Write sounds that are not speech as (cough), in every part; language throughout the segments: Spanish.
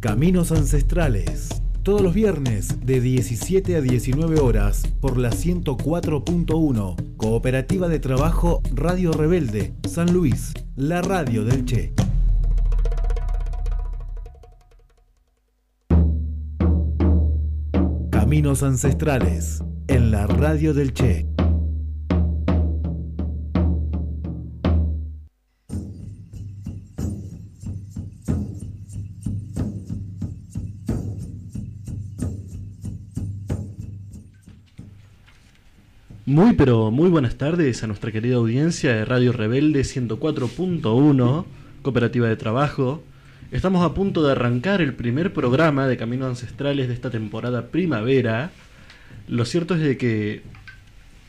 Caminos Ancestrales. Todos los viernes de 17 a 19 horas por la 104.1 Cooperativa de Trabajo Radio Rebelde San Luis, la radio del Che. Caminos Ancestrales en la radio del Che. Muy pero muy buenas tardes a nuestra querida audiencia de Radio Rebelde 104.1, Cooperativa de Trabajo. Estamos a punto de arrancar el primer programa de Caminos Ancestrales de esta temporada primavera. Lo cierto es de que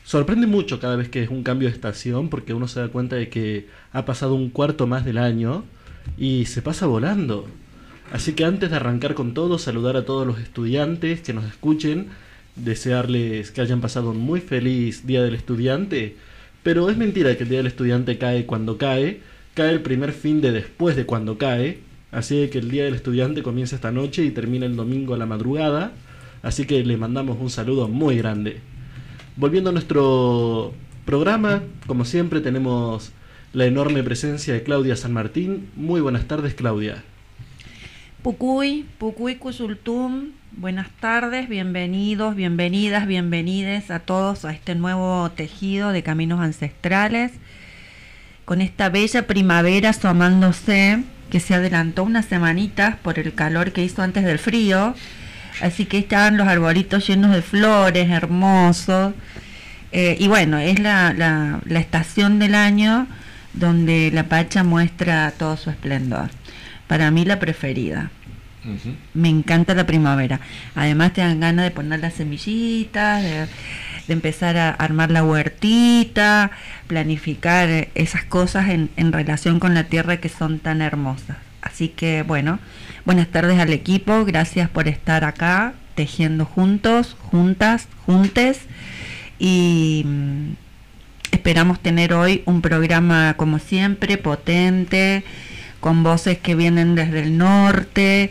sorprende mucho cada vez que es un cambio de estación porque uno se da cuenta de que ha pasado un cuarto más del año y se pasa volando. Así que antes de arrancar con todo, saludar a todos los estudiantes que nos escuchen desearles que hayan pasado un muy feliz Día del Estudiante, pero es mentira que el Día del Estudiante cae cuando cae, cae el primer fin de después de cuando cae, así que el Día del Estudiante comienza esta noche y termina el domingo a la madrugada, así que le mandamos un saludo muy grande. Volviendo a nuestro programa, como siempre tenemos la enorme presencia de Claudia San Martín. Muy buenas tardes, Claudia. Pucuy, Pucuy Cusultum, buenas tardes, bienvenidos, bienvenidas, bienvenides a todos a este nuevo tejido de caminos ancestrales, con esta bella primavera asomándose, que se adelantó unas semanitas por el calor que hizo antes del frío, así que estaban los arbolitos llenos de flores, hermosos, eh, y bueno, es la, la, la estación del año donde la Pacha muestra todo su esplendor. Para mí la preferida. Me encanta la primavera. Además te dan ganas de poner las semillitas, de, empezar a armar la huertita, planificar esas cosas en, en, relación con la tierra que son tan hermosas. Así que bueno, buenas tardes al equipo, gracias por estar acá tejiendo juntos, juntas, juntes y mm, esperamos tener hoy un programa como siempre potente con voces que vienen desde el norte,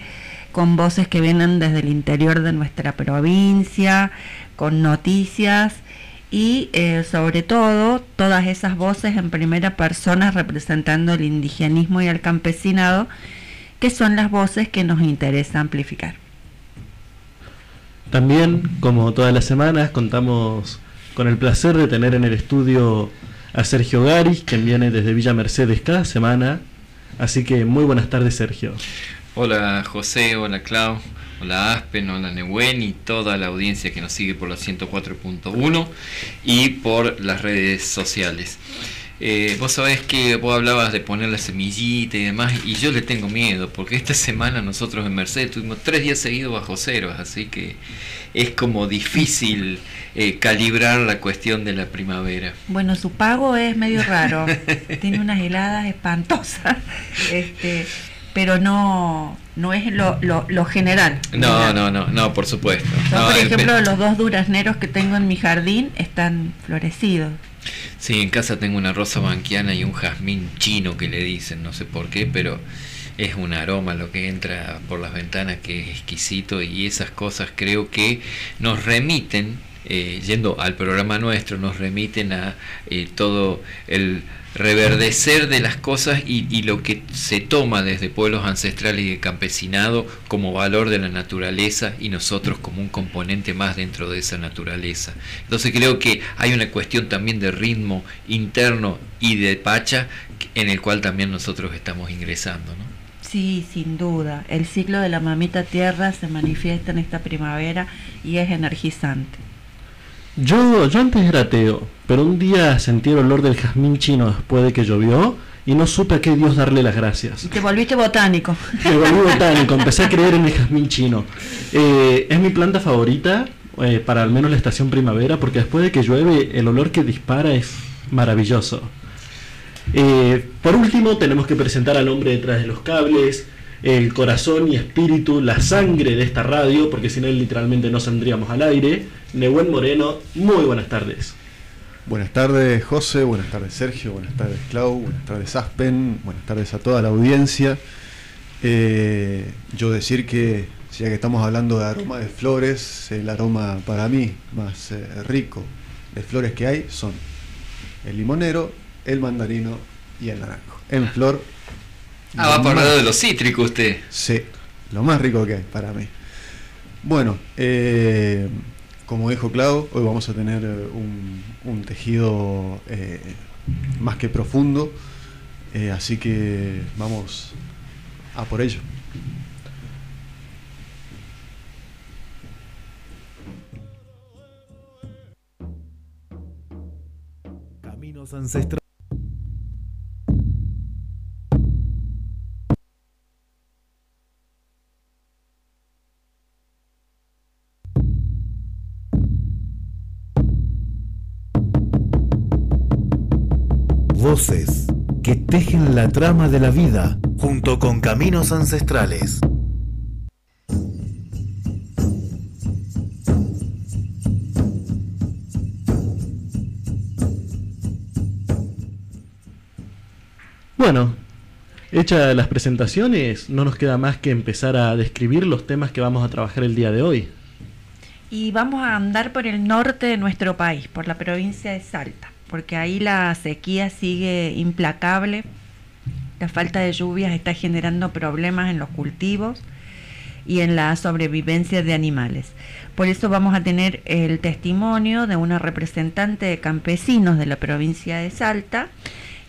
con voces que vienen desde el interior de nuestra provincia, con noticias y eh, sobre todo todas esas voces en primera persona representando el indigenismo y el campesinado, que son las voces que nos interesa amplificar. También, como todas las semanas, contamos con el placer de tener en el estudio a Sergio Garis, quien viene desde Villa Mercedes cada semana Así que muy buenas tardes, Sergio. Hola José, hola Clau, hola Aspen, hola Nehuen y toda la audiencia que nos sigue por la 104.1 y por las redes sociales. Eh, vos sabés que vos hablabas de poner la semillita y demás, y yo le tengo miedo, porque esta semana nosotros en Mercedes tuvimos tres días seguidos bajo cero, así que es como difícil eh, calibrar la cuestión de la primavera. Bueno, su pago es medio raro, (laughs) tiene unas heladas espantosas, este, pero no, no es lo, lo, general. No, no, no, no, por supuesto. por ejemplo, los dos durazneros que tengo en mi jardín están florecidos. Sí, en casa tengo una rosa banquiana y un jazmín chino que le dicen, no sé por qué, pero es un aroma lo que entra por las ventanas que es exquisito y esas cosas creo que nos remiten, eh, yendo al programa nuestro, nos remiten a eh, todo el reverdecer de las cosas y, lo que se toma desde pueblos ancestrales y de campesinado como valor de la naturaleza y nosotros como un componente más dentro de esa naturaleza. Entonces creo que hay una cuestión también de ritmo interno y de pacha en el cual también nosotros estamos ingresando. ¿no? Sí, sin duda. El ciclo de la mamita tierra se manifiesta en esta primavera y es energizante. Yo, yo antes era ateo, pero un día sentí el olor del jazmín chino después de que llovió y no supe a qué Dios darle las gracias. Y te volviste botánico. (laughs) Me volví botánico, empecé a creer en el jazmín chino. Eh, es mi planta favorita eh, para al menos la estación primavera porque después de que llueve el olor que dispara es maravilloso. Eh, por último tenemos que presentar al hombre detrás de los cables, el corazón y espíritu, la sangre de esta radio, porque sin él literalmente no saldríamos al aire. Nehuen Moreno, muy buenas tardes. Buenas tardes José, buenas tardes Sergio, buenas tardes Clau, buenas tardes Aspen, buenas tardes a toda la audiencia. Eh, yo decir que, ya que estamos hablando de aroma de flores, el aroma para mí más eh, rico de flores que hay son el limonero, el mandarino y el naranjo. En flor. Ah, va por lado de los cítricos usted. Sí, lo más rico que hay para mí. Bueno, eh, como dijo Clau, hoy vamos a tener un, tejido más que profundo, así que vamos a por ello. Caminos ancestrales. Voces que tejen la trama de la vida junto con caminos ancestrales. Bueno, hechas las presentaciones, no nos queda más que empezar a describir los temas que vamos a trabajar el día de hoy. Y vamos a andar por el norte de nuestro país, por la provincia de Salta porque ahí la sequía sigue implacable, la falta de lluvias está generando problemas en los cultivos y en la sobrevivencia de animales. Por eso vamos a tener el testimonio de una representante de campesinos de la provincia de Salta,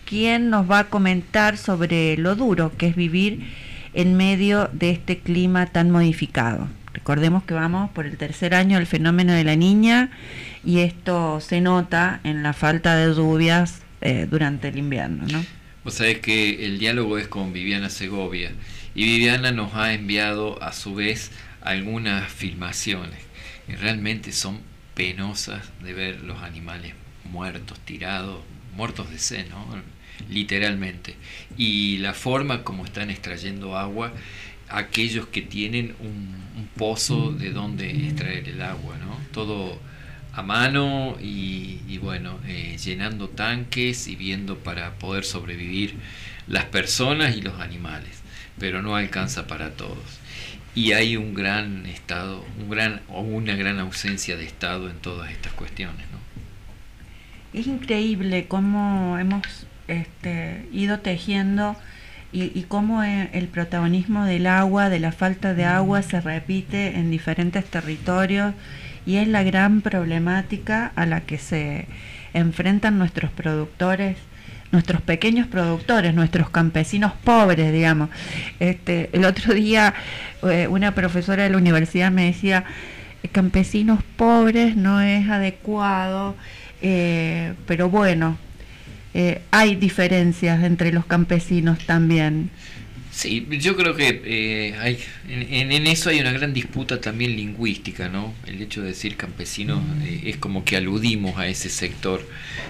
quien nos va a comentar sobre lo duro que es vivir en medio de este clima tan modificado. Recordemos que vamos por el tercer año del fenómeno de la niña y esto se nota en la falta de lluvias eh, durante el invierno, ¿no? Vos sabés que el diálogo es con Viviana Segovia y Viviana nos ha enviado a su vez algunas filmaciones que realmente son penosas de ver los animales muertos, tirados, muertos de sed, literalmente. Y la forma como están extrayendo agua aquellos que tienen un, pozo de donde extraer el agua, ¿no? Todo a mano y, bueno, eh, llenando tanques y viendo para poder sobrevivir las personas y los animales, pero no alcanza para todos. Y hay un gran estado, un gran o una gran ausencia de estado en todas estas cuestiones, ¿no? Es increíble cómo hemos este, ido tejiendo y, cómo eh, el protagonismo del agua, de la falta de agua, se repite en diferentes territorios y es la gran problemática a la que se enfrentan nuestros productores nuestros pequeños productores, nuestros campesinos pobres, digamos. Este, el otro día eh, una profesora de la universidad me decía, campesinos pobres no es adecuado, eh, pero bueno, eh, hay diferencias entre los campesinos también. Sí, yo creo que eh, hay, en, eso hay una gran disputa también lingüística, ¿no? El hecho de decir campesino eh, es como que aludimos a ese sector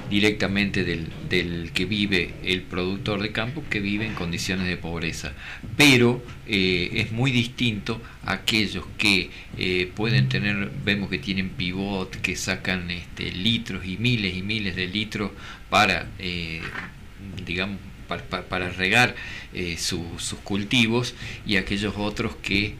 directamente del, del, que vive el productor de campo que vive en condiciones de pobreza. Pero eh, es muy distinto a aquellos que pueden tener, vemos que tienen pivot, que sacan este, litros y miles y miles de litros para, digamos, para, regar eh, sus cultivos y aquellos otros que,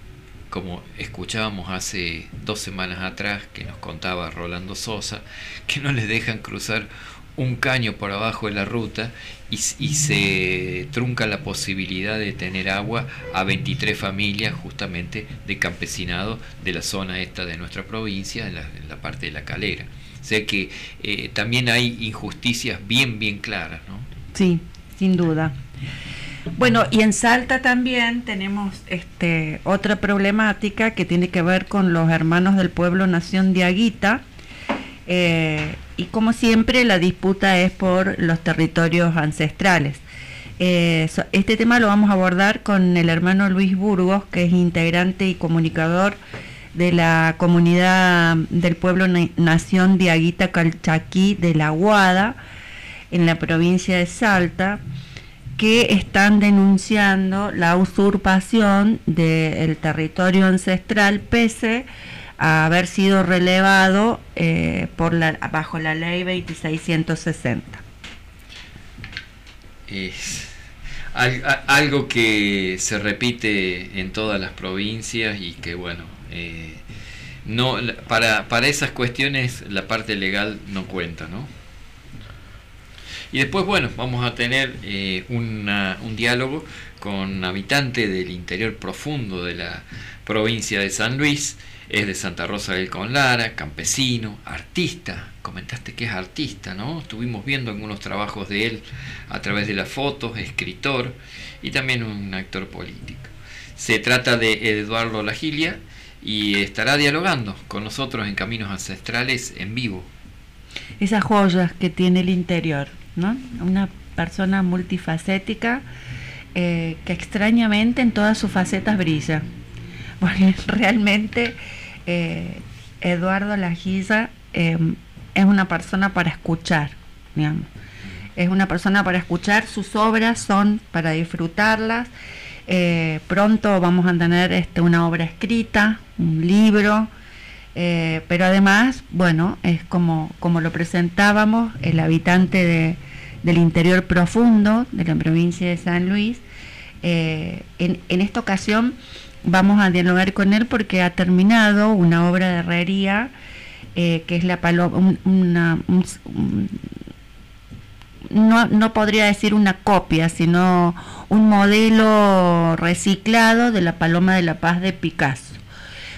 como escuchábamos hace dos semanas atrás, que nos contaba Rolando Sosa, que no les dejan cruzar un caño por abajo de la ruta y, se trunca la posibilidad de tener agua a 23 familias justamente de campesinado de la zona esta de nuestra provincia, en la, parte de la calera. O sea que eh, también hay injusticias bien, bien claras, ¿no? Sí, sin duda. Bueno, y en Salta también tenemos este, otra problemática que tiene que ver con los hermanos del pueblo Nación de Aguita. Eh, y como siempre, la disputa es por los territorios ancestrales. Eh, este tema lo vamos a abordar con el hermano Luis Burgos, que es integrante y comunicador de la comunidad del pueblo Nación de Aguita Calchaquí de la Guada en la provincia de Salta que están denunciando la usurpación del territorio ancestral pese a haber sido relevado eh, por la, bajo la ley 2660. algo que se repite en todas las provincias y que bueno, eh, no para, para esas cuestiones la parte legal no cuenta, ¿no? Y después, bueno, vamos a tener eh, un diálogo con habitante del interior profundo de la provincia de San Luis, es de Santa Rosa del Conlara, campesino, artista, comentaste que es artista, ¿no? Estuvimos viendo algunos trabajos de él a través de las fotos, escritor y también un actor político. Se trata de Eduardo Lagilia y estará dialogando con nosotros en Caminos Ancestrales en vivo. Esas joyas que tiene el interior, ¿no? Una persona multifacética eh, que extrañamente en todas sus facetas brilla. Porque (laughs) realmente eh, Eduardo Lajilla eh, es una persona para escuchar, digamos. Es una persona para escuchar, sus obras son para disfrutarlas. pronto vamos a tener este, una obra escrita, un libro, pero además, bueno, es como, como lo presentábamos, el habitante de, del interior profundo de la provincia de San Luis. Eh, en, esta ocasión vamos a dialogar con él porque ha terminado una obra de herrería eh, que es la paloma, una, no, no, podría decir una copia, sino un modelo reciclado de la Paloma de la Paz de Picasso.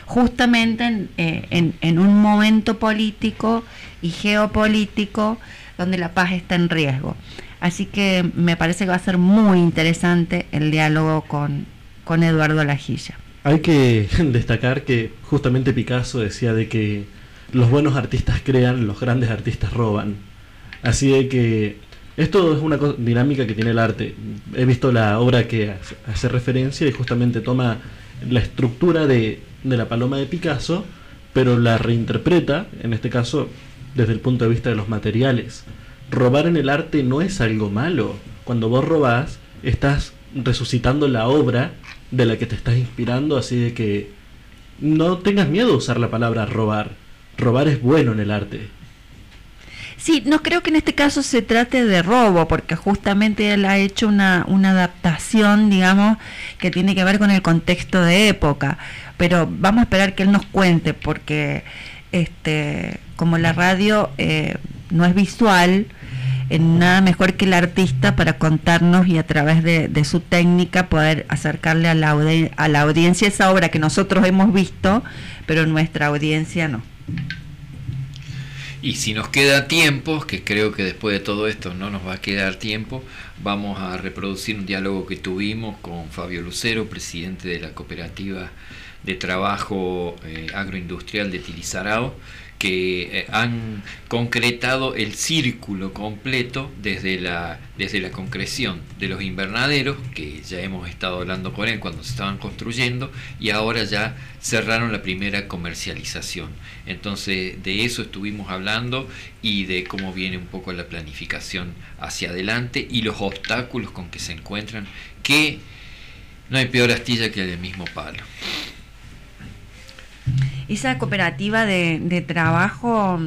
Justamente en, eh, un momento político y geopolítico donde la paz está en riesgo. Así que me parece que va a ser muy interesante el diálogo con, con Eduardo Lajilla. Hay que (laughs) destacar que justamente Picasso decía de que los buenos artistas crean, los grandes artistas roban. Así de que esto es una dinámica que tiene el arte. He visto la obra que hace referencia y justamente toma la estructura de, de la paloma de Picasso, pero la reinterpreta, en este caso desde el punto de vista de los materiales. Robar en el arte no es algo malo. Cuando vos robás, estás resucitando la obra de la que te estás inspirando, así de que no tengas miedo a usar la palabra robar. Robar es bueno en el arte. Sí, no creo que en este caso se trate de robo, porque justamente él ha hecho una, una adaptación, digamos, que tiene que ver con el contexto de época. Pero vamos a esperar que él nos cuente, porque este, como la radio eh, no es visual, eh, nada mejor que el artista para contarnos y a través de, su técnica poder acercarle a la, a la audiencia esa obra que nosotros hemos visto, pero nuestra audiencia no. Y si nos queda tiempo, que creo que después de todo esto no nos va a quedar tiempo, vamos a reproducir un diálogo que tuvimos con Fabio Lucero, presidente de la cooperativa de trabajo eh, agroindustrial de Tilizarao, que eh, han concretado el círculo completo desde la, desde la concreción de los invernaderos, que ya hemos estado hablando con él cuando se estaban construyendo, y ahora ya cerraron la primera comercialización. Entonces de eso estuvimos hablando y de cómo viene un poco la planificación hacia adelante y los obstáculos con que se encuentran, que no hay peor astilla que el mismo palo esa cooperativa de, trabajo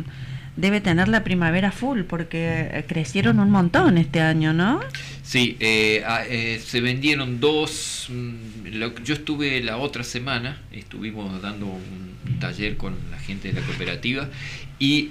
debe tener la primavera full porque eh, crecieron un montón este año, ¿no? Sí, eh, ah, eh, se vendieron dos. Mm, yo estuve la otra semana, estuvimos dando un taller con la gente de la cooperativa y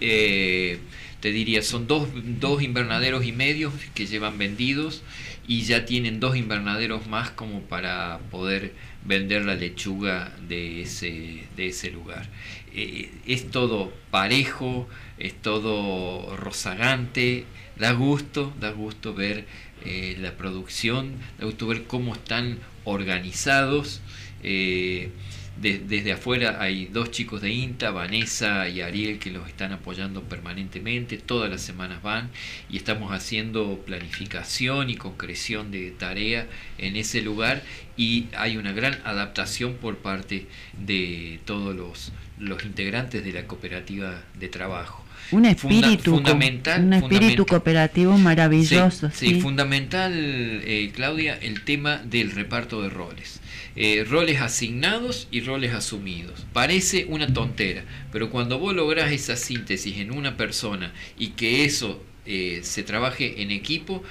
te diría, son dos, dos invernaderos y medio que llevan vendidos y ya tienen dos invernaderos más como para poder vender la lechuga de ese, de ese lugar. Eh, es todo parejo, es todo rozagante, da gusto, da gusto ver eh, la producción, da gusto ver cómo están organizados. Eh, desde afuera hay dos chicos de INTA, Vanessa y Ariel, que los están apoyando permanentemente, todas las semanas van y estamos haciendo planificación y concreción de tarea en ese lugar y hay una gran adaptación por parte de todos los, los integrantes de la cooperativa de trabajo. Un espíritu, fundamental, un espíritu cooperativo maravilloso. Sí, fundamental, eh, Claudia, el tema del reparto de roles. Eh, roles asignados y roles asumidos. Parece una tontera, pero cuando vos lográs esa síntesis en una persona y que eso eh, se trabaje en equipo,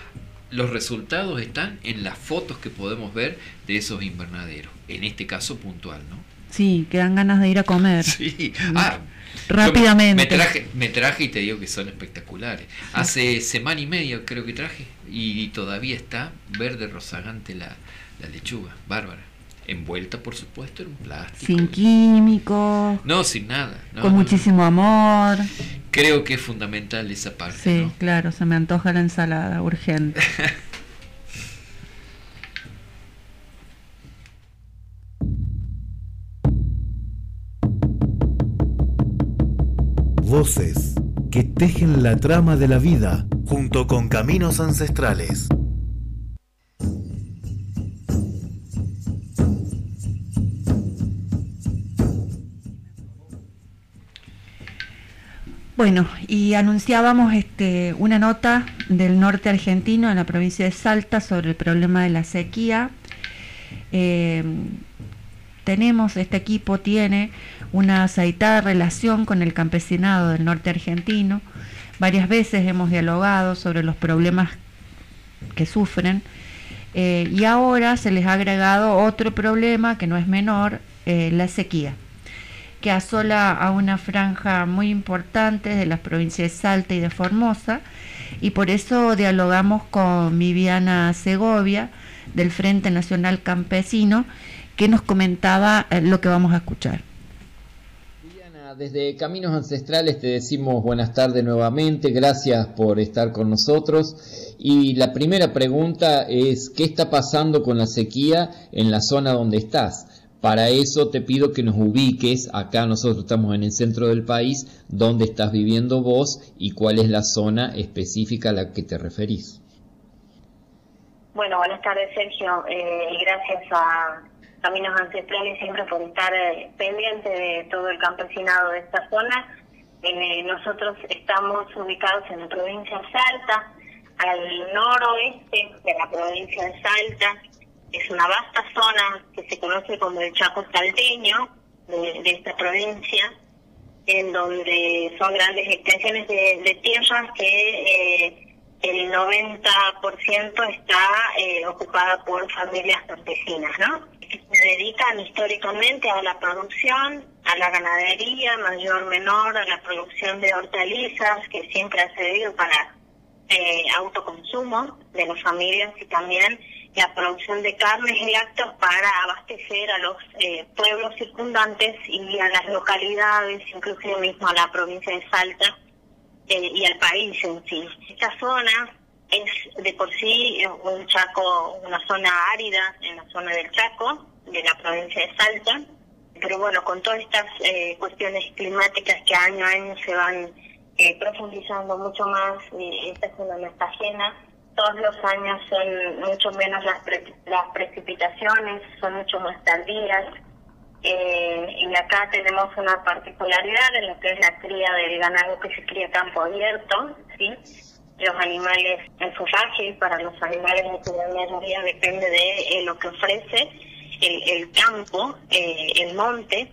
los resultados están en las fotos que podemos ver de esos invernaderos, en este caso puntual, ¿no? Sí, que dan ganas de ir a comer. (laughs) Sí, ah, rápidamente. Me traje, me traje y te digo que son espectaculares. Hace semana y media creo que traje y todavía está verde rozagante la, la lechuga, bárbara. Envuelta, por supuesto, en un plástico. Sin químicos. No, sin nada. no, con no, no. muchísimo amor. Creo que es fundamental esa parte. Sí, ¿no? claro, se me antoja la ensalada, urgente. (laughs) Voces que tejen la trama de la vida junto con caminos ancestrales. Bueno, y anunciábamos este, una nota del norte argentino, en la provincia de Salta, sobre el problema de la sequía. Eh, tenemos, este equipo tiene una aceitada relación con el campesinado del norte argentino. Varias veces hemos dialogado sobre los problemas que sufren eh, y ahora se les ha agregado otro problema que no es menor, eh, la sequía que asola a una franja muy importante de las provincias de Salta y de Formosa, y por eso dialogamos con Viviana Segovia del Frente Nacional Campesino, que nos comentaba eh, lo que vamos a escuchar. Viviana, desde Caminos Ancestrales te decimos buenas tardes nuevamente, gracias por estar con nosotros. Y la primera pregunta es, ¿qué está pasando con la sequía en la zona donde estás? Para eso te pido que nos ubiques, acá nosotros estamos en el centro del país, dónde estás viviendo vos y cuál es la zona específica a la que te referís. Bueno, buenas tardes Sergio, eh, gracias a Caminos Ancestrales siempre por estar eh, pendiente de todo el campesinado de esta zona. Eh, nosotros estamos ubicados en la provincia de Salta, al noroeste de la provincia de Salta, es una vasta zona que se conoce como el Chaco salteño de, de esta provincia, en donde son grandes extensiones de, tierras que eh, el 90% está eh, ocupada por familias campesinas, ¿no? Se dedican históricamente a la producción, a la ganadería, mayor menor, a la producción de hortalizas, que siempre ha servido para eh, autoconsumo de las familias y también la producción de carnes y lácteos para abastecer a los eh, pueblos circundantes y a las localidades, inclusive mismo a la provincia de Salta eh, y al país en sí. Esta zona es de por sí un chaco, una zona árida en la zona del Chaco, de la provincia de Salta, pero bueno, con todas estas eh, cuestiones climáticas que año a año se van eh, profundizando mucho más, y esta zona no está ajena, todos los años son mucho menos las, pre las precipitaciones, son mucho más tardías. Eh, y acá tenemos una particularidad en lo que es la cría del ganado que se cría campo abierto, ¿sí? Los animales, el forraje para los animales de la mayoría depende de eh, lo que ofrece el, el campo, eh, el monte,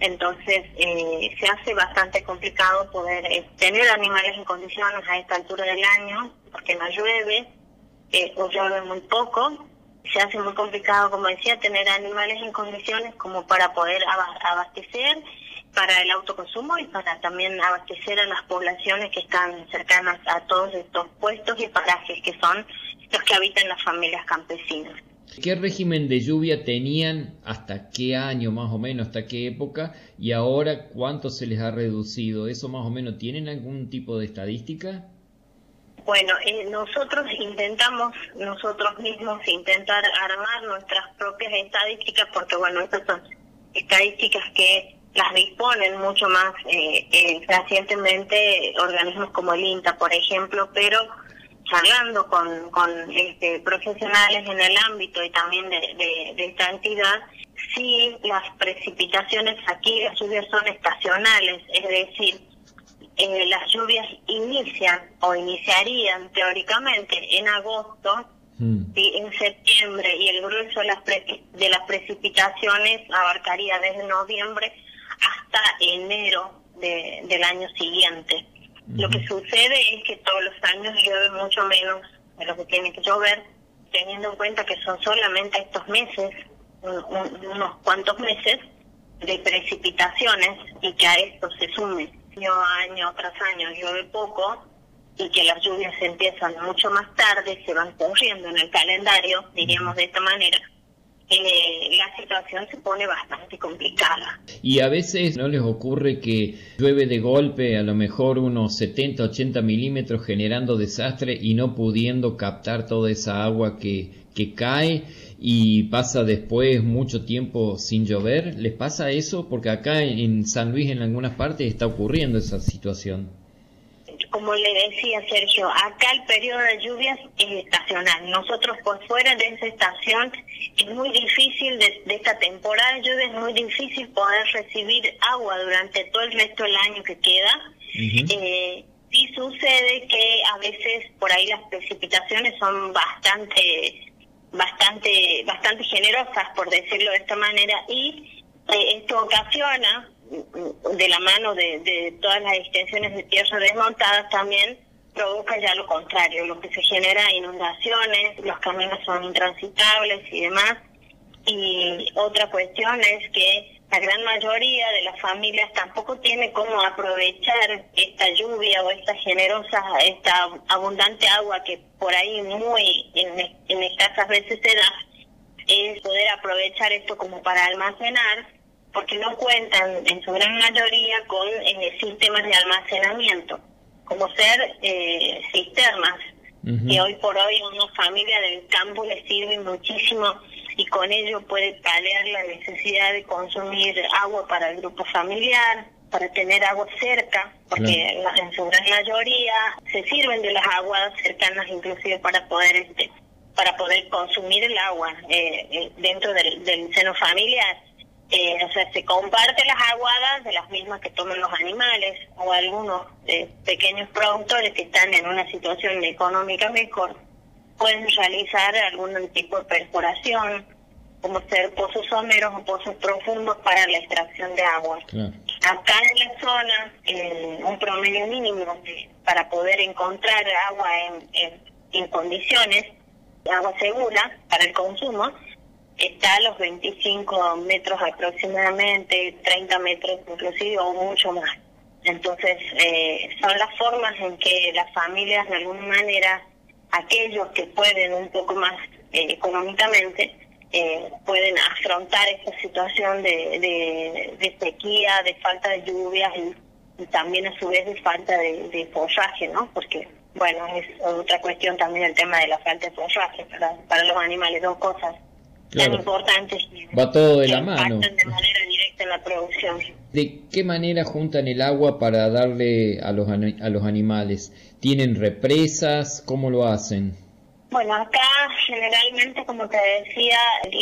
entonces eh, se hace bastante complicado poder eh, tener animales en condiciones a esta altura del año, porque no llueve eh, o llueve muy poco. Se hace muy complicado, como decía, tener animales en condiciones como para poder abastecer para el autoconsumo y para también abastecer a las poblaciones que están cercanas a todos estos puestos y parajes que son los que habitan las familias campesinas. ¿Qué régimen de lluvia tenían hasta qué año más o menos, hasta qué época y ahora cuánto se les ha reducido? ¿Eso más o menos tienen algún tipo de estadística? Bueno, eh, nosotros intentamos nosotros mismos intentar armar nuestras propias estadísticas porque bueno, estas son estadísticas que las disponen mucho más eh, eh, organismos como el INTA, por ejemplo, pero charlando con, con este, profesionales en el ámbito y también de, de, de esta entidad, sí las precipitaciones aquí, las lluvias son estacionales, es decir, eh, las lluvias inician o iniciarían teóricamente en agosto, Mm. ¿sí? en septiembre y el grueso de las, pre- de las precipitaciones abarcaría desde noviembre hasta enero de, del año siguiente. Lo que sucede es que todos los años llueve mucho menos de lo que tiene que llover, teniendo en cuenta que son solamente estos meses, unos cuantos meses de precipitaciones y que a esto se sume. Año año tras año llueve poco y que las lluvias empiezan mucho más tarde, se van corriendo en el calendario, diríamos de esta manera, eh, la situación se pone bastante complicada. Y a veces no les ocurre que llueve de golpe a lo mejor unos 70, 80 milímetros generando desastre y no pudiendo captar toda esa agua que, que cae y pasa después mucho tiempo sin llover. ¿Les pasa eso? Porque acá en San Luis en algunas partes está ocurriendo esa situación como le decía Sergio, acá el periodo de lluvias es estacional. Nosotros por fuera de esa estación es muy difícil, de, esta temporada de lluvia es muy difícil poder recibir agua durante todo el resto del año que queda. eh, sí sucede que a veces por ahí las precipitaciones son bastante bastante bastante generosas por decirlo de esta manera y eh, esto ocasiona de la mano de, todas las extensiones de tierra desmontadas también provoca ya lo contrario, lo que se genera inundaciones, los caminos son intransitables y demás. Y otra cuestión es que la gran mayoría de las familias tampoco tiene cómo aprovechar esta lluvia o esta generosa, esta abundante agua que por ahí muy en, en escasas veces se da, es poder aprovechar esto como para almacenar porque no cuentan en su gran mayoría con eh, sistemas de almacenamiento, como ser eh, cisternas, que hoy por hoy a una familia del campo le sirven muchísimo y con ello puede paliar la necesidad de consumir agua para el grupo familiar, para tener agua cerca, porque en su gran mayoría se sirven de las aguas cercanas inclusive para poder este, para poder consumir el agua eh, eh dentro del, del seno familiar eh, o sea, se comparte las aguadas de las mismas que toman los animales o algunos eh, pequeños productores que están en una situación económica mejor pueden realizar algún tipo de perforación, como ser pozos someros o pozos profundos para la extracción de agua. Acá en la zona, un promedio mínimo para poder encontrar agua en, en condiciones, agua segura para el consumo, está a los 25 metros aproximadamente, 30 metros inclusive o mucho más. Entonces, eh, son las formas en que las familias, de alguna manera, aquellos que pueden un poco más eh, económicamente, eh, pueden afrontar esta situación de, de, sequía, de falta de lluvias y, también a su vez de falta de, de forraje, ¿no? Porque, bueno, es otra cuestión también el tema de la falta de forraje para, para los animales, dos cosas tan importantes. Va todo de la mano. de manera directa la producción. ¿De qué manera juntan el agua para darle a los, a los animales? ¿Tienen represas? ¿Cómo lo hacen? Bueno, acá generalmente, como te decía,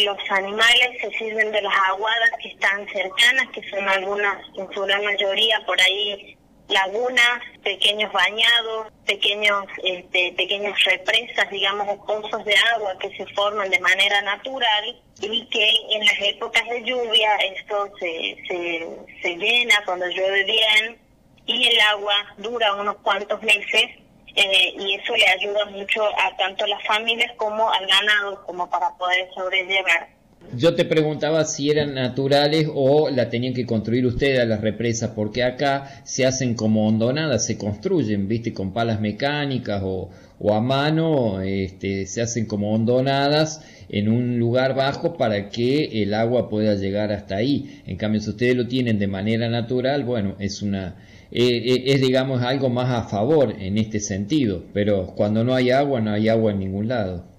los animales se sirven de las aguadas que están cercanas, que son algunas, en su gran mayoría, por ahí lagunas, pequeños bañados, pequeños, este, pequeñas represas, digamos, o pozos de agua que se forman de manera natural y que en las épocas de lluvia esto se, se, se llena cuando llueve bien y el agua dura unos cuantos meses eh, y eso le ayuda mucho a tanto a las familias como al ganado como para poder sobrellevar yo te preguntaba si eran naturales o la tenían que construir ustedes a las represas, porque acá se hacen como hondonadas, se construyen, viste, con palas mecánicas o, a mano, este, se hacen como hondonadas en un lugar bajo para que el agua pueda llegar hasta ahí. En cambio, si ustedes lo tienen de manera natural, bueno, es una, eh, eh, es digamos algo más a favor en este sentido, pero cuando no hay agua, no hay agua en ningún lado.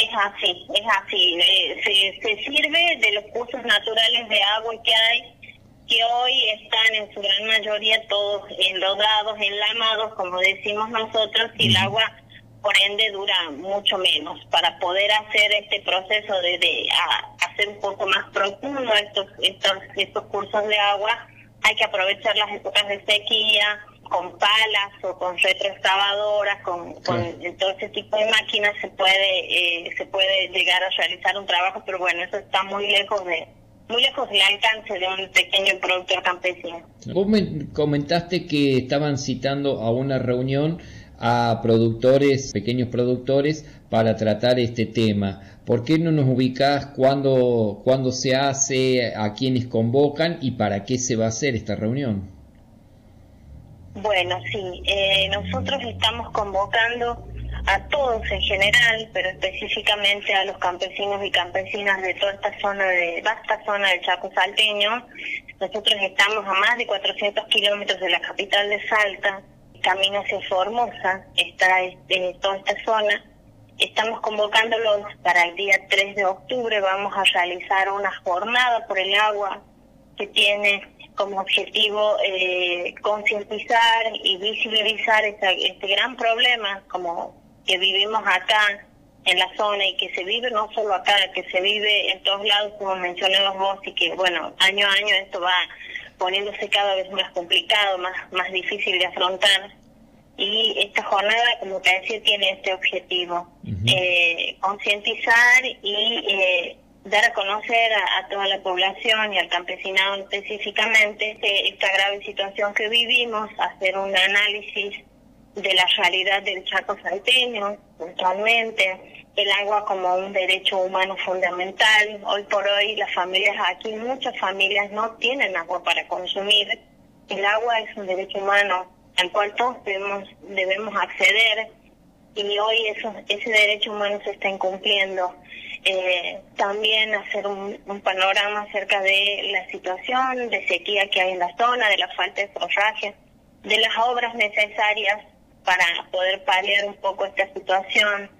Es así, es así. Eh, se, se sirve de los cursos naturales de agua que hay, que hoy están en su gran mayoría todos enlodados, enlamados, como decimos nosotros, y el agua por ende dura mucho menos. Para poder hacer este proceso de, de hacer un poco más profundo estos, estos, estos cursos de agua, hay que aprovechar las épocas de sequía, con palas o con retroexcavadoras, con, con todo ese tipo de máquinas se puede eh, se puede llegar a realizar un trabajo, pero bueno, eso está muy lejos de muy lejos del alcance de un pequeño productor campesino. Vos me comentaste que estaban citando a una reunión a productores, pequeños productores, para tratar este tema. ¿Por qué no nos ubicás cuándo, cuándo se hace, a quiénes convocan y para qué se va a hacer esta reunión? Bueno, sí, eh, nosotros estamos convocando a todos en general, pero específicamente a los campesinos y campesinas de toda esta zona, de vasta zona del Chaco Salteño. Nosotros estamos a más de 400 kilómetros de la capital de Salta, camino hacia Formosa, está este, toda esta zona. Estamos convocándolos para el día 3 de octubre, vamos a realizar una jornada por el agua que tiene como objetivo eh, concientizar y visibilizar este gran problema como que vivimos acá en la zona y que se vive no solo acá, que se vive en todos lados, como mencionamos vos, y que, bueno, año a año esto va poniéndose cada vez más complicado, más, más difícil de afrontar. Y esta jornada, como te decía, tiene este objetivo, eh, concientizar y eh, dar a conocer a, toda la población y al campesinado específicamente esta grave situación que vivimos, hacer un análisis de la realidad del Chaco salteño, puntualmente, el agua como un derecho humano fundamental. Hoy por hoy las familias aquí, muchas familias no tienen agua para consumir. El agua es un derecho humano al cual todos debemos, debemos acceder y hoy eso, ese derecho humano se está incumpliendo. Eh, también hacer un, panorama acerca de la situación de sequía que hay en la zona, de la falta de forraje, de las obras necesarias para poder paliar un poco esta situación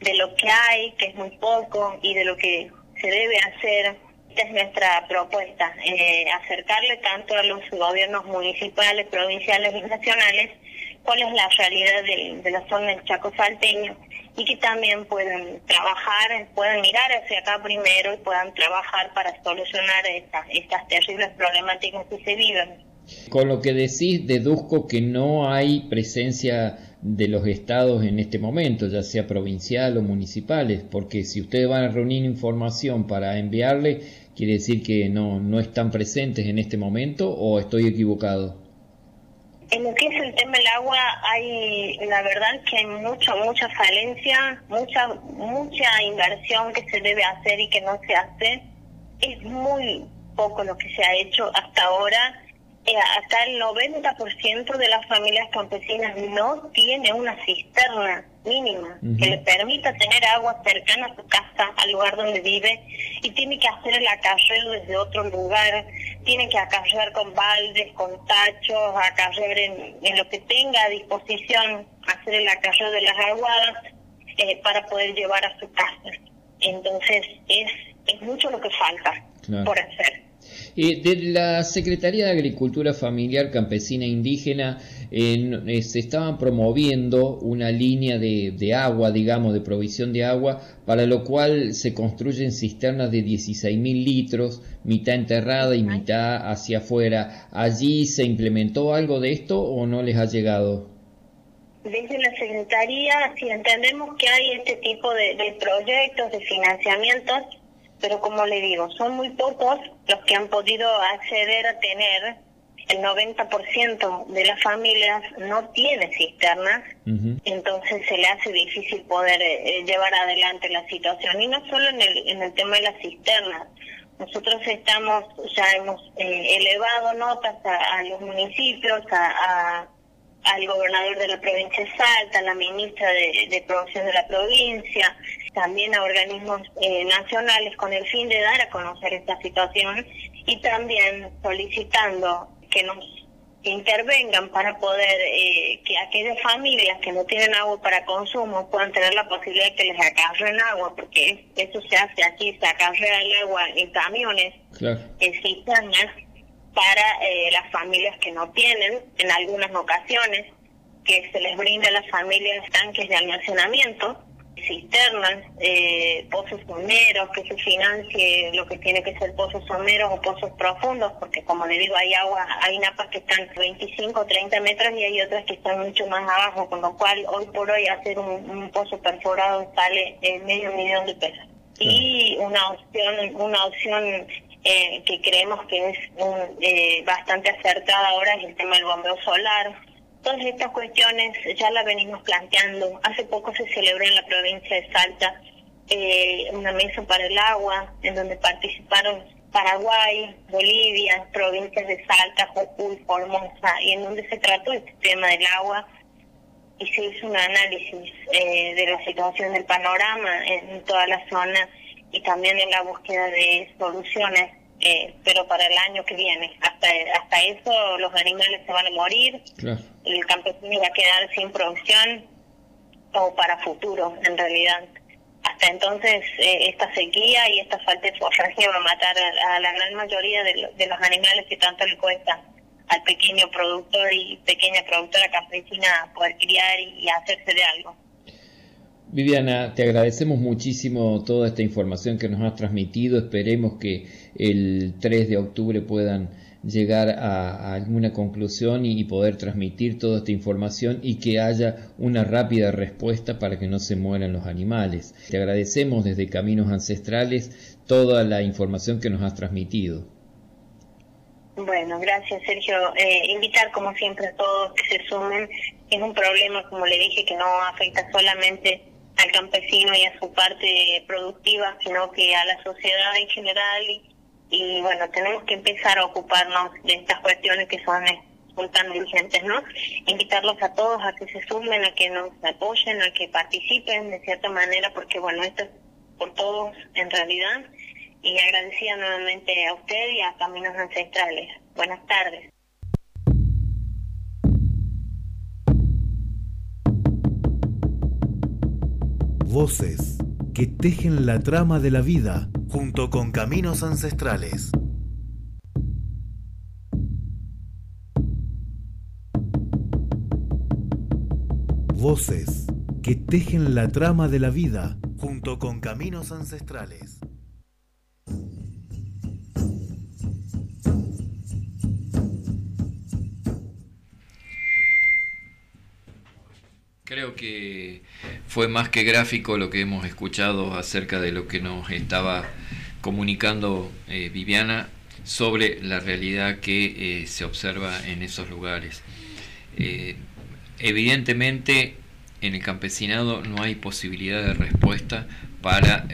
de lo que hay, que es muy poco, y de lo que se debe hacer. Esta es nuestra propuesta, eh, acercarle tanto a los gobiernos municipales, provinciales y nacionales cuál es la realidad de, la zona del Chaco salteño y que también puedan trabajar, puedan mirar hacia acá primero y puedan trabajar para solucionar estas, estas terribles problemáticas que se viven. Con lo que decís, deduzco que no hay presencia de los estados en este momento, ya sea provincial o municipales, porque si ustedes van a reunir información para enviarle, quiere decir que no, no están presentes en este momento o estoy equivocado. En lo que es el tema del agua, hay la verdad que hay mucha, mucha falencia, mucha, mucha inversión que se debe hacer y que no se hace. Es muy poco lo que se ha hecho hasta ahora eh, hasta el 90% de las familias campesinas no tiene una cisterna mínima que le permita tener agua cercana a su casa, al lugar donde vive, y tiene que hacer el acarreo desde otro lugar, tiene que acarrear con baldes, con tachos, acarrear en, en lo que tenga a disposición, hacer el acarreo de las aguadas eh, para poder llevar a su casa. Entonces es, es mucho lo que falta por hacer. Eh, de la Secretaría de Agricultura Familiar Campesina Indígena eh, se estaban promoviendo una línea de, de, agua, digamos, de provisión de agua, para lo cual se construyen cisternas de 16.000 litros, mitad enterrada y mitad hacia afuera. ¿Allí se implementó algo de esto o no les ha llegado? Desde la Secretaría, si entendemos que hay este tipo de, de proyectos, de financiamientos, pero como le digo, son muy pocos los que han podido acceder a tener, el 90% de las familias no tiene cisternas, entonces se le hace difícil poder eh, llevar adelante la situación. Y no solo en el, en el tema de las cisternas, nosotros estamos, ya hemos eh, elevado notas a, los municipios, a, al gobernador de la provincia de Salta, a la ministra de, de Producción de la provincia, también a organismos eh, nacionales con el fin de dar a conocer esta situación y también solicitando que nos intervengan para poder eh, que aquellas familias que no tienen agua para consumo puedan tener la posibilidad de que les acarren agua, porque eso se hace aquí, se acarrea el agua en camiones, en cisternas, para eh, las familias que no tienen, en algunas ocasiones, que se les brinda a las familias tanques de almacenamiento, cisternas, eh, pozos someros, que se financie lo que tiene que ser pozos someros o pozos profundos, porque como le digo, hay agua, hay napas que están 25 o 30 metros y hay otras que están mucho más abajo, con lo cual hoy por hoy hacer un, pozo perforado sale medio millón de pesos. Y una opción, una opción eh, que creemos que es eh, bastante acertada ahora es el tema del bombeo solar, Todas estas cuestiones ya las venimos planteando. Hace poco se celebró en la provincia de Salta eh, una mesa para el agua, en donde participaron Paraguay, Bolivia, provincias de Salta, Jujuy, Formosa, y en donde se trató el tema del agua y se hizo un análisis eh, de la situación del panorama en toda la zona y también en la búsqueda de soluciones, eh, pero para el año que viene. Hasta, hasta eso los animales se van a morir, el campesino va a quedar sin producción o para futuro en realidad. Hasta entonces eh, esta sequía y esta falta de forraje va a matar a, la gran mayoría de, de los animales que tanto le cuesta al pequeño productor y pequeña productora campesina poder criar y hacerse de algo. Viviana, te agradecemos muchísimo toda esta información que nos has transmitido. Esperemos que el 3 de octubre puedan llegar a, alguna conclusión y, poder transmitir toda esta información y que haya una rápida respuesta para que no se mueran los animales. Te agradecemos desde Caminos Ancestrales toda la información que nos has transmitido. Bueno, gracias Sergio. Eh, invitar como siempre a todos que se sumen. Es un problema, como le dije, que no afecta solamente al campesino y a su parte productiva, sino que a la sociedad en general. Y, bueno, tenemos que empezar a ocuparnos de estas cuestiones que son, son tan urgentes, ¿no? Invitarlos a todos a que se sumen, a que nos apoyen, a que participen de cierta manera, porque bueno, esto es por todos en realidad y agradecida nuevamente a usted y a Caminos Ancestrales. Buenas tardes. Voces que tejen la trama de la vida junto con Caminos Ancestrales. Voces que tejen la trama de la vida junto con Caminos Ancestrales. Creo que fue más que gráfico lo que hemos escuchado acerca de lo que nos estaba comunicando eh, Viviana sobre la realidad que eh, se observa en esos lugares. Eh, evidentemente en el campesinado no hay posibilidad de respuesta para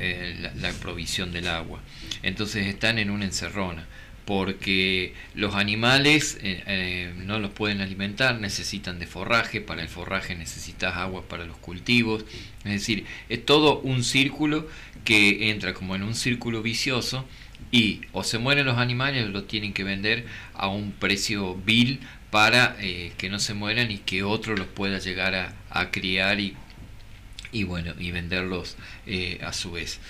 la provisión del agua. Entonces están en una encerrona porque los animales eh, eh, no los pueden alimentar, necesitan de forraje, para el forraje necesitas agua para los cultivos, es decir, es todo un círculo que entra como en un círculo vicioso y o se mueren los animales o los tienen que vender a un precio vil para eh, que no se mueran y que otro los pueda llegar a, a criar y, y bueno y venderlos a su vez.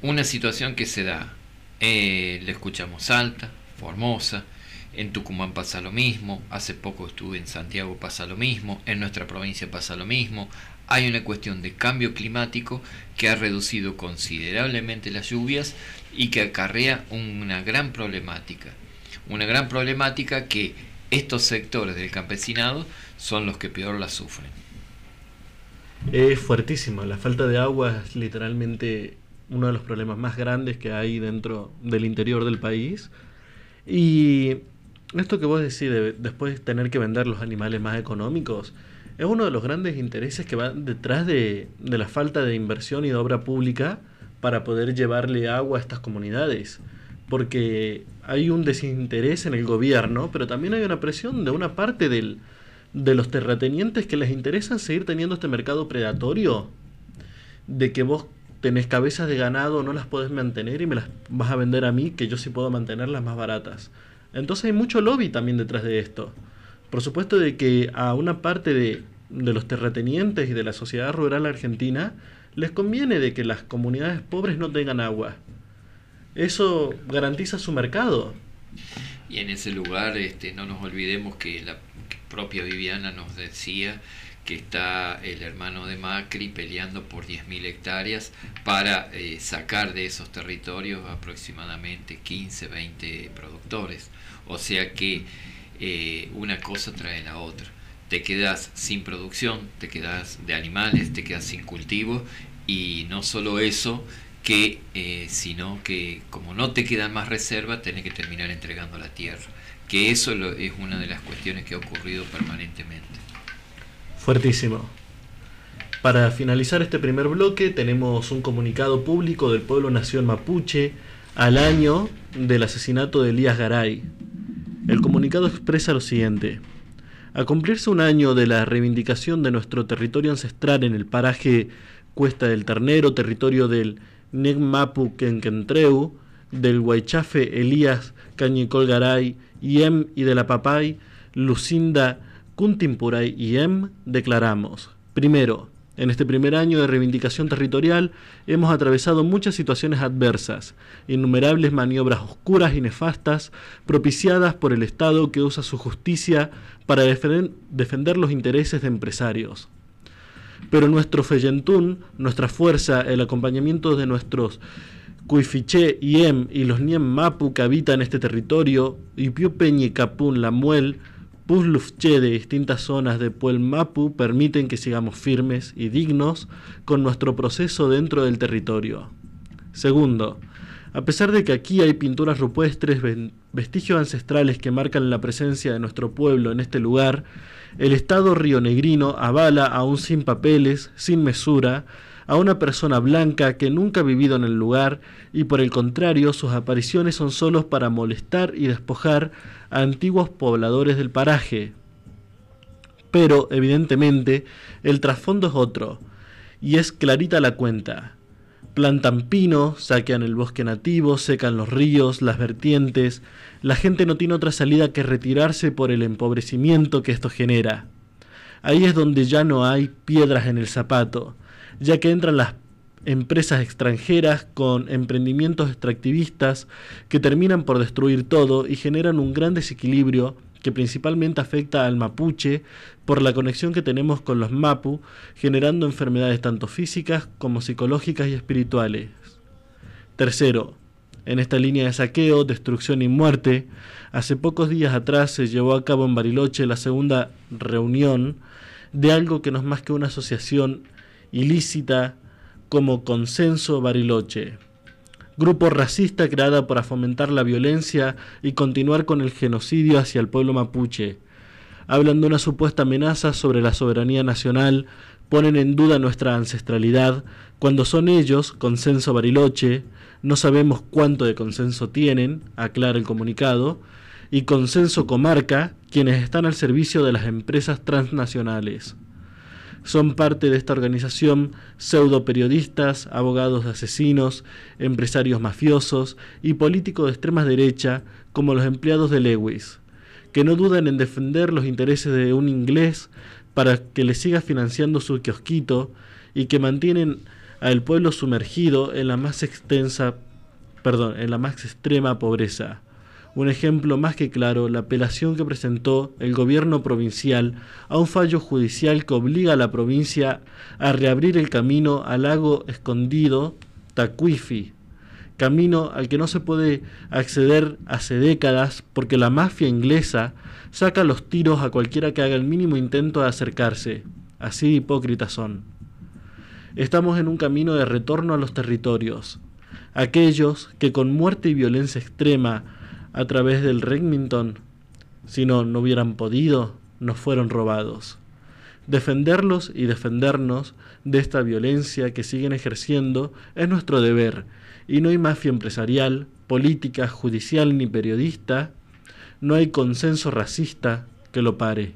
Una situación que se da eh, escuchamos Salta, Formosa, en Tucumán pasa lo mismo, hace poco estuve en Santiago pasa lo mismo, en nuestra provincia pasa lo mismo. Hay una cuestión de cambio climático que ha reducido considerablemente las lluvias y que acarrea una gran problemática. Una gran problemática que estos sectores del campesinado son los que peor la sufren. Es fuertísima, la falta de agua es literalmente uno de los problemas más grandes que hay dentro del interior del país. Y esto que vos decís, de, después de tener que vender los animales más económicos, es uno de los grandes intereses que va detrás de, de la falta de inversión y de obra pública para poder llevarle agua a estas comunidades. Porque hay un desinterés en el gobierno, pero también hay una presión de una parte del, de los terratenientes que les interesa seguir teniendo este mercado predatorio de que vos tenés cabezas de ganado, no las podés mantener y me las vas a vender a mí, que yo sí puedo mantenerlas más baratas. Entonces hay mucho lobby también detrás de esto. Por supuesto de que a una parte de, de los terratenientes y de la sociedad rural argentina les conviene de que las comunidades pobres no tengan agua. Eso garantiza su mercado. Y en ese lugar este, no nos olvidemos que la propia Viviana nos decía que está el hermano de Macri peleando por 10.000 hectáreas para eh, sacar de esos territorios aproximadamente 15, 20 productores. O sea que eh, una cosa trae la otra. Te quedas sin producción, te quedas de animales, te quedas sin cultivo y no solo eso, que eh, sino que como no te quedan más reservas, tenés que terminar entregando la tierra. Que eso es una de las cuestiones que ha ocurrido permanentemente. Fuertísimo. Para finalizar este primer bloque tenemos un comunicado público del pueblo nación mapuche al año del asesinato de Elías Garay. El comunicado expresa lo siguiente. A cumplirse un año de la reivindicación de nuestro territorio ancestral en el paraje Cuesta del Ternero, territorio del Negmapu Kenkentreu, del Huaychafe Elías Cañicol Garay Yem y de la Papay Lucinda Kuntimpuray Yem, declaramos, primero, en este primer año de reivindicación territorial hemos atravesado muchas situaciones adversas, innumerables maniobras oscuras y nefastas propiciadas por el Estado que usa su justicia para defender los intereses de empresarios. Pero nuestro feyentún, nuestra fuerza, el acompañamiento de nuestros Cuifiché, Iem y los Niem Mapu que habitan este territorio, y Piu Peñi Capun Lamuel, Puslufche de distintas zonas de Puelmapu permiten que sigamos firmes y dignos con nuestro proceso dentro del territorio. Segundo, a pesar de que aquí hay pinturas rupestres, vestigios ancestrales que marcan la presencia de nuestro pueblo en este lugar, el Estado rionegrino avala, aún sin papeles, sin mesura, a una persona blanca que nunca ha vivido en el lugar y por el contrario sus apariciones son solos para molestar y despojar a antiguos pobladores del paraje. Pero, evidentemente, el trasfondo es otro, y es clarita la cuenta. Plantan pino, saquean el bosque nativo, secan los ríos, las vertientes. La gente no tiene otra salida que retirarse por el empobrecimiento que esto genera. Ahí es donde ya no hay piedras en el zapato, ya que entran las empresas extranjeras con emprendimientos extractivistas que terminan por destruir todo y generan un gran desequilibrio que principalmente afecta al mapuche por la conexión que tenemos con los mapu, generando enfermedades tanto físicas como psicológicas y espirituales. Tercero, en esta línea de saqueo, destrucción y muerte, hace pocos días atrás se llevó a cabo en Bariloche la segunda reunión de algo que no es más que una asociación ilícita como Consenso Bariloche, grupo racista creada para fomentar la violencia y continuar con el genocidio hacia el pueblo mapuche. Hablan de una supuesta amenaza sobre la soberanía nacional, ponen en duda nuestra ancestralidad, cuando son ellos, Consenso Bariloche, no sabemos cuánto de consenso tienen, aclara el comunicado, y Consenso Comarca, quienes están al servicio de las empresas transnacionales. Son parte de esta organización pseudo periodistas, abogados de asesinos, empresarios mafiosos y políticos de extrema derecha como los empleados de Lewis, que no dudan en defender los intereses de un inglés para que le siga financiando su kiosquito y que mantienen al pueblo sumergido en la más extensa, perdón, en la más extrema pobreza. Un ejemplo más que claro, la apelación que presentó el gobierno provincial a un fallo judicial que obliga a la provincia a reabrir el camino al lago escondido Tacuifi, camino al que no se puede acceder hace décadas porque la mafia inglesa saca los tiros a cualquiera que haga el mínimo intento de acercarse. Así hipócritas son. Estamos en un camino de retorno a los territorios, aquellos que con muerte y violencia extrema a través del Remington. Si no, no hubieran podido, nos fueron robados. Defenderlos y defendernos de esta violencia que siguen ejerciendo es nuestro deber, y no hay mafia empresarial, política, judicial ni periodista, no hay consenso racista que lo pare.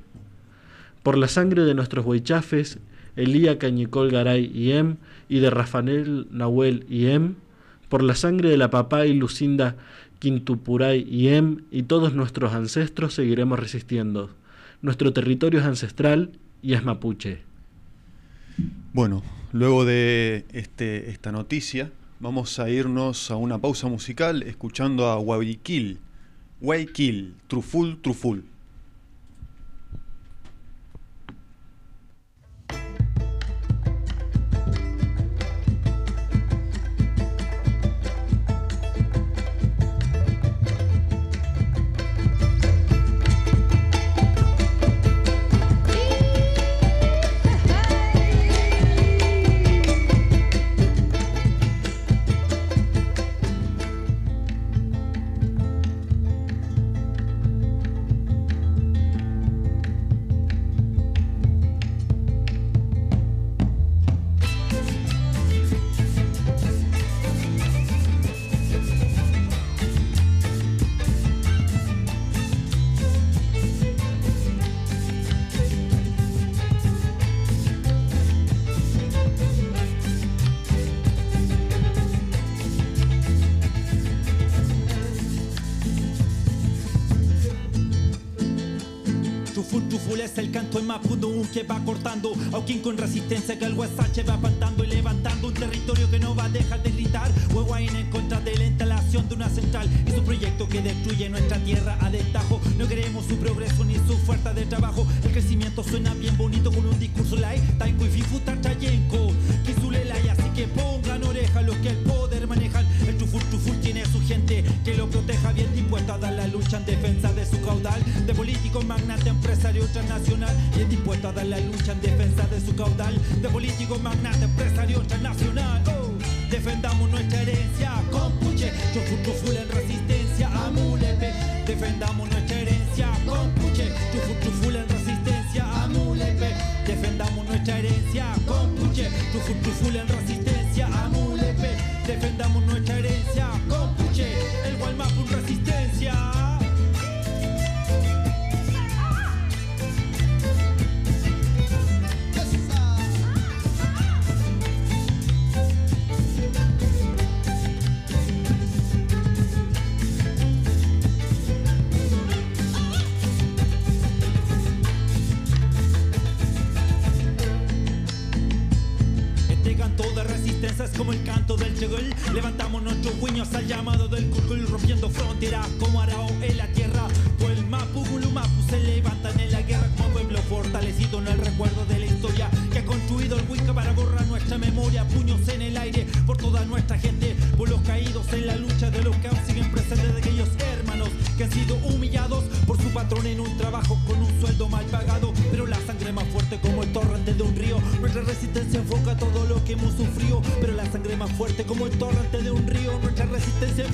Por la sangre de nuestros huichafes, Elía Cañicol Garay y Em, y de Rafael Nahuel y Em, por la sangre de la papá y Lucinda Quintupuray y Em y todos nuestros ancestros seguiremos resistiendo. Nuestro territorio es ancestral y es mapuche. Bueno, luego de este, esta noticia, vamos a irnos a una pausa musical escuchando a Guayaquil, Guayaquil, Truful, Truful. Canto en Mapudungun que va cortando. Auquín con resistencia que el Huesache va pantando y levantando Un territorio que no va a dejar de gritar. Huehuaín en contra de la instalación de una central. Y su proyecto que destruye nuestra tierra a destajo. No queremos su progreso ni su fuerza de trabajo. El crecimiento suena bien bonito con un discurso lai Taiko y Fifu Tarchayenko y así que pongan oreja los que el poder manejan El Truful, truful tiene su gente que lo proteja. Bien dispuesto a dar la lucha en defensa De político, magnate, empresario transnacional Bien dispuesto a dar la lucha en defensa de su caudal De político, magnate, empresario transnacional oh. Defendamos nuestra herencia con puche. Truful, truful en resistencia a Mulepe Defendamos nuestra herencia con puche. Truful, truful en resistencia a Mulepe Defendamos nuestra herencia con puche. Truful, truful en resistencia a Mulepe Defendamos nuestra herencia con puche. El Gualmapu al llamado del Kurkul Rompiendo fronteras como Arao en la tierra. O el Mapu Gulumapu se levantan en la guerra Como pueblo fortalecido en el recuerdo de la historia Que ha construido el Wicca para borrar nuestra memoria Puños en el aire por toda nuestra gente Por los caídos en la lucha de los que aún siguen presentes De aquellos hermanos que han sido humillados Por su patrón en un trabajo con un sueldo mal pagado Pero la sangre más fuerte como el torrente de un río. Nuestra resistencia enfoca todo lo que hemos sufrido Pero la sangre más fuerte como el torrente de un río Nuestra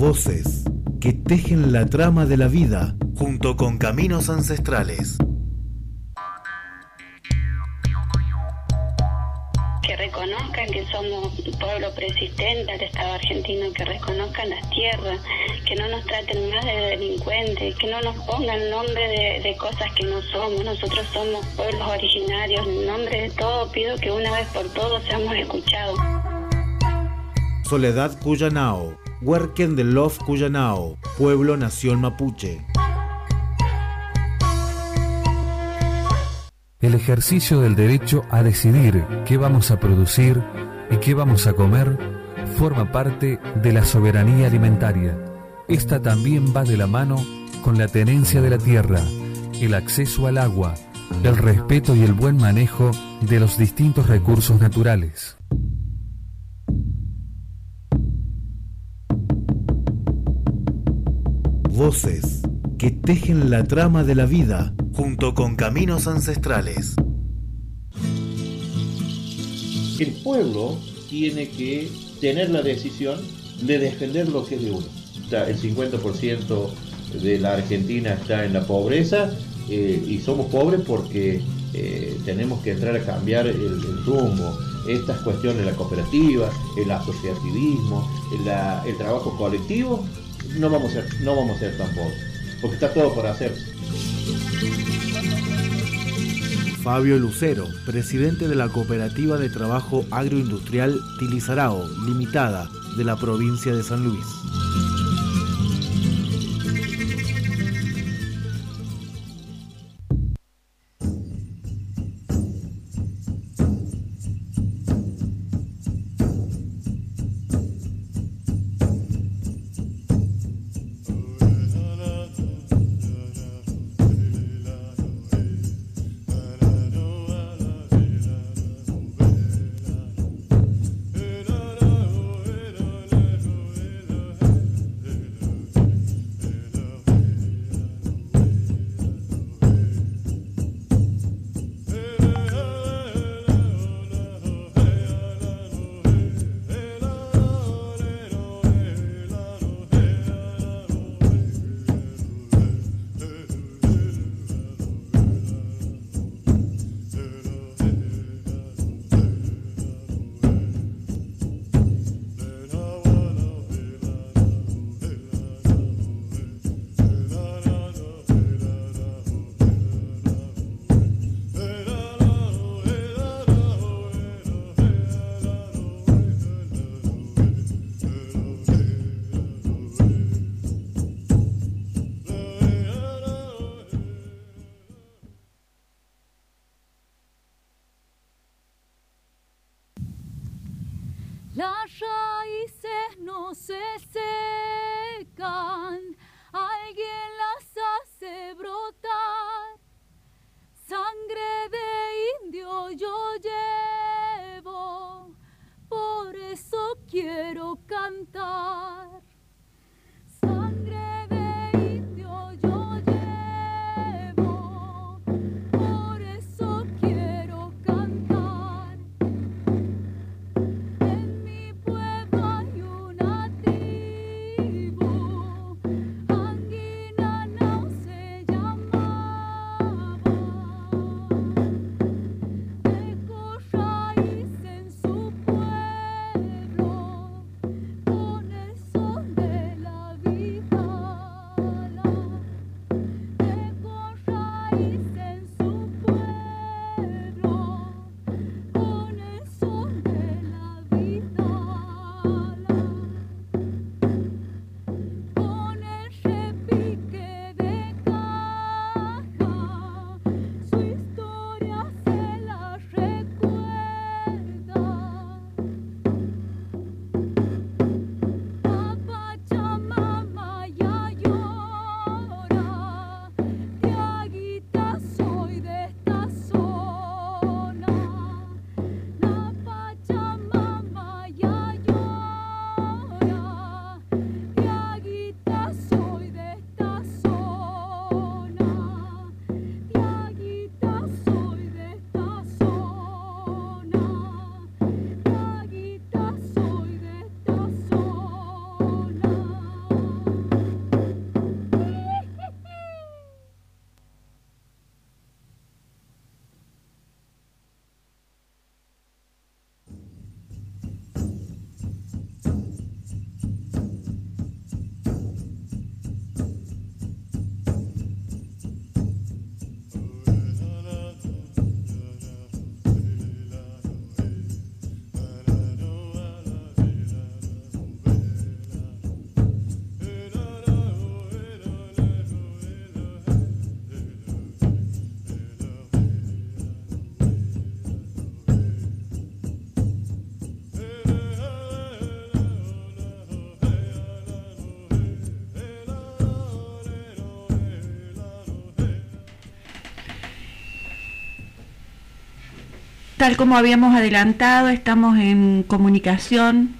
Voces que tejen la trama de la vida junto con caminos ancestrales. que reconozcan que somos un pueblo persistente al Estado argentino, que reconozcan las tierras, que no nos traten más de delincuentes, que no nos pongan nombre de, de cosas que no somos. Nosotros somos pueblos originarios. En nombre de todo pido que una vez por todos seamos escuchados. Soledad Cuyanao, Huerquen de Love Cuyanao, Pueblo Nación Mapuche. El ejercicio del derecho a decidir qué vamos a producir y qué vamos a comer forma parte de la soberanía alimentaria. Esta también va de la mano con la tenencia de la tierra, el acceso al agua, el respeto y el buen manejo de los distintos recursos naturales. Voces que tejen la trama de la vida junto con caminos ancestrales. El pueblo tiene que tener la decisión de defender lo que es de uno. El 50% de la Argentina está en la pobreza eh, y somos pobres porque eh, tenemos que entrar a cambiar el, rumbo. Estas cuestiones, la cooperativa, el asociativismo, el trabajo colectivo, no vamos, a ser, no vamos a ser tan pobres, porque está todo por hacer. Fabio Lucero, presidente de la Cooperativa de Trabajo Agroindustrial Tilizarao, limitada, de la provincia de San Luis. Tal como habíamos adelantado, estamos en comunicación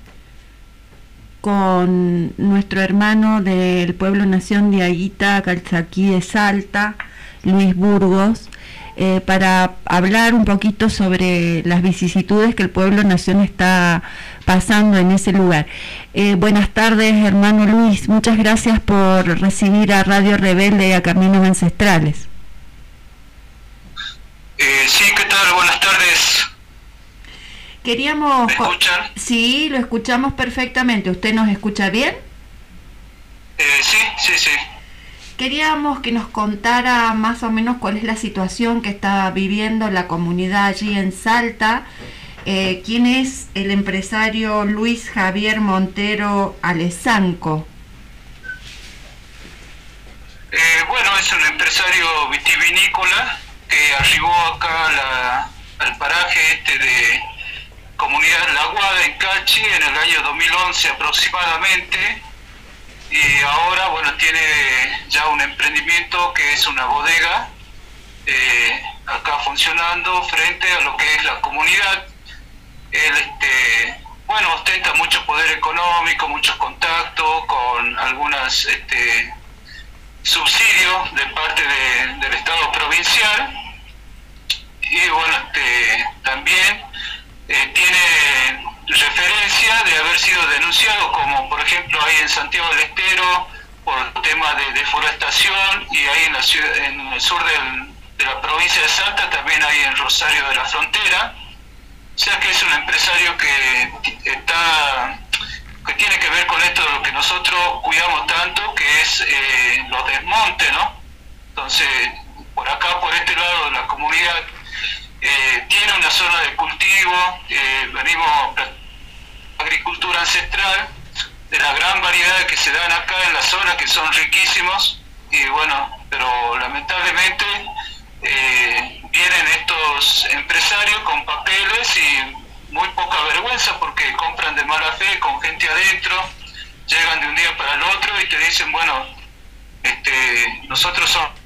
con nuestro hermano del pueblo nación de Aguita, Calzaquí de Salta, Luis Burgos, eh, para hablar un poquito sobre las vicisitudes que el pueblo nación está pasando en ese lugar. Eh, buenas tardes, hermano Luis, muchas gracias por recibir a Radio Rebelde y a Caminos Ancestrales. Eh, sí, ¿qué tal? Buenas tardes. Queríamos... ¿Me escuchan? Sí, lo escuchamos perfectamente. ¿Usted nos escucha bien? Eh, sí, sí, sí. Queríamos que nos contara más o menos cuál es la situación que está viviendo la comunidad allí en Salta. Eh, ¿Quién es el empresario Luis Javier Montero Alezanco? Eh, bueno, es un empresario vitivinícola que arribó acá a la- al paraje este de Comunidad La Guada en Cachi en el año 2011 aproximadamente. Y ahora bueno tiene ya un emprendimiento que es una bodega eh, acá funcionando frente a lo que es la comunidad. Él este bueno ostenta mucho poder económico muchos contactos con algunas este subsidios de parte de- del Estado provincial. Y bueno este, también tiene referencia de haber sido denunciado como por ejemplo ahí en Santiago del Estero por temas de deforestación y ahí en la ciudad, en el sur del- de la provincia de Salta también ahí en Rosario de la Frontera o sea que es un empresario que está que tiene que ver con esto de lo que nosotros cuidamos tanto, que es eh, los desmontes, ¿no? Entonces, por acá, por este lado de la comunidad, eh, tiene una zona de cultivo, eh, venimos agricultura ancestral, de la gran variedad que se dan acá en la zona, que son riquísimos, y bueno, pero lamentablemente eh, vienen estos empresarios con papeles y muy poca vergüenza porque compran de mala fe con gente adentro, llegan de un día para el otro y te dicen, bueno, este, nosotros somos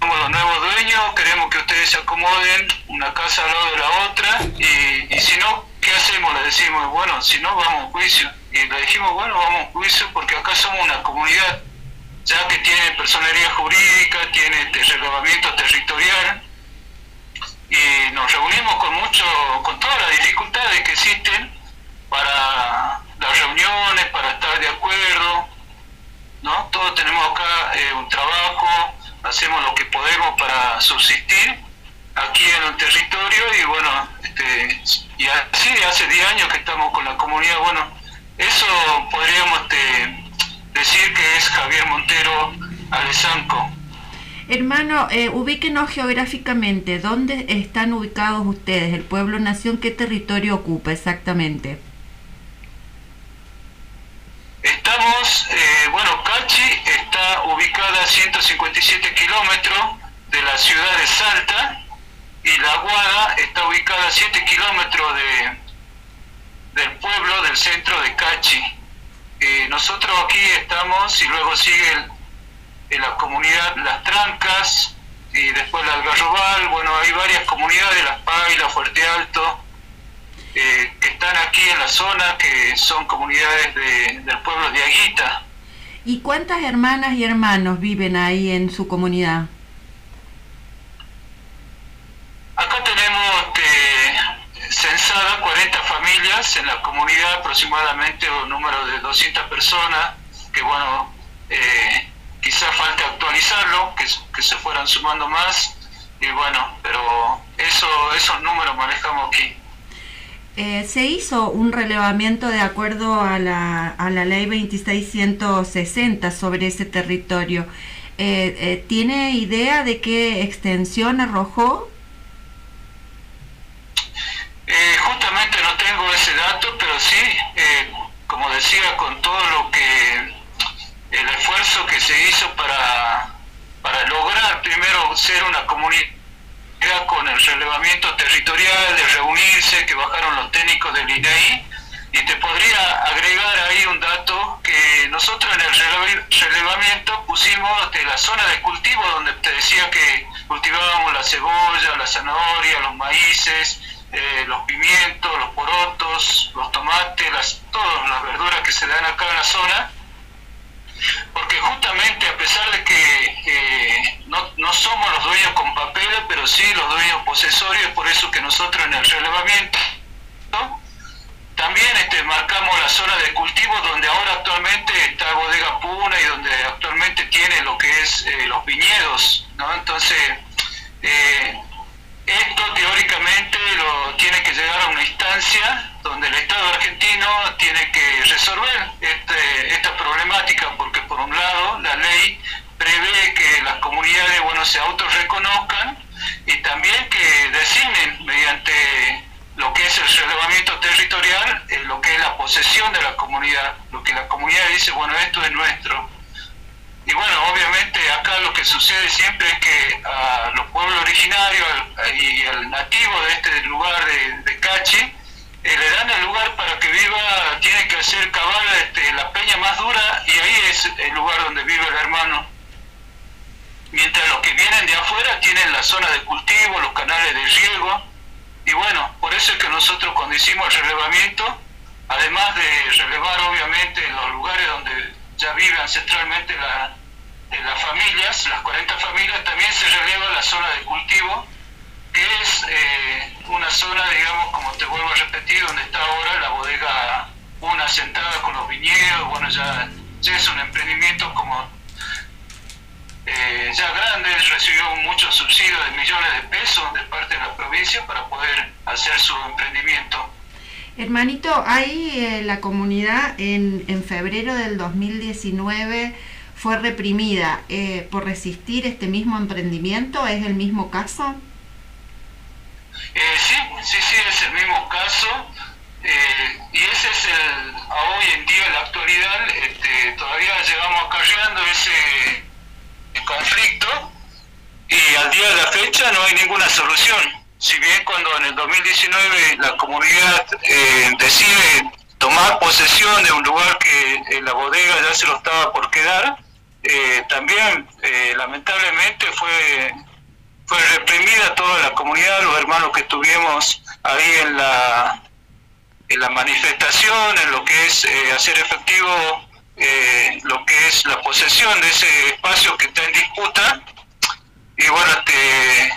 los nuevos dueños, queremos que ustedes se acomoden una casa al lado de la otra y, y si no, ¿qué hacemos? Le decimos, bueno, si no, vamos a juicio. Y le dijimos, bueno, vamos a juicio porque acá somos una comunidad ya que tiene personería jurídica, tiene relevamiento territorial y nos reunimos con mucho, con todas las dificultades que existen para las reuniones, para estar de acuerdo, ¿no? Todos tenemos acá eh, un trabajo, hacemos lo que podemos para subsistir aquí en el territorio y bueno, este, y así hace 10 años que estamos con la comunidad, bueno, eso podríamos este, decir que es Javier Montero Alezanco. Hermano, eh, ubíquenos geográficamente. ¿Dónde están ubicados ustedes? ¿El pueblo nación qué territorio ocupa exactamente? Estamos, eh, bueno, Cachi está ubicada a 157 kilómetros de la ciudad de Salta y La Guada está ubicada a 7 kilómetros de, del pueblo, del centro de Cachi. Eh, nosotros aquí estamos y luego sigue en la comunidad Las Trancas y después la Algarrobal, bueno, hay varias comunidades, Las Pailas, Fuerte Alto, eh, que están aquí en la zona, que son comunidades de- del pueblo de Aguita. ¿Y cuántas hermanas y hermanos viven ahí en su comunidad? Acá tenemos este, censadas 40 familias en la comunidad, aproximadamente un número de 200 personas, que bueno, eh, quizás falte actualizarlo, que, que se fueran sumando más, y bueno, pero eso, esos números manejamos aquí. Eh, se hizo un relevamiento de acuerdo a la, a la ley 2660 sobre ese territorio. Eh, eh, ¿Tiene idea de qué extensión arrojó? Justamente no tengo ese dato, pero sí, como decía, con todo lo que el esfuerzo que se hizo para, para lograr primero ser una comunidad con el relevamiento territorial, de reunirse, que bajaron los técnicos del INEI, y te podría agregar ahí un dato que nosotros en el relevamiento pusimos de la zona de cultivo donde te decía que cultivábamos la cebolla, la zanahoria, los maíces, eh, los pimientos, los porotos, los tomates, las, todas las verduras que se dan acá en la zona, porque justamente a pesar de que eh, no, no somos los dueños con papeles, pero sí los dueños posesorios, por eso que nosotros en el relevamiento también este, marcamos la zona de cultivo donde ahora actualmente está Bodega Puna y donde actualmente tiene lo que es eh, los viñedos, ¿no? Entonces, eh, esto teóricamente lo tiene que llegar a una instancia donde el Estado argentino tiene que resolver este, esta problemática, porque por un lado la ley prevé que las comunidades bueno, se autorreconozcan y también que designen mediante lo que es el relevamiento territorial, eh, lo que es la posesión de la comunidad, lo que la comunidad dice, bueno, esto es nuestro. Y bueno, obviamente acá lo que sucede siempre es que a los pueblos originarios al- y al nativo de este lugar de Cachi, eh, le dan el lugar para que viva, tiene que hacer cavar este, la peña más dura y ahí es el lugar donde vive el hermano. Mientras los que vienen de afuera tienen la zona de cultivo, los canales de riego, y bueno, por eso es que nosotros cuando hicimos el relevamiento, además de relevar obviamente los lugares donde ya vive ancestralmente la, eh, las familias, las 40 familias, también se releva la zona de cultivo, es eh, una zona, digamos, como te vuelvo a repetir, donde está ahora la bodega una sentada con los viñedos, bueno, ya, ya es un emprendimiento como eh, ya grande, recibió muchos subsidios de millones de pesos de parte de la provincia para poder hacer su emprendimiento. Hermanito, ahí eh, la comunidad en, en febrero del 2019 fue reprimida eh, por resistir este mismo emprendimiento. ¿Es el mismo caso? Eh, sí, sí, sí, es el mismo caso. eh, y ese es el, a hoy en día, la actualidad, este, todavía llevamos acarreando ese conflicto y al día de la fecha no hay ninguna solución. si bien cuando en el 2019 la comunidad eh, decide tomar posesión de un lugar que en la bodega ya se lo estaba por quedar, eh, también eh, lamentablemente fue fue reprimida toda la comunidad, los hermanos que estuvimos ahí en la en la manifestación, en lo que es eh, hacer efectivo eh, lo que es la posesión de ese espacio que está en disputa. Y bueno, este,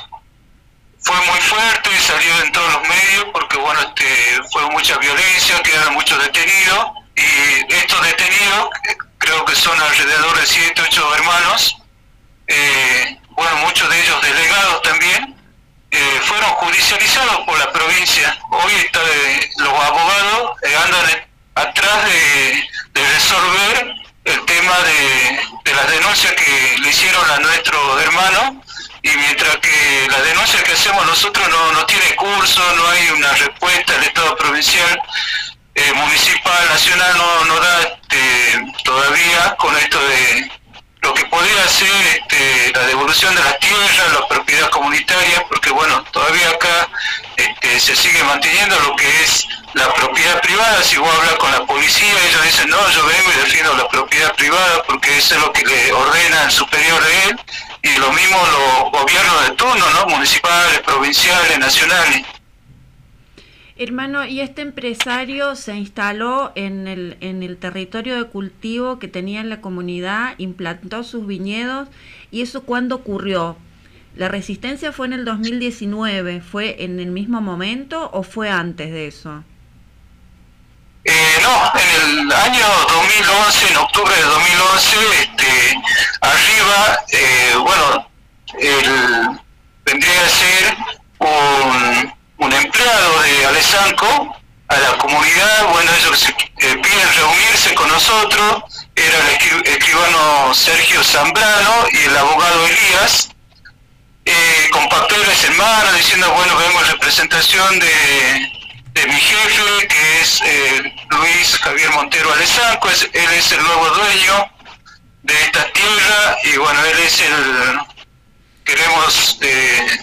fue muy fuerte, salió en todos los medios porque bueno, este, fue mucha violencia, quedaron muchos detenidos y estos detenidos, creo que son alrededor de 7, 8 hermanos, eh, bueno, muchos de ellos delegados también, eh, fueron judicializados por la provincia. Hoy está de- los abogados eh, andan atrás de, resolver el tema de, las denuncias que le hicieron a nuestro hermano y mientras que la denuncia que hacemos nosotros no, no tiene curso, no hay una respuesta del Estado provincial, eh, municipal, nacional, no, no da este, todavía con esto de lo que podría ser este, la devolución de las tierras, la propiedad comunitaria, porque bueno, todavía acá este, se sigue manteniendo lo que es la propiedad privada. Si vos hablas con la policía, ellos dicen, no, yo vengo y defiendo la propiedad privada porque eso es lo que le ordena el superior de él, y lo mismo los gobiernos de turno, ¿no? Municipales, provinciales, nacionales. Hermano, ¿y este empresario se instaló en el, en el territorio de cultivo que tenía en la comunidad, implantó sus viñedos? ¿Y eso cuándo ocurrió? ¿La resistencia fue en el 2019? ¿Fue en el mismo momento o fue antes de eso? Eh, no, en el año 2011, en octubre de 2011, este, arriba, eh, bueno, el, vendría a ser un, un empleado de Alessanco a la comunidad, bueno, ellos se, eh, piden reunirse con nosotros, era el escri- escribano Sergio Zambrano y el abogado Elías, eh, con papeles en mano diciendo, bueno, vengo en representación de, de mi jefe, que es eh, Luis Javier Montero Alessanco, es, él es el nuevo dueño de esta tierra y bueno, él es el, queremos eh,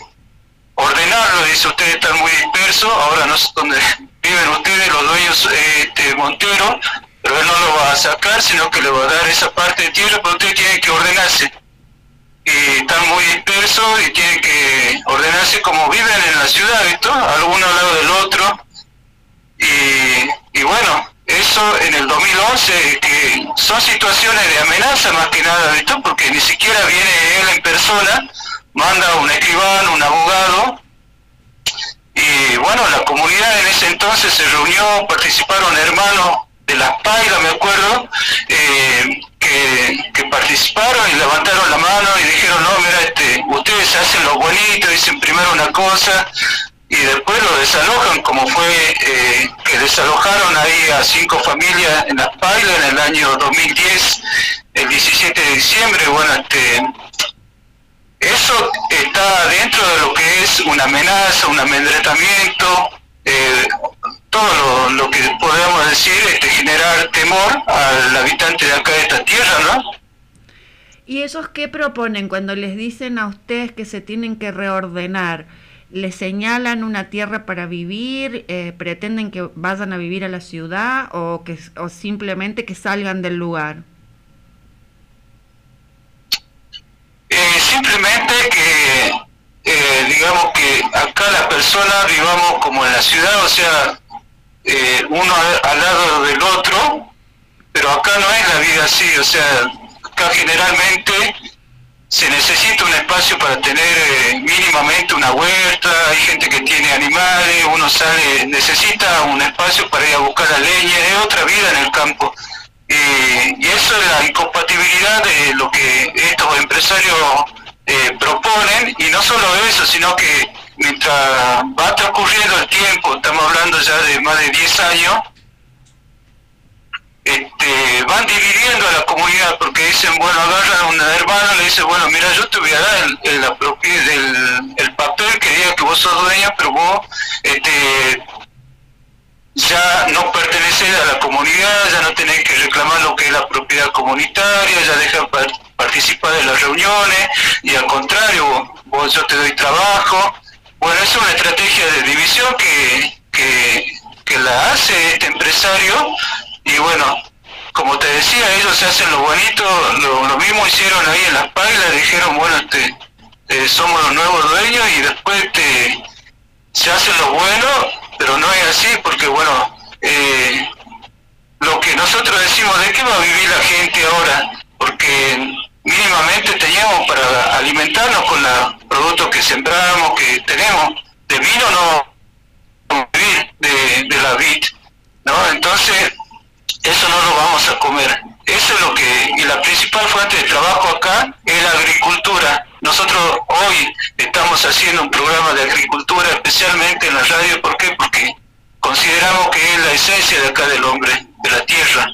ordenarlo, dice ustedes están muy dispersos, ahora no sé dónde (laughs) viven ustedes, los dueños este, Montero, pero él no lo va a sacar, sino que le va a dar esa parte de tierra, pero ustedes tienen que ordenarse y están muy dispersos y tienen que ordenarse como viven en la ciudad, ¿visto? Alguno al lado del otro. Y, y bueno, eso en el 2011, que son situaciones de amenaza más que nada, ¿visto? Porque ni siquiera viene él en persona, manda un escribano, un abogado. Y bueno, la comunidad en ese entonces se reunió, participaron hermanos de Las Pailas, me acuerdo, eh, que, participaron y levantaron la mano y dijeron, no, mira, este, ustedes hacen lo bonito, dicen primero una cosa y después lo desalojan, como fue eh, que desalojaron ahí a cinco familias en Las Pailas en el año 2010, el 17 de diciembre, bueno, este, eso está dentro de lo que es una amenaza, un amedrentamiento, eh, todo lo, lo que podemos decir, este, generar temor al habitante de acá de esta tierra, ¿no? ¿Y esos qué proponen cuando les dicen a ustedes que se tienen que reordenar? ¿Les señalan una tierra para vivir? Eh, ¿Pretenden que vayan a vivir a la ciudad o, que, o simplemente que salgan del lugar? Eh, simplemente que, eh, digamos que acá la persona vivamos como en la ciudad, o sea, eh, uno al lado del otro, pero acá no es la vida así, o sea, acá generalmente se necesita un espacio para tener eh, mínimamente una huerta, hay gente que tiene animales, uno sale, necesita un espacio para ir a buscar la leña, es otra vida en el campo. Eh, y eso es la incompatibilidad de lo que estos empresarios eh, proponen, y no solo eso, sino que mientras va transcurriendo el tiempo, estamos hablando ya de más de 10 años, este, van dividiendo a la comunidad porque dicen, bueno, agarran a un hermano, le dicen, bueno, mira, yo te voy a dar el, el, el- el papel que diga que vos sos dueña, pero vos este, ya no perteneces a la comunidad, ya no tenés que reclamar lo que es la propiedad comunitaria, ya dejas par- participar de las reuniones y al contrario, vos, yo te doy trabajo. Bueno, es una estrategia de división que, que, la hace este empresario y bueno, como te decía, ellos se hacen lo bonito, lo, mismo hicieron ahí en Las Pailas, dijeron, bueno, este, eh, somos los nuevos dueños y después este, se hace lo bueno, pero no es así porque bueno, eh, lo que nosotros decimos, ¿de qué va a vivir la gente ahora? Porque mínimamente teníamos para alimentarnos con los productos que sembramos, que tenemos. De vino no vivir, de la vid, ¿no? Entonces, eso no lo vamos a comer. Eso es lo que, y la principal fuente de trabajo acá es la agricultura. Nosotros hoy estamos haciendo un programa de agricultura, especialmente en la radio, ¿por qué? Porque consideramos que es la esencia de acá del hombre, de la tierra.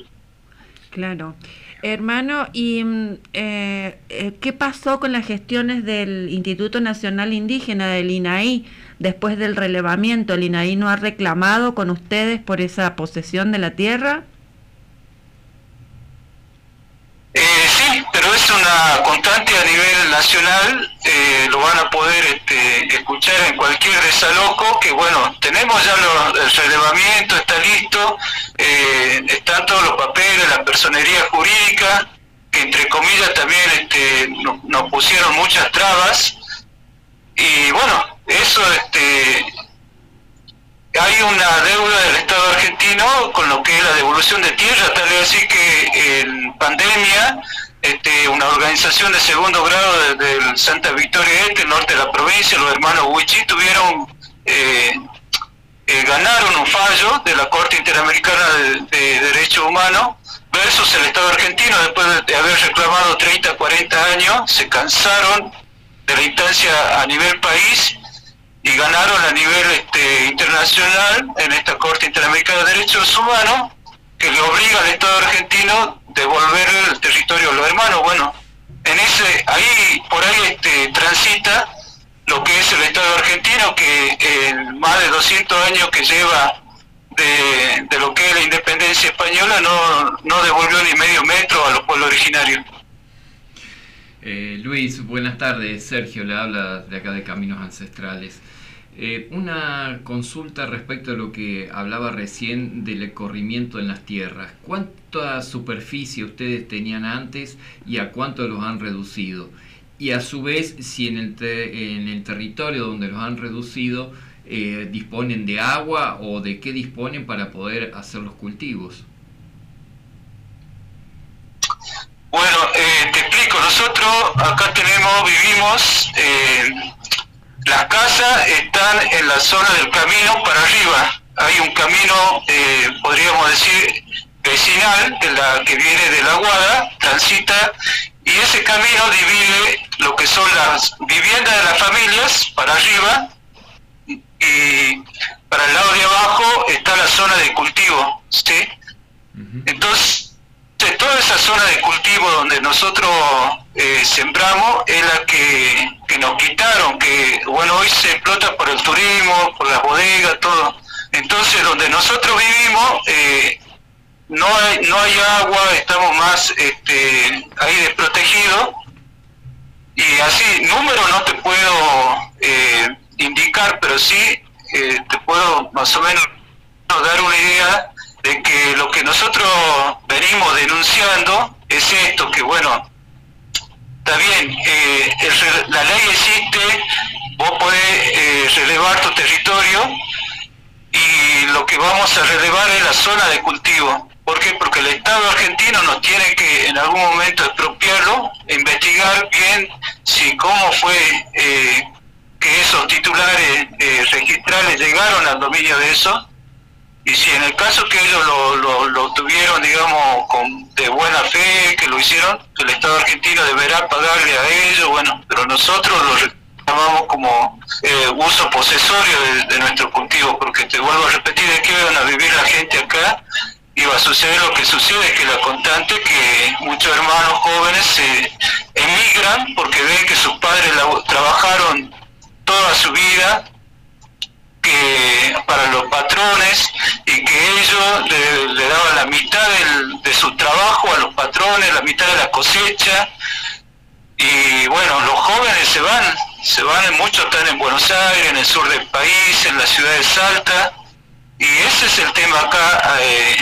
Claro. Hermano, ¿y mm, eh, eh, qué pasó con las gestiones del Instituto Nacional Indígena, del INAI, después del relevamiento? ¿El INAI no ha reclamado con ustedes por esa posesión de la tierra? Eh, sí, pero es una constante a nivel nacional, eh, lo van a poder este, escuchar en cualquier desaloco, que bueno, tenemos ya el relevamiento, está listo, eh, están todos los papeles, la personería jurídica, que entre comillas también este, no- nos pusieron muchas trabas, y bueno, eso este, hay una deuda del Estado argentino con lo que es la devolución de tierra, tal vez así que en pandemia este, una organización de segundo grado de- del Santa Victoria Este, norte de la provincia, los hermanos Huichi, tuvieron, eh, eh, ganaron un fallo de la Corte Interamericana de, de Derechos Humanos versus el Estado argentino. Después de, de haber reclamado 30, 40 años, se cansaron de la instancia a nivel país y ganaron a nivel este, internacional en esta Corte Interamericana de Derechos Humanos que le obliga al Estado argentino devolver el territorio a los hermanos. Bueno, en ese ahí por ahí este, transita lo que es el Estado argentino que más de 200 años que lleva de, de lo que es la independencia española no, no devolvió ni medio metro a los pueblos originarios. Eh, Luis, buenas tardes. Sergio le habla de acá de Caminos Ancestrales. Eh, una consulta respecto a lo que hablaba recién del corrimiento en las tierras. ¿Cuánta superficie ustedes tenían antes y a cuánto los han reducido? Y a su vez, si en el, te- en el territorio donde los han reducido eh, disponen de agua o de qué disponen para poder hacer los cultivos. Bueno, eh, te explico, nosotros acá tenemos, vivimos, eh, las casas están en la zona del camino para arriba. Hay un camino, eh, podríamos decir, vecinal, de la que viene de la Guada, transita, y ese camino divide lo que son las viviendas de las familias para arriba, y para el lado de abajo está la zona de cultivo, ¿sí? Entonces, toda esa zona de cultivo donde nosotros eh, sembramos es la que, que nos quitaron, que bueno, hoy se explota por el turismo, por las bodegas, todo. Entonces, donde nosotros vivimos, eh, no hay, no hay agua, estamos más este, ahí desprotegidos. Y así, número no te puedo eh, indicar, pero sí eh, te puedo más o menos dar una idea de que lo que nosotros venimos denunciando es esto, que bueno, está bien, eh, la ley existe, vos podés eh, relevar tu territorio y lo que vamos a relevar es la zona de cultivo. ¿Por qué? Porque el Estado argentino nos tiene que en algún momento expropiarlo, investigar bien si cómo fue eh, que esos titulares registrales llegaron al dominio de eso y si en el caso que ellos lo, lo, tuvieron, digamos, con, de buena fe, que lo hicieron, el Estado argentino deberá pagarle a ellos, bueno, pero nosotros lo reclamamos como eh, uso posesorio de, de nuestro cultivo, porque te vuelvo a repetir, de que van a vivir la gente acá, y va a suceder lo que sucede, que la constante que muchos hermanos jóvenes se emigran porque ven que sus padres la- trabajaron toda su vida que para los patrones y que ellos le, daban la mitad del- de su trabajo a los patrones, la mitad de la cosecha. Y bueno, los jóvenes se van, se van, muchos están en Buenos Aires, en el sur del país, en la ciudad de Salta, y ese es el tema acá eh,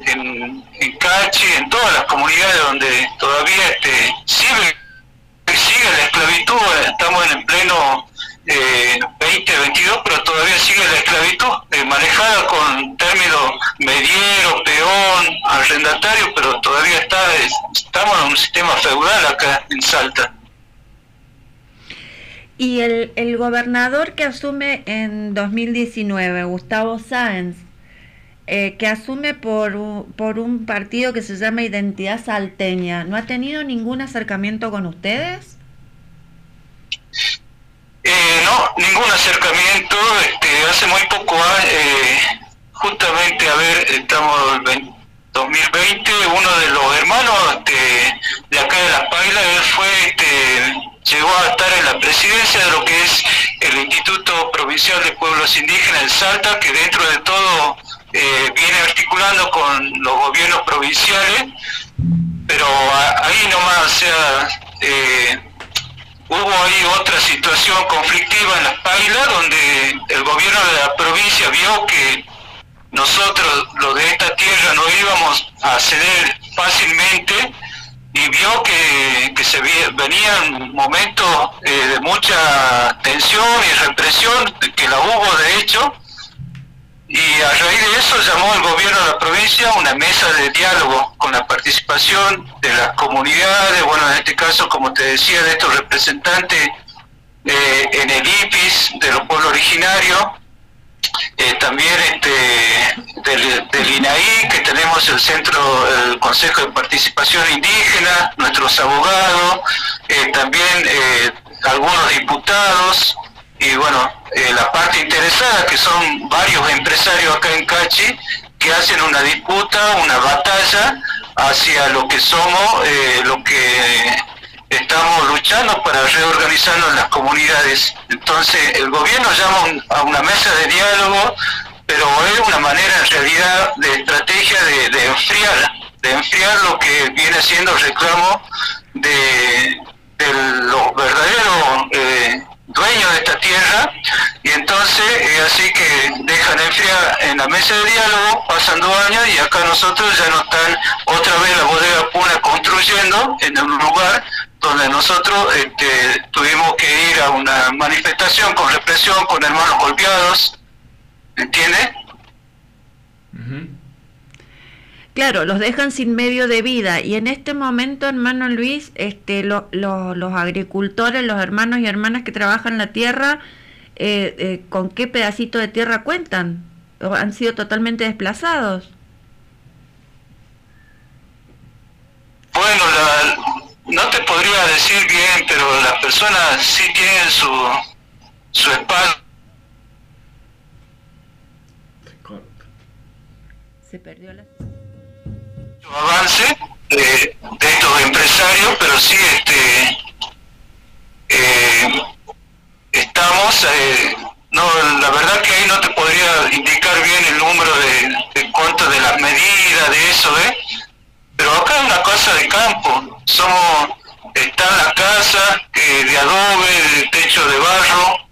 en, en Cachi, en todas las comunidades donde todavía este, sigue, sigue la esclavitud, estamos en pleno eh, 2022, pero todavía sigue la esclavitud, eh, manejada con términos mediero, peón, arrendatario, pero todavía está, es- estamos en un sistema feudal acá en Salta. Y el, el gobernador que asume en 2019, Gustavo Sáenz, eh, que asume por, por un partido que se llama Identidad Salteña, ¿no ha tenido ningún acercamiento con ustedes? Eh, no, ningún acercamiento. Este, hace muy poco, ah, eh, justamente, a ver, estamos en vein- 2020, uno de los hermanos este, de acá de Las Pailas, él fue, este, llegó a estar en la presidencia de lo que es el Instituto Provincial de Pueblos Indígenas de Salta, que dentro de todo eh, viene articulando con los gobiernos provinciales, pero ahí nomás, o sea, eh, hubo ahí otra situación conflictiva en Las Pailas, donde el gobierno de la provincia vio que nosotros, los de esta tierra, no íbamos a ceder fácilmente y vio que, que se venían momentos eh, de mucha tensión y represión, que la hubo de hecho, y a raíz de eso llamó el gobierno de la provincia una mesa de diálogo con la participación de las comunidades, bueno, en este caso, como te decía, de estos representantes eh, en el IPIS, de los pueblos originarios, eh, también este, del, del INAI, que tenemos el centro, el Consejo de Participación Indígena, nuestros abogados, eh, también eh, algunos diputados y bueno, eh, la parte interesada, que son varios empresarios acá en Cachi, que hacen una disputa, una batalla hacia lo que somos, eh, lo que estamos luchando para reorganizarnos en las comunidades. Entonces, el gobierno llama a una mesa de diálogo, pero es una manera en realidad de estrategia de, de enfriar, de enfriar lo que viene siendo el reclamo de, de los verdaderos eh, dueños de esta tierra, y entonces es así que dejan enfriar en la mesa de diálogo, pasan dos años y acá nosotros ya no están otra vez la bodega Puna construyendo en un lugar donde nosotros este, tuvimos que ir a una manifestación con represión, con hermanos golpeados, ¿entiendes? Claro, los dejan sin medio de vida y en este momento, hermano Luis, este, lo- lo- los agricultores, los hermanos y hermanas que trabajan la tierra, eh, eh, ¿con qué pedacito de tierra cuentan? ¿O ¿Han sido totalmente desplazados? Bueno, la- no te podría decir bien, pero las personas sí tienen su, su espacio. Se perdió la... avance de, de estos empresarios, pero sí este eh, estamos, eh, no, la verdad que ahí no te podría indicar bien el número de, de cuánto de las medidas, de eso, ¿eh? Pero acá es una casa de campo, somos, están las casas eh, de adobe, de techo de barro,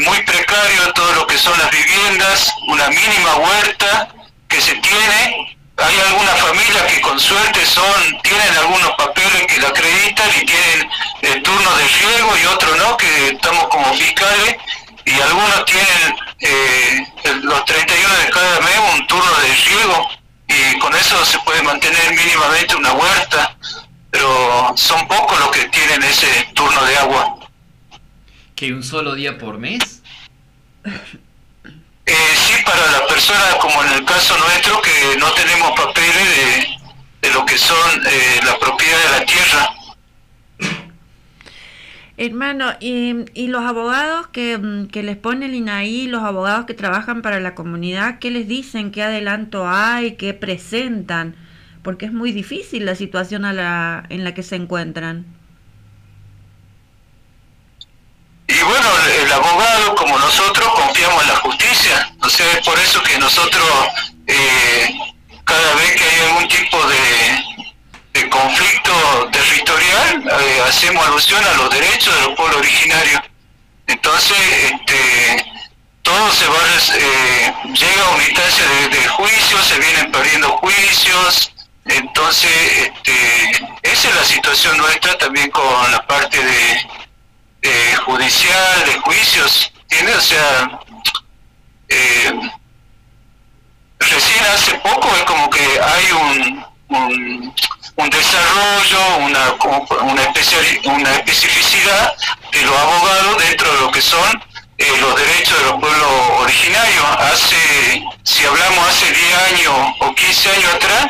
muy precario todo lo que son las viviendas, una mínima huerta que se tiene. Hay algunas familias que con suerte son tienen algunos papeles que la acreditan y tienen el turno de riego y otros no, que estamos como fiscales y algunos tienen eh, los 31 de cada mes un turno de riego y con eso se puede mantener mínimamente una huerta, pero son pocos los que tienen ese turno de agua. ¿Que un solo día por mes? Eh, sí, para las personas como en el caso nuestro que no tenemos papeles de, lo que son eh, la propiedad de la tierra. Hermano, y, y los abogados que, mm, que les pone el INAI, los abogados que trabajan para la comunidad, ¿qué les dicen? ¿Qué adelanto hay? ¿Qué presentan? Porque es muy difícil la situación a la, en la que se encuentran. Y bueno, el, abogado como nosotros confiamos en la justicia. Sea, es por eso que nosotros eh, cada vez que hay algún tipo de, de conflicto territorial, eh, hacemos alusión a los derechos de los pueblos originarios. Entonces, este, todo se va, eh, llega a una instancia de, de juicio, se vienen perdiendo juicios, entonces, este, esa es la situación nuestra también con la parte de, de judicial, de juicios, ¿entiendes? O sea, eh, recién hace poco es como que hay un, un, un desarrollo, una, una, especial, una especificidad de los abogados dentro de lo que son eh, los derechos de los pueblos originarios. Hace, si hablamos hace 10 años o 15 años atrás,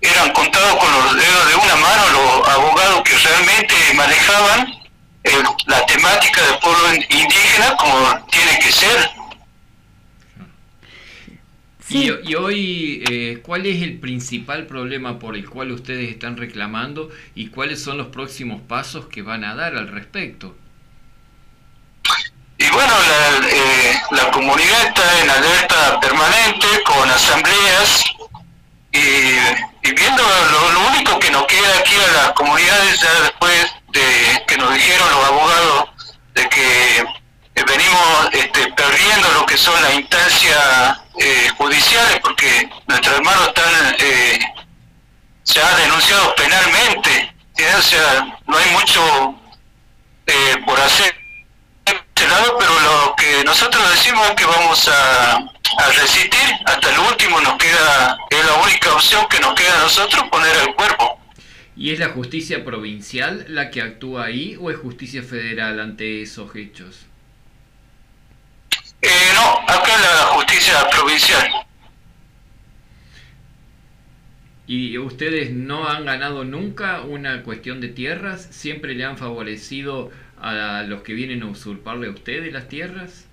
eran contados con los dedos de una mano los abogados que realmente manejaban el- la temática del pueblo indígena como tiene que ser. Y, y hoy, eh, ¿cuál es el principal problema por el cual ustedes están reclamando y cuáles son los próximos pasos que van a dar al respecto? Y bueno, la, eh, la comunidad está en alerta permanente con asambleas y, y viendo lo, lo único que nos queda aquí a las comunidades ya después de que nos dijeron los abogados de que eh, venimos este, perdiendo lo que son las instancias eh, judiciales porque nuestros hermanos están eh, ya denunciados penalmente, ¿entiendes? o sea, no hay mucho eh, por hacer este lado, pero lo que nosotros decimos es que vamos a, a resistir hasta el último, nos queda, es la única opción que nos queda a nosotros poner el cuerpo. ¿Y es la justicia provincial la que actúa ahí o es justicia federal ante esos hechos? Eh, no, acá la justicia provincial. ¿Y ustedes no han ganado nunca una cuestión de tierras? ¿Siempre le han favorecido a los que vienen a usurparle a ustedes las tierras?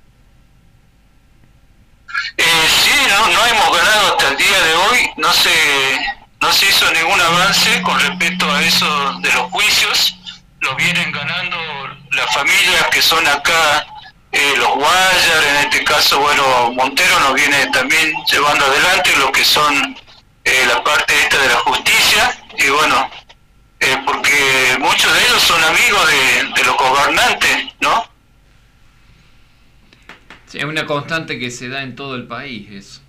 Eh, sí, no, no hemos ganado hasta el día de hoy, no se, no se hizo ningún avance con respecto a eso de los juicios, lo vienen ganando las familias que son acá, eh, los Guayar, en este caso, bueno, Montero nos viene también llevando adelante lo que son eh, la parte esta de la justicia, y bueno, eh, porque muchos de ellos son amigos de, de los gobernantes, ¿no? Sí, Es una constante que se da en todo el país eso.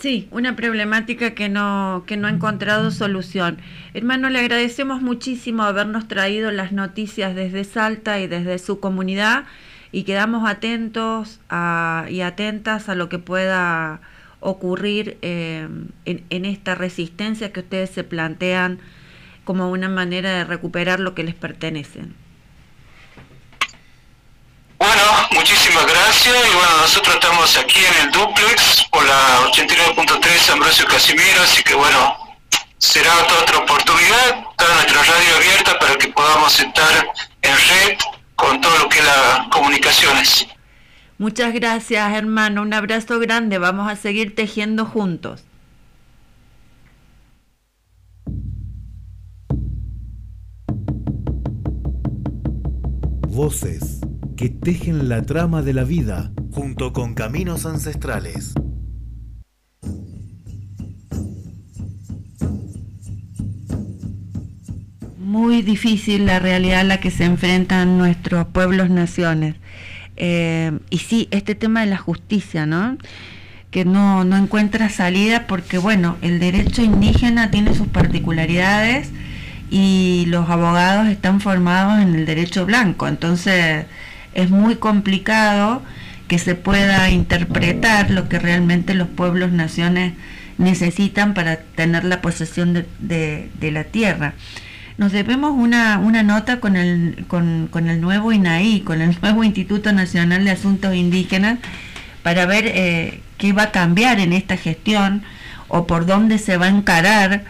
Sí, una problemática que no, que no ha encontrado solución. Hermano, le agradecemos muchísimo habernos traído las noticias desde Salta y desde su comunidad y quedamos atentos a- y atentas a lo que pueda ocurrir eh, en, en esta resistencia que ustedes se plantean como una manera de recuperar lo que les pertenece. Bueno, muchísimas gracias y bueno, nosotros estamos aquí en el duplex por la 89.3 Ambrosio Casimiro, así que bueno, será otra, otra oportunidad, está nuestra radio abierta para que podamos estar en red con todo lo que es las comunicaciones. Muchas gracias, hermano. Un abrazo grande. Vamos a seguir tejiendo juntos. Voces que tejen la trama de la vida junto con caminos ancestrales. Muy difícil la realidad a la que se enfrentan nuestros pueblos, naciones. Eh, y sí, este tema de la justicia, ¿no? Que no, no encuentra salida porque, bueno, el derecho indígena tiene sus particularidades y los abogados están formados en el derecho blanco. Entonces, es muy complicado que se pueda interpretar lo que realmente los pueblos, naciones necesitan para tener la posesión de, de- la tierra. Nos debemos una, una nota con el, con, con el nuevo INAI, con el (laughs) nuevo Instituto Nacional de Asuntos Indígenas, para ver eh, qué va a cambiar en esta gestión o por dónde se va a encarar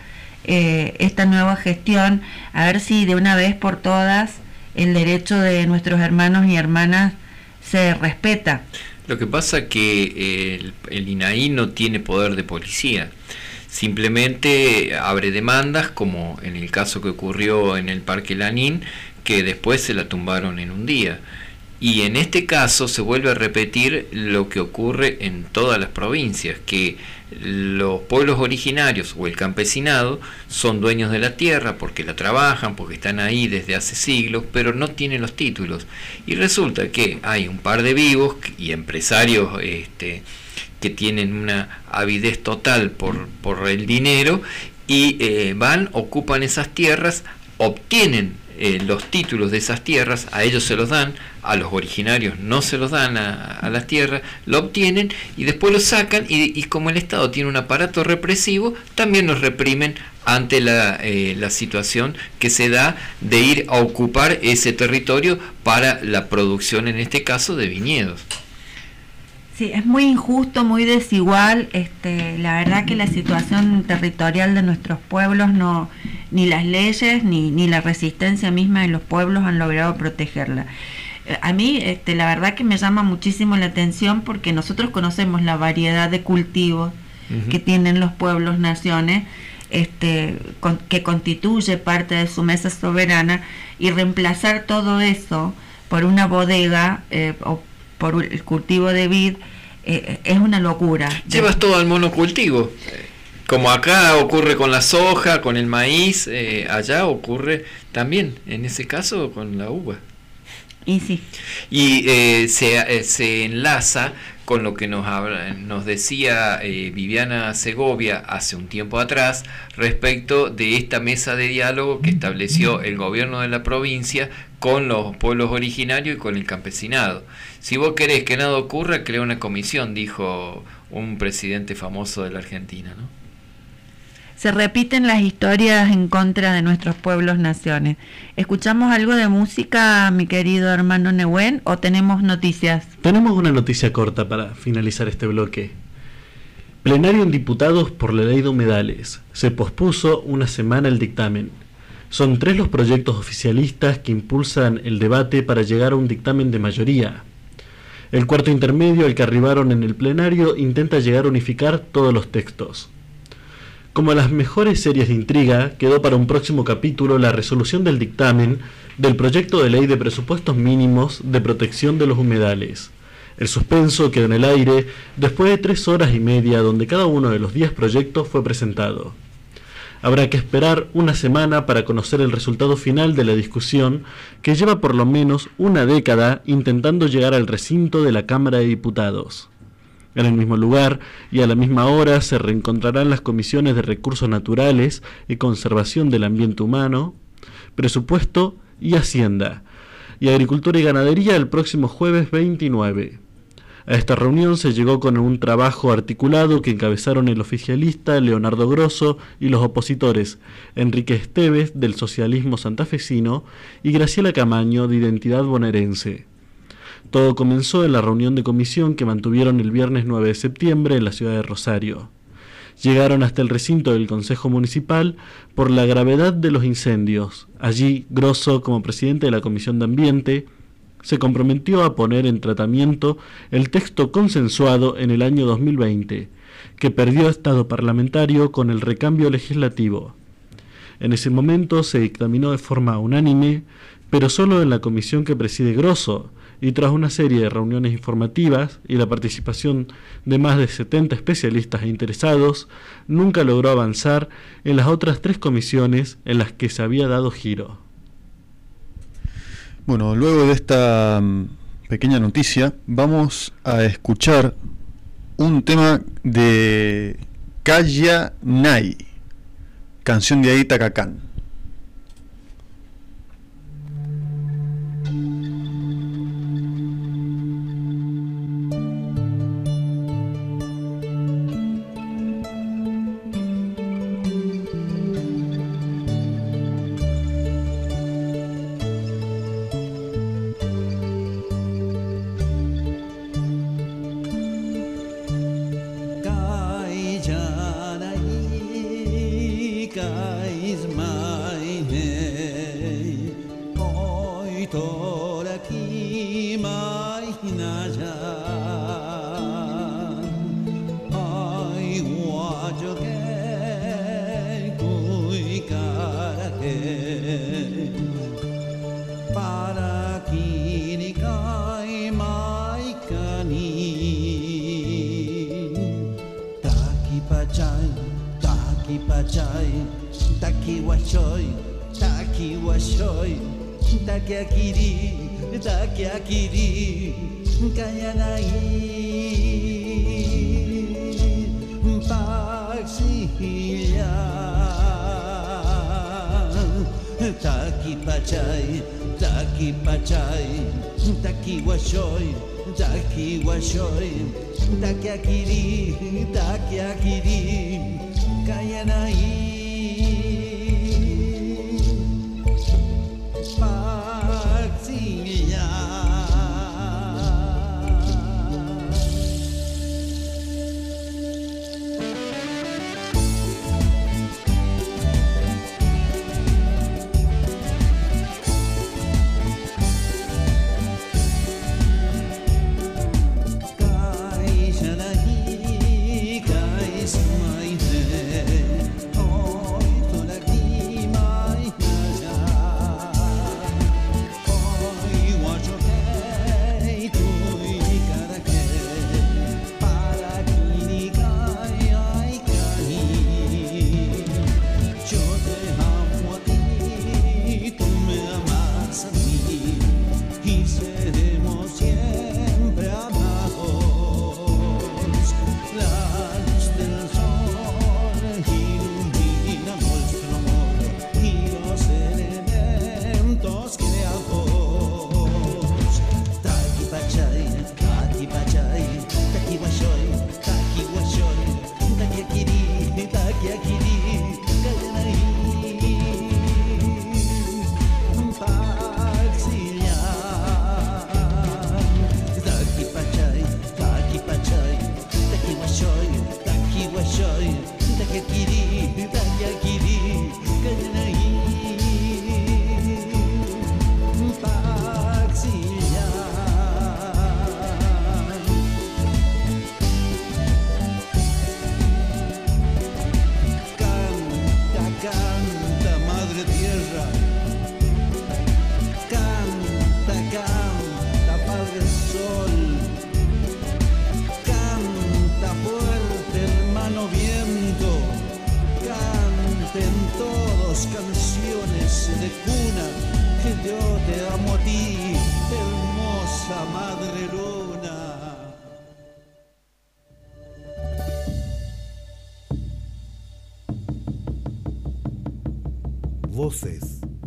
eh, esta nueva gestión, a ver si de una vez por todas el derecho de nuestros hermanos y hermanas se respeta. Lo que pasa que el, el INAI no tiene poder de policía. Simplemente abre demandas, como en el caso que ocurrió en el Parque Lanín, que después se la tumbaron en un día. Y en este caso se vuelve a repetir lo que ocurre en todas las provincias, que los pueblos originarios o el campesinado son dueños de la tierra porque la trabajan, porque están ahí desde hace siglos, pero no tienen los títulos. Y resulta que hay un par de vivos y empresarios este, que tienen una avidez total por, por el dinero y eh, van, ocupan esas tierras, obtienen eh, los títulos de esas tierras, a ellos se los dan, a los originarios no se los dan a, a las tierras, lo obtienen y después lo sacan y, como el Estado tiene un aparato represivo, también los reprimen ante la, eh, la situación que se da de ir a ocupar ese territorio para la producción, en este caso, de viñedos. Sí, es muy injusto, muy desigual. Este, la verdad que la situación territorial de nuestros pueblos no, ni las leyes ni, ni la resistencia misma de los pueblos han logrado protegerla. Eh, A mí, este, la verdad que me llama muchísimo la atención porque nosotros conocemos la variedad de cultivos que tienen los pueblos naciones, este, con- que constituye parte de su mesa soberana y reemplazar todo eso por una bodega eh, o por el cultivo de vid eh, es una locura. Llevas todo al monocultivo. Como acá ocurre con la soja, con el maíz, eh, allá ocurre también, en ese caso, con la uva. Y sí. Y eh, se, eh, se enlaza con lo que nos, habla- nos decía eh, Viviana Segovia hace un tiempo atrás respecto de esta mesa de diálogo que estableció el gobierno de la provincia con los pueblos originarios y con el campesinado. Si vos querés que nada ocurra, crea una comisión, dijo un presidente famoso de la Argentina. ¿no? Se repiten las historias en contra de nuestros pueblos naciones. ¿Escuchamos algo de música, mi querido hermano Nehuen, o tenemos noticias? Tenemos una noticia corta para finalizar este bloque. Plenario en diputados por la ley de humedales. Se pospuso una semana el dictamen. Son tres los proyectos oficialistas que impulsan el debate para llegar a un dictamen de mayoría. El cuarto intermedio al que arribaron en el plenario intenta llegar a unificar todos los textos. Como las mejores series de intriga, quedó para un próximo capítulo la resolución del dictamen del proyecto de ley de presupuestos mínimos de protección de los humedales. El suspenso quedó en el aire después de tres horas y media donde cada uno de los diez proyectos fue presentado. Habrá que esperar una semana para conocer el resultado final de la discusión que lleva por lo menos una década intentando llegar al recinto de la Cámara de Diputados. En el mismo lugar y a la misma hora se reencontrarán las comisiones de recursos naturales y conservación del ambiente humano, presupuesto y hacienda, y agricultura y ganadería el próximo jueves 29. A esta reunión se llegó con un trabajo articulado que encabezaron el oficialista Leonardo Grosso y los opositores Enrique Esteves del socialismo santafesino y Graciela Camaño de Identidad bonaerense. Todo comenzó en la reunión de comisión que mantuvieron el viernes 9 de septiembre en la ciudad de Rosario. Llegaron hasta el recinto del Consejo Municipal por la gravedad de los incendios. Allí, Grosso, como presidente de la Comisión de Ambiente, se comprometió a poner en tratamiento el texto consensuado en el año 2020, que perdió estado parlamentario con el recambio legislativo. En ese momento se dictaminó de forma unánime, pero solo en la comisión que preside Grosso, y tras una serie de reuniones informativas y la participación de más de 70 especialistas e interesados, nunca logró avanzar en las otras tres comisiones en las que se había dado giro. Bueno, luego de esta mm, pequeña noticia, vamos a escuchar un tema de Kaya Nai, canción de Aita Cacán.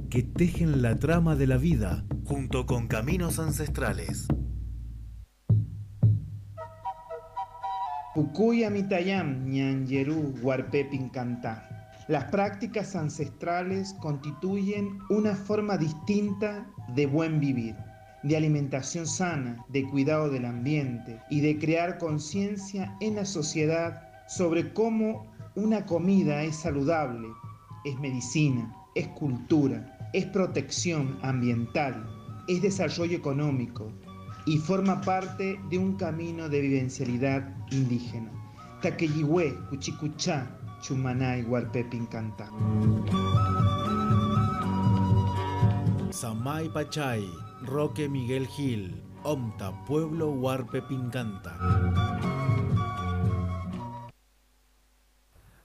Que tejen la trama de la vida junto con caminos ancestrales. Pucuya mitayam cantá. Las prácticas ancestrales constituyen una forma distinta de buen vivir, de alimentación sana, de cuidado del ambiente y de crear conciencia en la sociedad sobre cómo una comida es saludable, es medicina, es cultura, es protección ambiental, es desarrollo económico y forma parte de un camino de vivencialidad indígena. Taqueyihue, Cuchicuchá, Chumanay, Huarpepin canta. Samay Pachay, Roque Miguel Gil, Omta, Pueblo Huarpe Pincanta.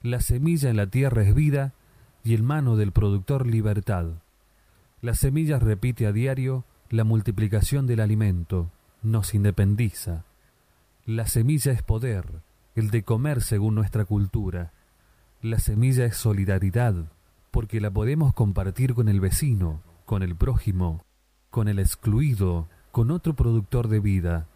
La semilla en la tierra es vida y en mano del productor libertad. La semilla repite a diario la multiplicación del alimento, nos independiza. La semilla es poder, el de comer según nuestra cultura. La semilla es solidaridad, porque la podemos compartir con el vecino, con el prójimo, con el excluido, con otro productor de vida.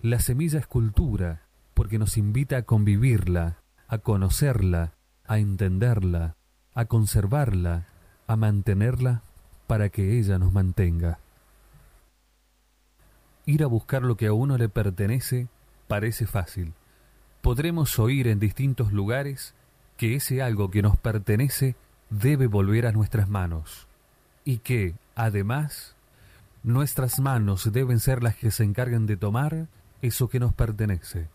La semilla es cultura, porque nos invita a convivirla, a conocerla, a entenderla, a conservarla, a mantenerla para que ella nos mantenga. Ir a buscar lo que a uno le pertenece parece fácil. Podremos oír en distintos lugares que ese algo que nos pertenece debe volver a nuestras manos y que, además, nuestras manos deben ser las que se encarguen de tomar eso que nos pertenece.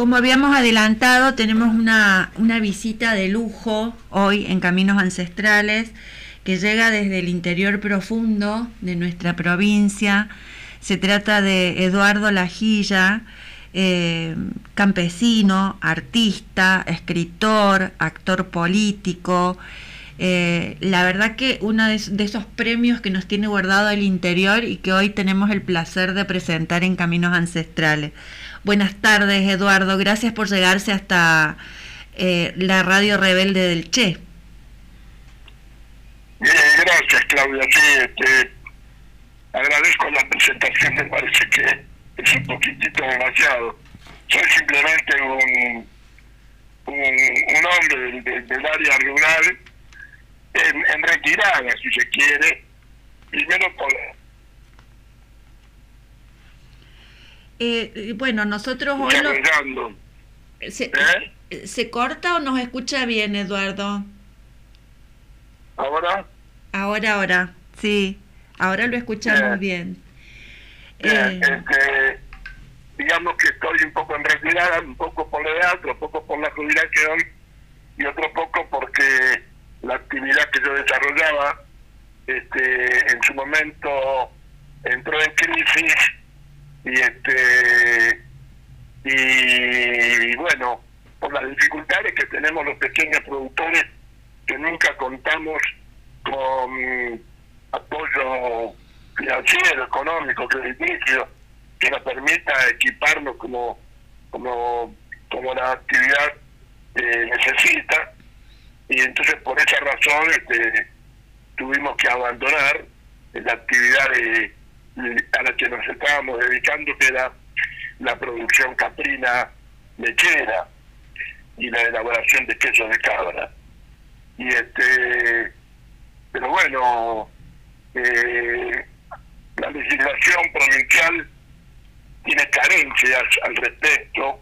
Como habíamos adelantado, tenemos una, una visita de lujo hoy en Caminos Ancestrales que llega desde el interior profundo de nuestra provincia. Se trata de Eduardo Lajilla, eh, campesino, artista, escritor, actor político. Eh, la verdad que uno de, de esos premios que nos tiene guardado el interior y que hoy tenemos el placer de presentar en Caminos Ancestrales. Buenas tardes, Eduardo. Gracias por llegarse hasta eh, la radio rebelde del Che. Bien, gracias, Claudia. Sí, este, agradezco la presentación. Me parece que es un poquitito demasiado. Soy simplemente un, un, un hombre del- del área rural en, en retirada, si se quiere. Primero por, Eh, bueno, nosotros hoy lo... ¿Se, ¿Se corta o nos escucha bien, Eduardo? ¿Ahora? Ahora, ahora, sí. Ahora lo escuchamos bien. Bien, Eh, este, digamos que estoy un poco en retirada, un poco por la edad, otro poco por la jubilación y otro poco porque la actividad que yo desarrollaba este, en su momento entró en crisis y este y bueno por las dificultades que tenemos los pequeños productores que nunca contamos con apoyo financiero, económico, crediticio, que nos permita equiparnos como, como, como la actividad eh, necesita. Y entonces por esa razón este, tuvimos que abandonar la actividad de- a la que nos estábamos dedicando, que era la producción caprina lechera y la elaboración de queso de cabra. Y este, pero bueno, eh, la legislación provincial tiene carencias al respecto,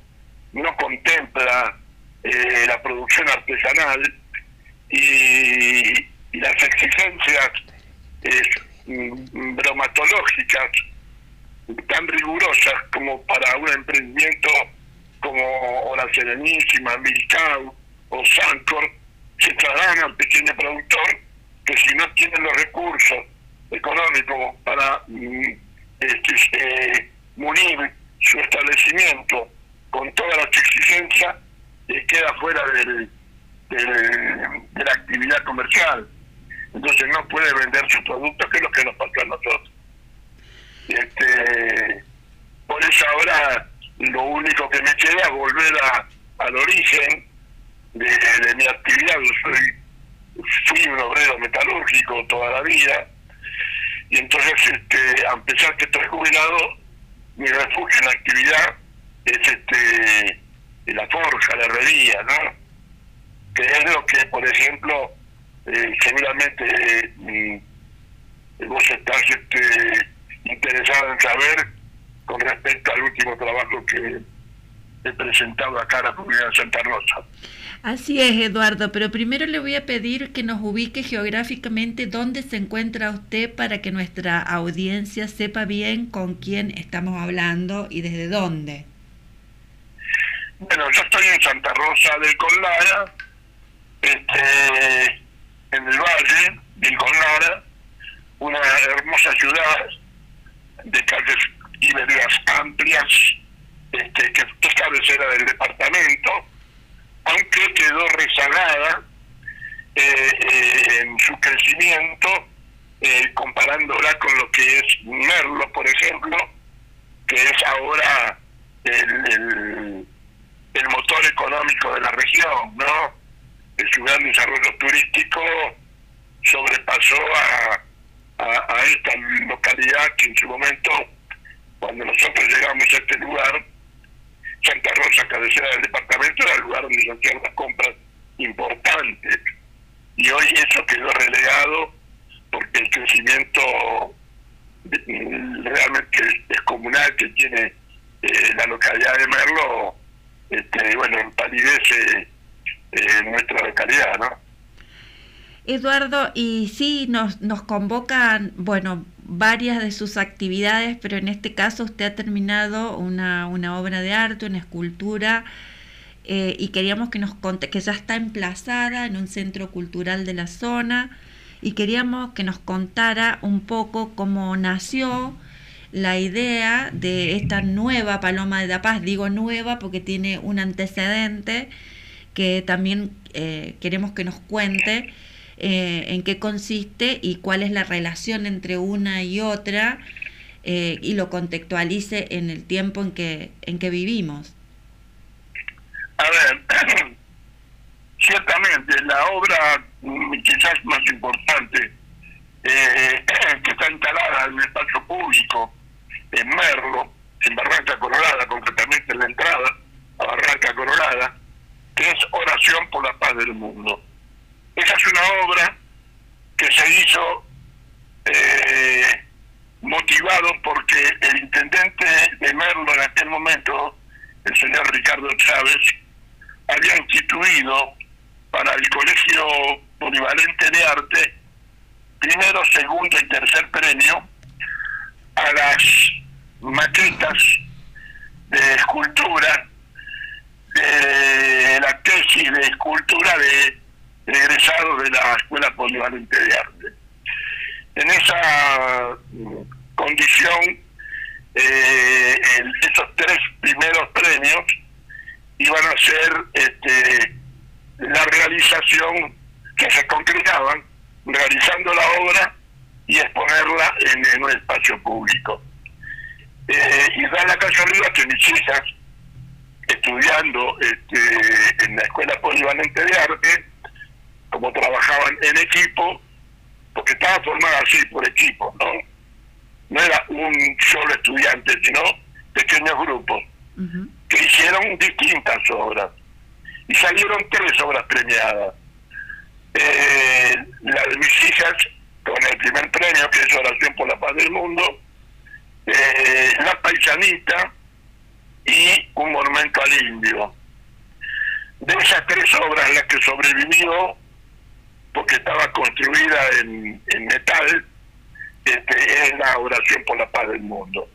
no contempla eh, la producción artesanal y, las exigencias eh, bromatológicas tan rigurosas como para un emprendimiento como o la Serenísima, Milcau o Sancor se trasladan al pequeño productor que si no tiene los recursos económicos para mm, este, eh, munir su establecimiento con todas las exigencias, eh, queda fuera del- de la actividad comercial. Entonces no puede vender su producto, que es lo que nos pasó a nosotros. Este, por eso ahora lo único que me queda es volver a, al origen de, mi actividad. Yo soy, fui un obrero metalúrgico toda la vida y entonces este, a pesar que estoy jubilado, mi refugio en la actividad es este la forja, la herrería, ¿no? Que es lo que, por ejemplo, eh, seguramente eh, mm, vos estás este, interesado en saber con respecto al último trabajo que he presentado acá a la comunidad de Santa Rosa. Así es, Eduardo, pero primero le voy a pedir que nos ubique geográficamente dónde se encuentra usted para que nuestra audiencia sepa bien con quién estamos hablando y desde dónde. Bueno, yo estoy en Santa Rosa del Conlara, este, en el valle del Conlara, una hermosa ciudad de calles y veredas amplias, este, que es cabecera del departamento, aunque quedó rezagada eh, eh, en su crecimiento, eh, comparándola con lo que es Merlo, por ejemplo, que es ahora el, el motor económico de la región, ¿no? Su gran desarrollo turístico sobrepasó a, esta localidad que en su momento, cuando nosotros llegamos a este lugar, Santa Rosa, cabecera del departamento, era el lugar donde se hacían las compras importantes. Y hoy eso quedó relegado porque el crecimiento mm, realmente descomunal que tiene eh, la localidad de Merlo, este, bueno, empalidece eh, nuestra localidad, ¿no? Eduardo, y sí, nos, nos convocan, bueno, varias de sus actividades, pero en este caso usted ha terminado una, una obra de arte, una escultura, eh, y queríamos que nos conte, que ya está emplazada en un centro cultural de la zona, y queríamos que nos contara un poco cómo nació la idea de esta nueva Paloma de la Paz, digo nueva porque tiene un antecedente que también eh, queremos que nos cuente eh, en qué consiste y cuál es la relación entre una y otra eh, y lo contextualice en el tiempo en que, en que vivimos. A ver, (clears throat) ciertamente la obra mm, quizás más importante eh, (clears throat) que está instalada en el espacio público en Merlo, en Barranca Colorada, concretamente en la entrada a Barranca Colorada, que es Oración por la Paz del Mundo. Esa es una obra que se hizo eh, motivado porque el intendente de Merlo en aquel momento, el señor Ricardo Chávez, había instituido para el Colegio Polivalente de Arte primero, segundo y tercer premio a las maquetas de escultura de la tesis de escultura de egresados de la Escuela Polivalente de Arte. En esa condición, eh, esos tres primeros premios iban a ser este, la realización que se concretaban realizando la obra y exponerla en, en un espacio público. Eh, y da la casualidad que mis hijas, estudiando este, en la Escuela Polivalente de Arte, como trabajaban en equipo, porque estaba formada así por equipo, ¿no? No era un solo estudiante, sino pequeños grupos, que hicieron distintas obras. Y salieron tres obras premiadas. Eh, la de mis hijas, con el primer premio, que es Oración por la Paz del Mundo, eh, La Paisanita y Un Monumento al Indio. De esas tres obras, la que sobrevivió, porque estaba construida en, en metal, este, es la Oración por la Paz del Mundo,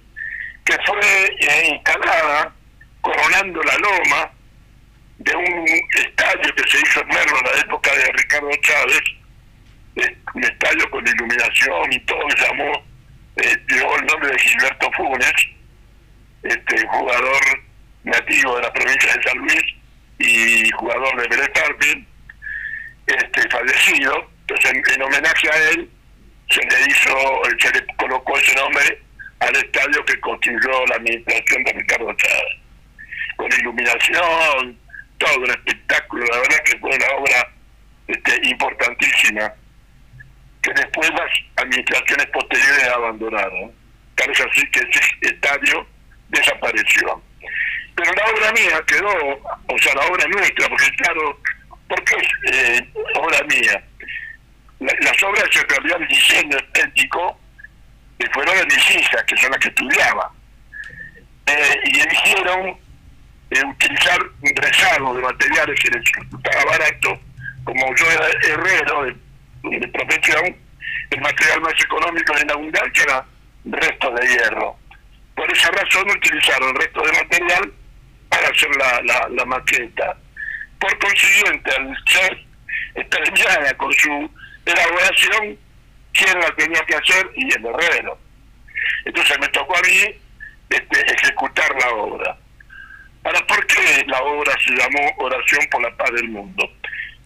que fue eh, instalada coronando la loma de un estadio que se hizo en Merlo en la época de Ricardo Chávez, eh, un estadio con iluminación y todo, llamó, eh, llevó el nombre de Gilberto Funes, este jugador nativo de la provincia de San Luis y jugador de Vélez Arfield, este fallecido, entonces en, en homenaje a él se le hizo, se le colocó ese nombre al estadio que construyó la administración de Ricardo Chávez, con iluminación, todo un espectáculo, la verdad que fue una obra este, importantísima, que después las administraciones posteriores abandonaron. Tal es así que ese estadio desapareció. Pero la obra mía quedó, o sea, la obra nuestra, porque claro, ¿por qué es eh, obra mía? La- las obras en realidad el diseño estético eh, fueron de mis hijas, que son las que estudiaba. Eh, y eligieron eh, utilizar un de materiales que les resultaba barato, como yo era herrero de, de profesión, el material más económico en abundancia era restos de hierro. Por esa razón utilizaron restos de material para hacer la, la, maqueta. Por consiguiente, al ser terminada con su elaboración, quién la tenía que hacer y el herrero. Entonces me tocó a mí este, ejecutar la obra. Ahora, ¿por qué la obra se llamó Oración por la Paz del Mundo?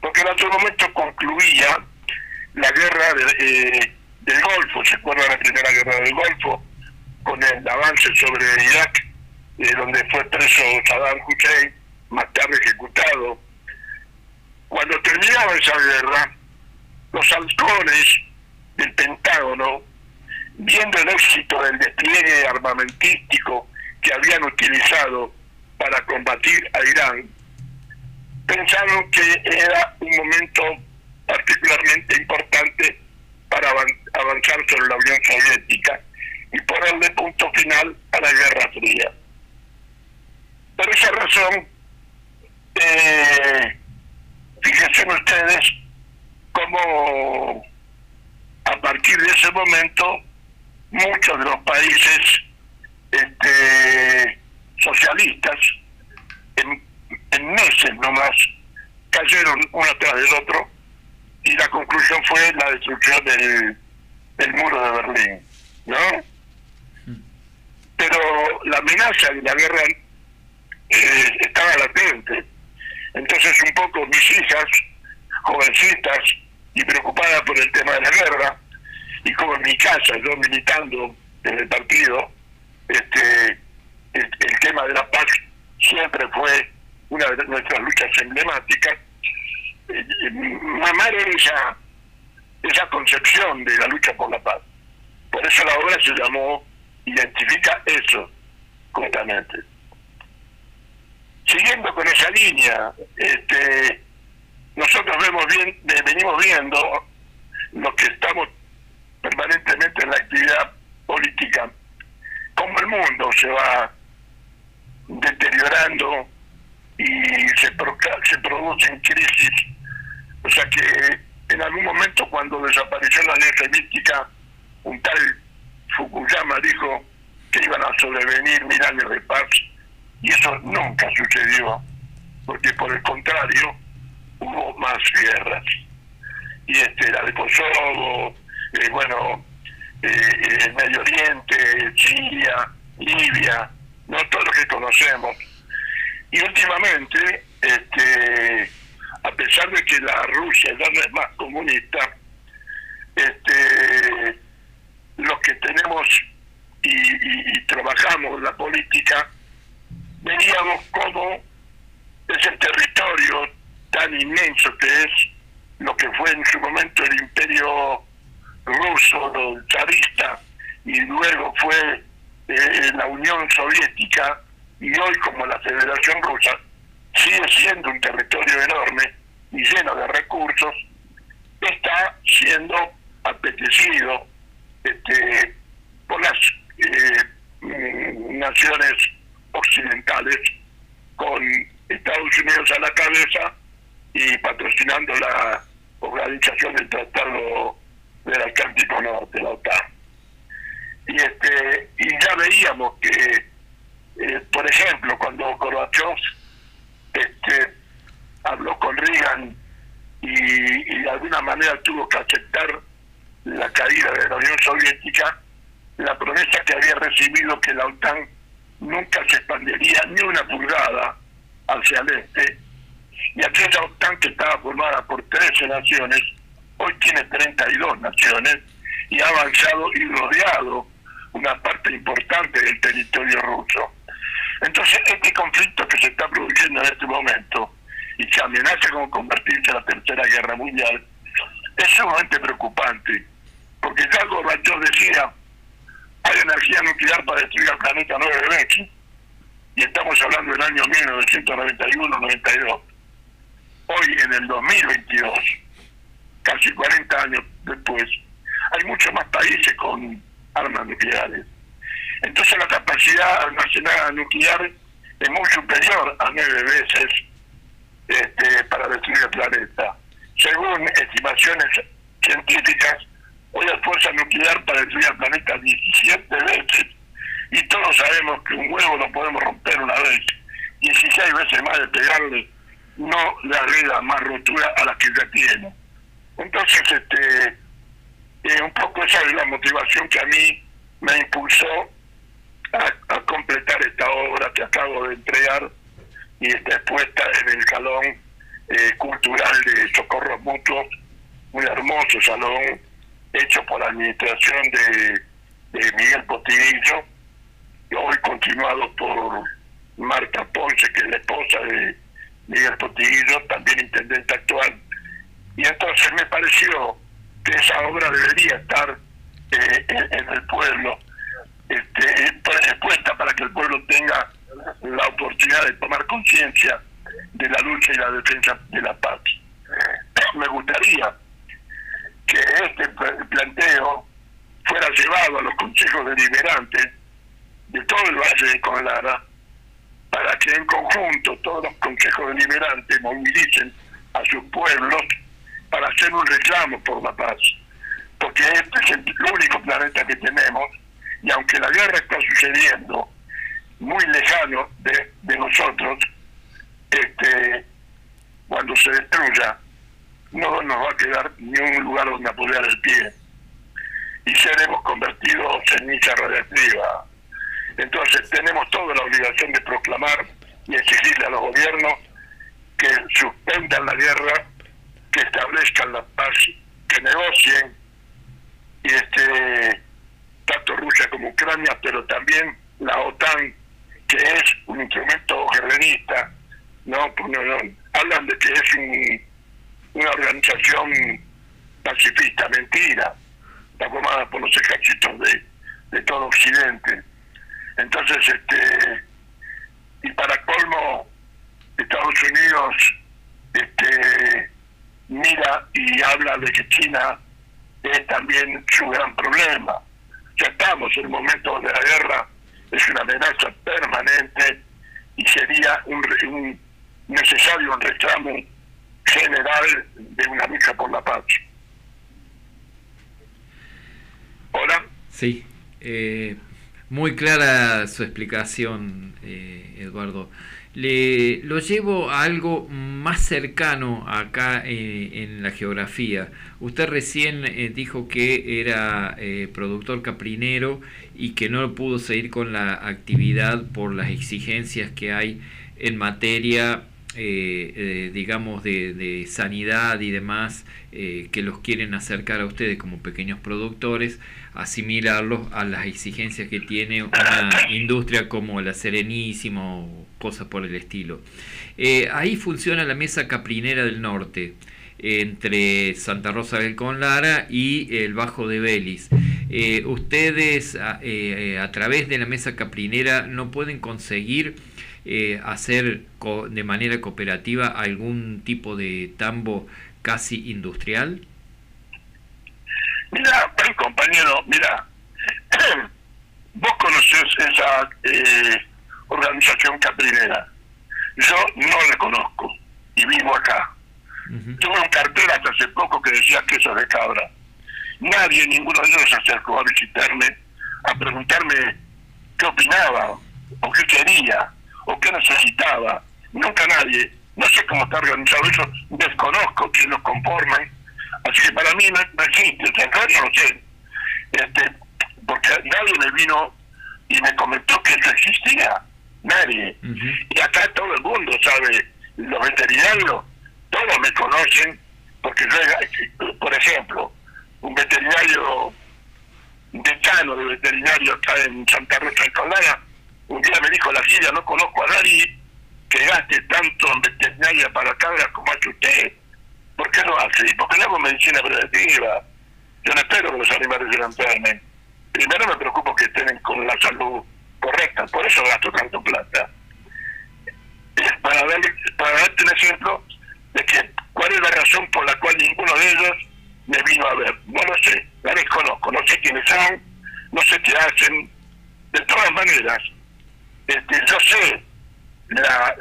Porque en otro momento concluía la guerra de- eh, del Golfo, ¿se acuerdan la primera guerra del Golfo? Con el avance sobre Irak, eh, donde fue preso Saddam Hussein, más tarde ejecutado. Cuando terminaba esa guerra, los halcones del Pentágono, viendo el éxito del despliegue armamentístico que habían utilizado para combatir a Irán, pensaron que era un momento particularmente importante para avan- avanzar sobre la Unión Soviética y ponerle punto final a la Guerra Fría. Por esa razón, eh, fíjense ustedes cómo a partir de ese momento muchos de los países este, socialistas en, en meses nomás cayeron uno tras del otro y la conclusión fue la destrucción del, del muro de Berlín, ¿no? Pero la amenaza de la guerra eh, estaba latente. Entonces un poco mis hijas, jovencitas y preocupadas por el tema de la guerra, y como en mi casa, yo militando en el partido, este, el, tema de la paz siempre fue una de nuestras luchas emblemáticas. Eh, mamar esa, esa concepción de la lucha por la paz. Por eso la obra se llamó, identifica eso, justamente. Siguiendo con esa línea, este, nosotros vemos bien, venimos viendo lo que estamos permanentemente en la actividad política, cómo el mundo se va deteriorando y se, se producen crisis. O sea que en algún momento cuando desapareció la Unión Soviética, un tal Fukuyama dijo que iban a sobrevenir mil años de paz y eso nunca sucedió, porque por el contrario hubo más guerras. Y este, la de Kosovo, eh, bueno, eh, el Medio Oriente, Siria, Libia, no todo lo que conocemos. Y últimamente, este, a pesar de que la Rusia ya no es más comunista, este, los que tenemos y, trabajamos la política, veíamos cómo ese territorio tan inmenso que es lo que fue en su momento el imperio ruso, el zarista, y luego fue eh, la Unión Soviética, y hoy como la Federación Rusa, sigue siendo un territorio enorme y lleno de recursos, está siendo apetecido este, por las eh, mm, naciones occidentales, con Estados Unidos a la cabeza y patrocinando la organización del Tratado del Atlántico Norte, la OTAN. Y, este, ya veíamos que, eh, por ejemplo, cuando Gorbachev este, habló con Reagan y de alguna manera tuvo que aceptar la caída de la Unión Soviética, la promesa que había recibido que la OTAN nunca se expandiría ni una pulgada hacia el este, y aquella OTAN que estaba formada por 13 naciones, hoy tiene 32 naciones y ha avanzado y rodeado una parte importante del territorio ruso. Entonces, este conflicto que se está produciendo en este momento y que amenaza con convertirse en la Tercera Guerra Mundial es sumamente preocupante, porque ya Gorbachev decía, hay energía nuclear para destruir al planeta nueve veces, y estamos hablando del año 1991-92. Hoy, en el 2022, casi 40 años después, hay muchos más países con armas nucleares. Entonces la capacidad almacenada nuclear es muy superior a nueve veces este, para destruir el planeta. Según estimaciones científicas, hoy la fuerza nuclear para destruir el planeta 17 veces. Y todos sabemos que un huevo lo podemos romper una vez, 16 veces más de pegarle no le agrega más rotura a la que ya tiene. Entonces, este, eh, un poco esa es la motivación que a mí me impulsó a, a completar esta obra que acabo de entregar y está expuesta en el Salón eh, Cultural de Socorros Mutuos, un hermoso salón hecho por la administración de, de Miguel Potiguillo, y hoy continuado por Marta Ponce, que es la esposa de Miguel Potiguillo, también intendente actual. Y entonces me pareció que esa obra debería estar eh, en, en el pueblo, este, pues, expuesta para que el pueblo tenga la oportunidad de tomar conciencia de la lucha y la defensa de la paz. Me gustaría que este pla- planteo fuera llevado a los consejos deliberantes de todo el Valle de Conlara para que en conjunto todos los consejos deliberantes movilicen a sus pueblos para hacer un reclamo por la paz. Porque este es el único planeta que tenemos, y aunque la guerra está sucediendo muy lejano de, de nosotros, este, cuando se destruya, no nos va a quedar ni un lugar donde apoyar el pie. Y seremos convertidos en ceniza radiactiva. Entonces tenemos toda la obligación de proclamar y exigirle a los gobiernos que suspendan la guerra, que establezcan la paz, que negocien, y este tanto Rusia como Ucrania, pero también la OTAN, que es un instrumento guerrerista, no, Pues no, no, hablan de que es un- una organización pacifista, mentira, está formada por los ejércitos de, de todo Occidente. Entonces, este, y para colmo, Estados Unidos este, mira y habla de que China es también su gran problema. Ya estamos en el momento donde la guerra es una amenaza permanente y sería un, un necesario un reclamo general de una lucha por la paz. Hola. Sí, eh, muy clara su explicación, eh, Eduardo. Le, lo llevo a algo más cercano acá eh, en la geografía. Usted recién eh, dijo que era productor caprinero y que no pudo seguir con la actividad por las exigencias que hay en materia, eh, eh, digamos, de, sanidad y demás, eh, que los quieren acercar a ustedes como pequeños productores, asimilarlos a las exigencias que tiene una industria como la Serenísima o cosas por el estilo. Ahí funciona la mesa caprinera del norte entre Santa Rosa del Conlara y el Bajo de Belis. Ustedes a, a través de la mesa caprinera no pueden conseguir eh, hacer co- de manera cooperativa algún tipo de tambo casi industrial? Mira, (coughs) compañero, mira, (coughs) vos conocés esa eh, organización caprinera. Yo no la conozco y vivo acá. Tuve un cartel hasta hace poco que decía queso de cabra. Nadie, ninguno de ellos se acercó a visitarme, a preguntarme qué opinaba, o qué quería, o qué necesitaba. Nunca nadie. No sé cómo está organizado eso, desconozco quién lo conforman. Así que para mí no, no existe, o sea, en realidad no lo sé. Este, porque nadie me vino y me comentó que eso existía. Nadie. Y acá todo el mundo sabe, los veterinarios, todos me conocen, porque yo, por ejemplo, un veterinario decano de veterinario acá en Santa Rosa de Colada, un día me dijo la silla, no conozco a nadie que gaste tanto en veterinaria para cabras como hace usted. ¿Por qué lo hace? ¿Y por qué no hago medicina preventiva? Yo no espero que los animales se enfermen. Primero me preocupo que estén con la salud correcta, por eso gasto tanto plata. Para, darle, para darte un ejemplo de que cuál es la razón por la cual ninguno de ellos me vino a ver. No lo sé, la desconozco, no sé quiénes son, no sé qué hacen. De todas maneras, este, yo sé la,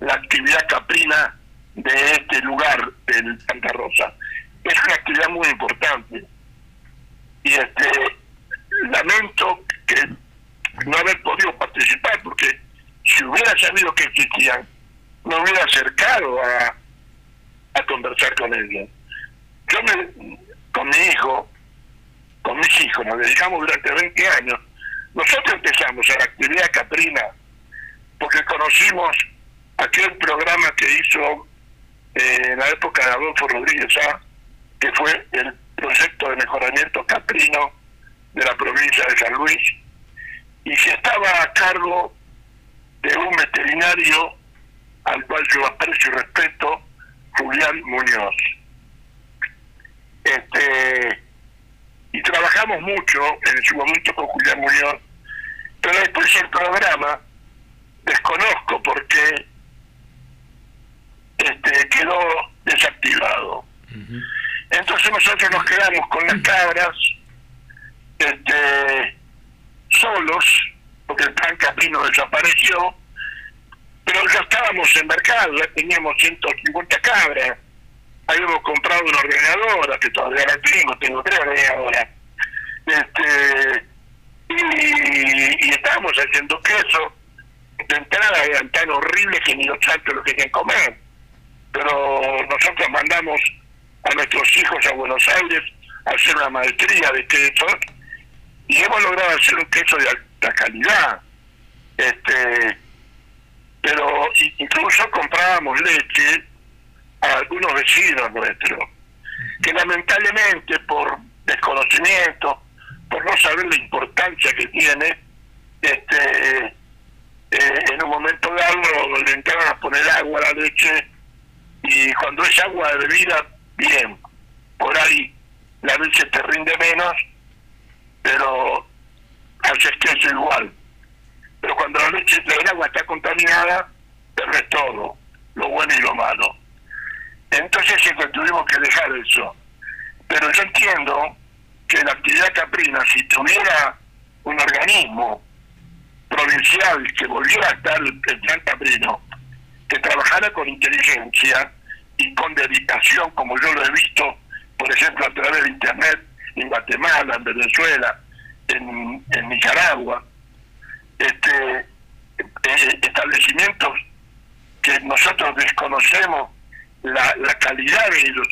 la, actividad caprina de este lugar, del Santa Rosa. Es una actividad muy importante. Y este lamento que no haber podido participar, porque si hubiera sabido que existían, me hubiera acercado a, a conversar con ellos. Yo me, con mi hijo, con mis hijos, nos dedicamos durante 20 años. Nosotros empezamos a la actividad caprina porque conocimos aquel programa que hizo eh, en la época de Adolfo Rodríguez A, que fue el proyecto de mejoramiento caprino de la provincia de San Luis, y que estaba a cargo de un veterinario al cual yo aprecio y respeto, Julián Muñoz. Este, y trabajamos mucho en su momento con Julián Muñoz, pero después el programa desconozco por qué este, quedó desactivado. Entonces nosotros nos quedamos con las cabras este, solos, porque el plan Caprino desapareció, pero ya estábamos en mercado, ya teníamos 150 cabras. Habíamos comprado una ordenadora que todavía la tengo, tengo tres ordenadoras. Este, y, y estábamos haciendo queso. De entrada eran tan horribles que ni los santos lo querían comer. Pero nosotros mandamos a nuestros hijos a Buenos Aires a hacer una maestría de queso y hemos logrado hacer un queso de alta calidad. Este, pero incluso comprábamos leche a algunos vecinos nuestros, que lamentablemente por desconocimiento, por no saber la importancia que tiene, este, eh, en un momento dado le entraban a poner agua a la leche y cuando es agua bebida, bien, por ahí la leche te rinde menos, pero haces queso igual. Pero cuando la leche del agua está contaminada, perdés todo, lo bueno y lo malo. Entonces tuvimos que dejar eso. Pero yo entiendo que la actividad caprina, si tuviera un organismo provincial que volviera a estar el plan caprino, que trabajara con inteligencia y con dedicación, como yo lo he visto, por ejemplo, a través de Internet, en Guatemala, en Venezuela, en, en Nicaragua, este, eh, establecimientos que nosotros desconocemos la, la calidad de ellos.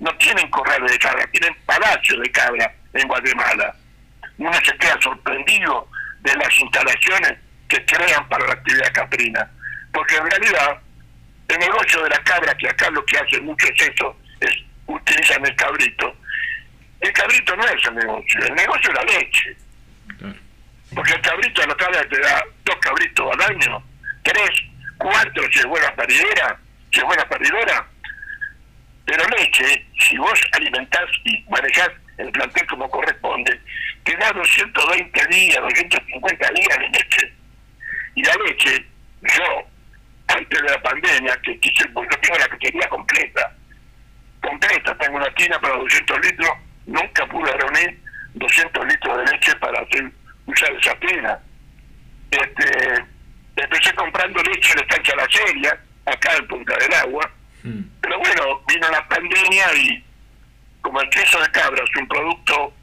No tienen corrales de cabra, tienen palacios de cabra en Guatemala. Uno se queda sorprendido de las instalaciones que crean para la actividad caprina. Porque en realidad, el negocio de la cabra, que acá lo que hacen mucho es eso, es utilizan el cabrito. El cabrito no es el negocio, el negocio es la leche. Porque el cabrito a la cabra te da dos cabritos al año, tres, cuatro si es buena paridera, si es buena paridora. Pero leche, si vos alimentás y manejás el plantel como corresponde, te da 220 días, 250 días de leche. Y la leche, yo, antes de la pandemia, que quise, porque yo tengo la pequeña completa, completa, tengo una tina para 200 litros, nunca pude reunir 200 litros de leche para hacer usar esa tina. Este, empecé comprando leche de estancia La Seria, acá en Punta del Agua, pero bueno, vino la pandemia y como el queso de cabra es un producto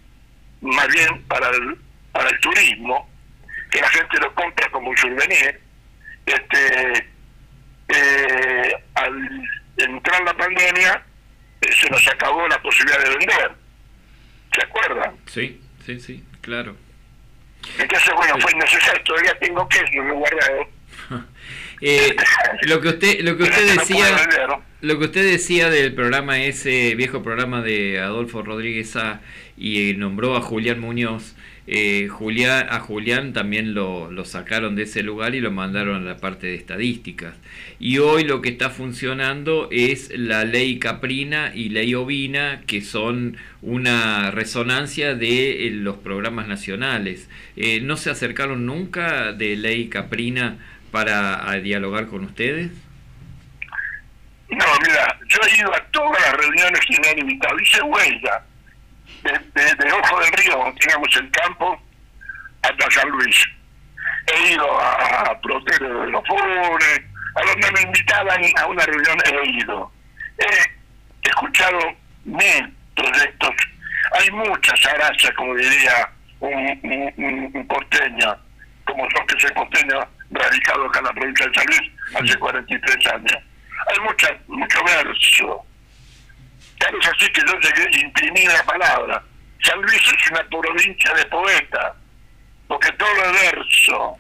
más bien para el, para el turismo, que la gente lo compra como un souvenir, este, eh, al entrar la pandemia eh, se nos acabó la posibilidad de vender. ¿Se acuerdan? Sí, sí, sí, claro. Entonces, bueno, fue necesario, todavía tengo queso guardado. (laughs) Eh, lo que usted lo que usted (laughs) decía lo que usted decía del programa ese viejo programa de Adolfo Rodríguez A y eh, nombró a Julián Muñoz eh, Julián, a Julián también lo, lo sacaron de ese lugar y lo mandaron a la parte de estadísticas. Y hoy lo que está funcionando es la ley caprina y ley ovina, que son una resonancia de eh, los programas nacionales. Eh, ¿No se acercaron nunca de ley caprina para a dialogar con ustedes? No, mira, yo he ido a todas las reuniones que me han invitado, hice huella de, de, Ojo del Río, donde teníamos el campo, hasta San Luis. He ido a Protero de los Funes, a donde me invitaban a una reunión he ido. He escuchado mil proyectos, hay muchas arañas, como diría un, un, un- como yo que soy porteño, radicado acá en la provincia de San Luis hace 43 años. Hay mucha, mucho verso. Tal es así que yo llegué a imprimir la palabra. San Luis es una provincia de poetas, porque todo es verso.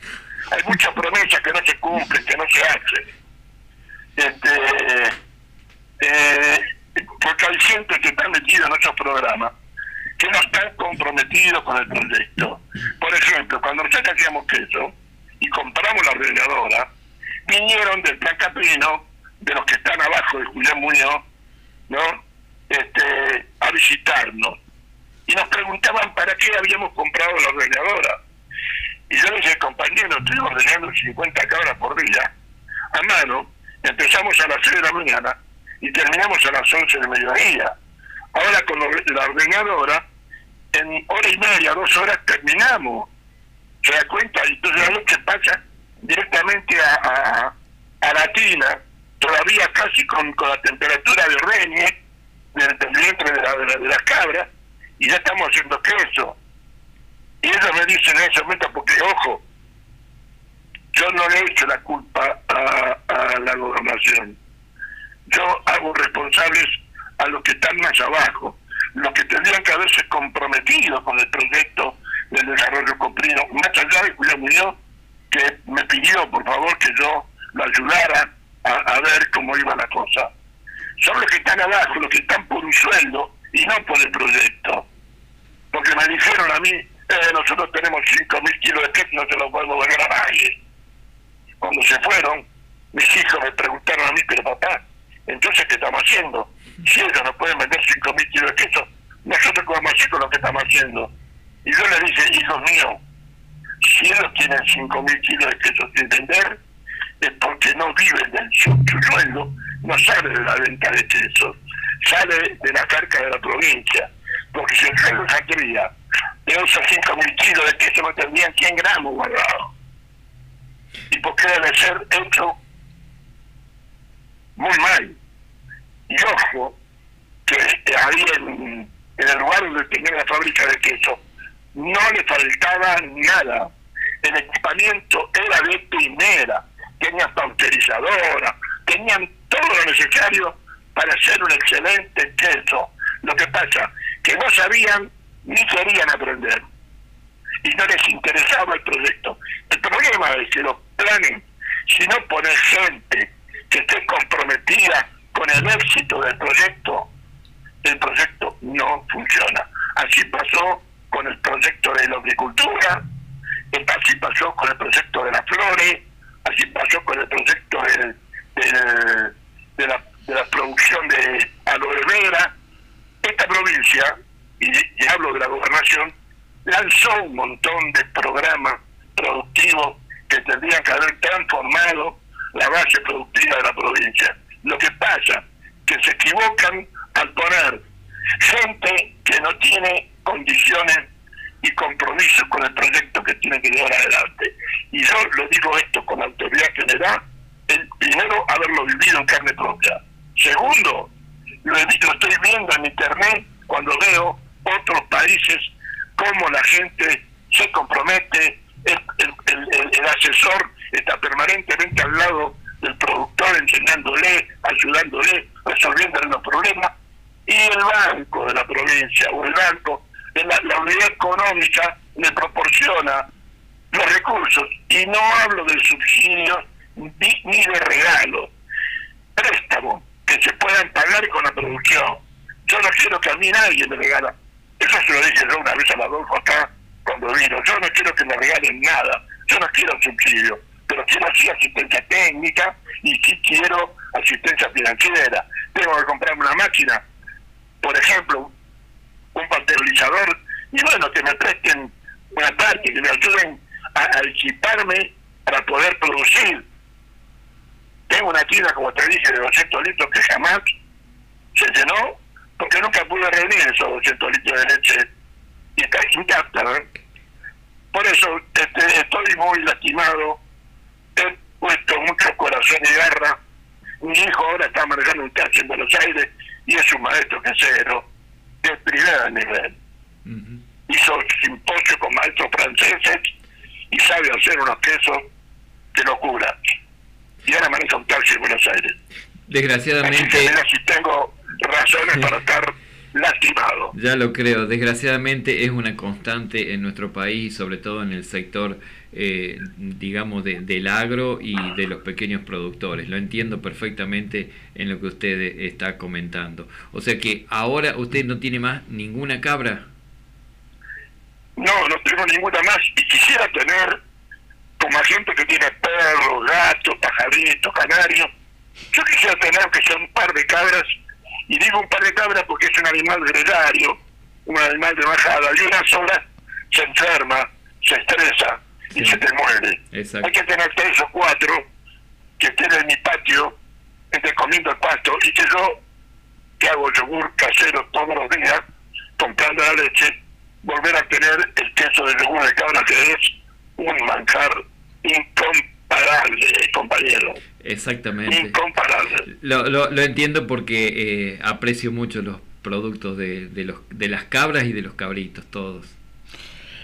Hay muchas promesas que no se cumplen, que no se hacen. Este, eh, porque hay gente que está metida en nuestros programas que no están comprometidos con el proyecto. Por ejemplo, cuando nosotros hacíamos queso y compramos la ordenadora, vinieron del plan Caprino, de los que están abajo de Julián Muñoz, ¿no? Este, a visitarnos. Y nos preguntaban para qué habíamos comprado la ordenadora. Y yo les dije, compañero, estoy ordenando 50 cabras por día, a mano, empezamos a las 6 de la mañana y terminamos a las 11 del mediodía. Ahora con la ordenadora, en hora y media, dos horas terminamos. ¿Se da cuenta? Y entonces la noche pasa directamente a, a, a la tina, todavía casi con, con la temperatura de Reñe, del, del vientre de, la- de las cabras y ya estamos haciendo queso. Y ellos me dicen en ese momento, porque ojo, yo no le echo la culpa a, a la gobernación. Yo hago responsables a los que están más abajo, los que tendrían que haberse comprometido con el proyecto del desarrollo coprino, más allá de Julio Muñoz, que me pidió por favor que yo lo ayudara a, ver cómo iba la cosa. Son los que están abajo, los que están por un sueldo y no por el proyecto. Porque me dijeron a mí, eh, nosotros tenemos 5.000 kilos de queso, no se lo podemos vender a nadie. Cuando se fueron, mis hijos me preguntaron a mí, pero papá, entonces ¿qué estamos haciendo? Si ellos no pueden vender 5.000 kilos de queso, nosotros qué vamos lo que estamos haciendo. Y yo les dije, hijos míos, si ellos tienen 5.000 kilos de queso sin vender, es porque no viven del su, su sueldo, no sale de la venta de queso, sale de la carga de la provincia. Porque si el sueldo saldría de esos 5.000 kilos de queso, no tendrían 100 gramos guardados. Y porque debe ser hecho muy mal. Y ojo, que ahí en, en el lugar donde tenía la fábrica de queso, no le faltaba nada. El equipamiento era de primera, tenían pauterizadora, tenían todo lo necesario para hacer un excelente queso. Lo que pasa que no sabían ni querían aprender y no les interesaba el proyecto. El problema es que los planes, si no ponen gente que esté comprometida con el éxito del proyecto, el proyecto no funciona. Así pasó con el proyecto de la agricultura, así pasó con el proyecto de las flores, así pasó con el proyecto de, la, de la producción de aloe vera. Esta provincia, y, y hablo de la gobernación, lanzó un montón de programas productivos que tendrían que haber transformado la base productiva de la provincia. Lo que pasa que se equivocan al poner gente que no tiene condiciones y compromiso con el proyecto que tiene que llevar adelante. Y yo lo digo esto con autoridad general, el primero haberlo vivido en carne propia. Segundo, lo, lo estoy viendo en internet cuando veo otros países cómo la gente se compromete, el, el- el- el- asesor está permanentemente al lado del productor enseñándole, ayudándole, resolviéndole los problemas, y el banco de la provincia o el banco, de la, la unidad económica le proporciona los recursos, y no hablo de subsidios ni, ni de regalos, préstamos que se puedan pagar con la producción. Yo no quiero que a mí nadie me regala. Eso se lo dije yo una vez a Adolfo acá cuando vino. Yo no quiero que me regalen nada. Yo no quiero subsidio. Pero quiero sí asistencia técnica y sí quiero asistencia financiera. Tengo que comprarme una máquina, por ejemplo, un pasteurizador, y bueno, que me presten una parte, que me ayuden a, equiparme para poder producir. Tengo una tienda, como te dije, de 200 litros que jamás se llenó porque nunca pude reunir esos 200 litros de leche y está intacta. ¿no? Por eso este, estoy muy lastimado, he puesto mucho corazón y garra. Mi hijo ahora está manejando un taxi en Buenos Aires y es un maestro quesero de primer nivel. Hizo simposio con maestros franceses y sabe hacer unos quesos de locura. Y ahora maneja un taxi en Buenos Aires. Así Desgraciadamente, que si tengo razones para estar lastimado. ya lo creo, desgraciadamente es una constante en nuestro país, sobre todo en el sector, eh, digamos, de- del agro y de los pequeños productores. Lo entiendo perfectamente en lo que usted está comentando. O sea que ahora usted no tiene más ninguna cabra. No, no tengo ninguna más y quisiera tener como gente que tiene perros, gatos, pajaritos, canarios. Yo quisiera tener que sea un par de cabras, y digo un par de cabras porque es un animal gregario, un animal de bajada, y una sola se enferma, se estresa y se te muere. Exacto. Hay que tener tres o cuatro que estén en mi patio, estén comiendo el pasto, y que yo, que hago yogur casero todos los días, comprando la leche, volver a tener el queso de yogur de cabra, que es un manjar incomparable, compañero. Exactamente. Incomparable. Lo, lo- lo entiendo porque eh, aprecio mucho los productos de, de los, de las cabras y de los cabritos, todos.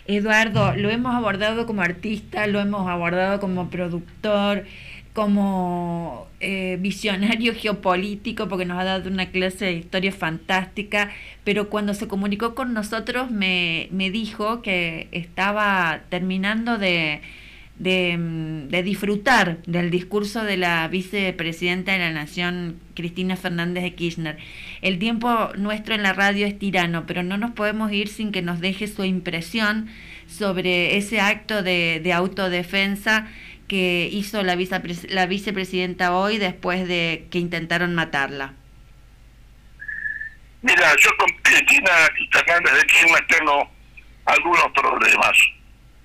Eduardo, lo hemos abordado como artista, lo hemos abordado como productor, como eh, visionario (laughs) geopolítico, porque nos ha dado una clase de historia fantástica, pero cuando se comunicó con nosotros me, me dijo que estaba terminando de, de, mm, de disfrutar del discurso de la vicepresidenta de la Nación, Cristina Fernández de Kirchner. El tiempo nuestro en la radio es tirano, pero no nos podemos ir sin que nos deje su impresión sobre ese acto de, de autodefensa que hizo la, la vicepresidenta hoy después de que intentaron matarla. Mira, yo con Cristina Fernández de Kirchner tengo algunos problemas,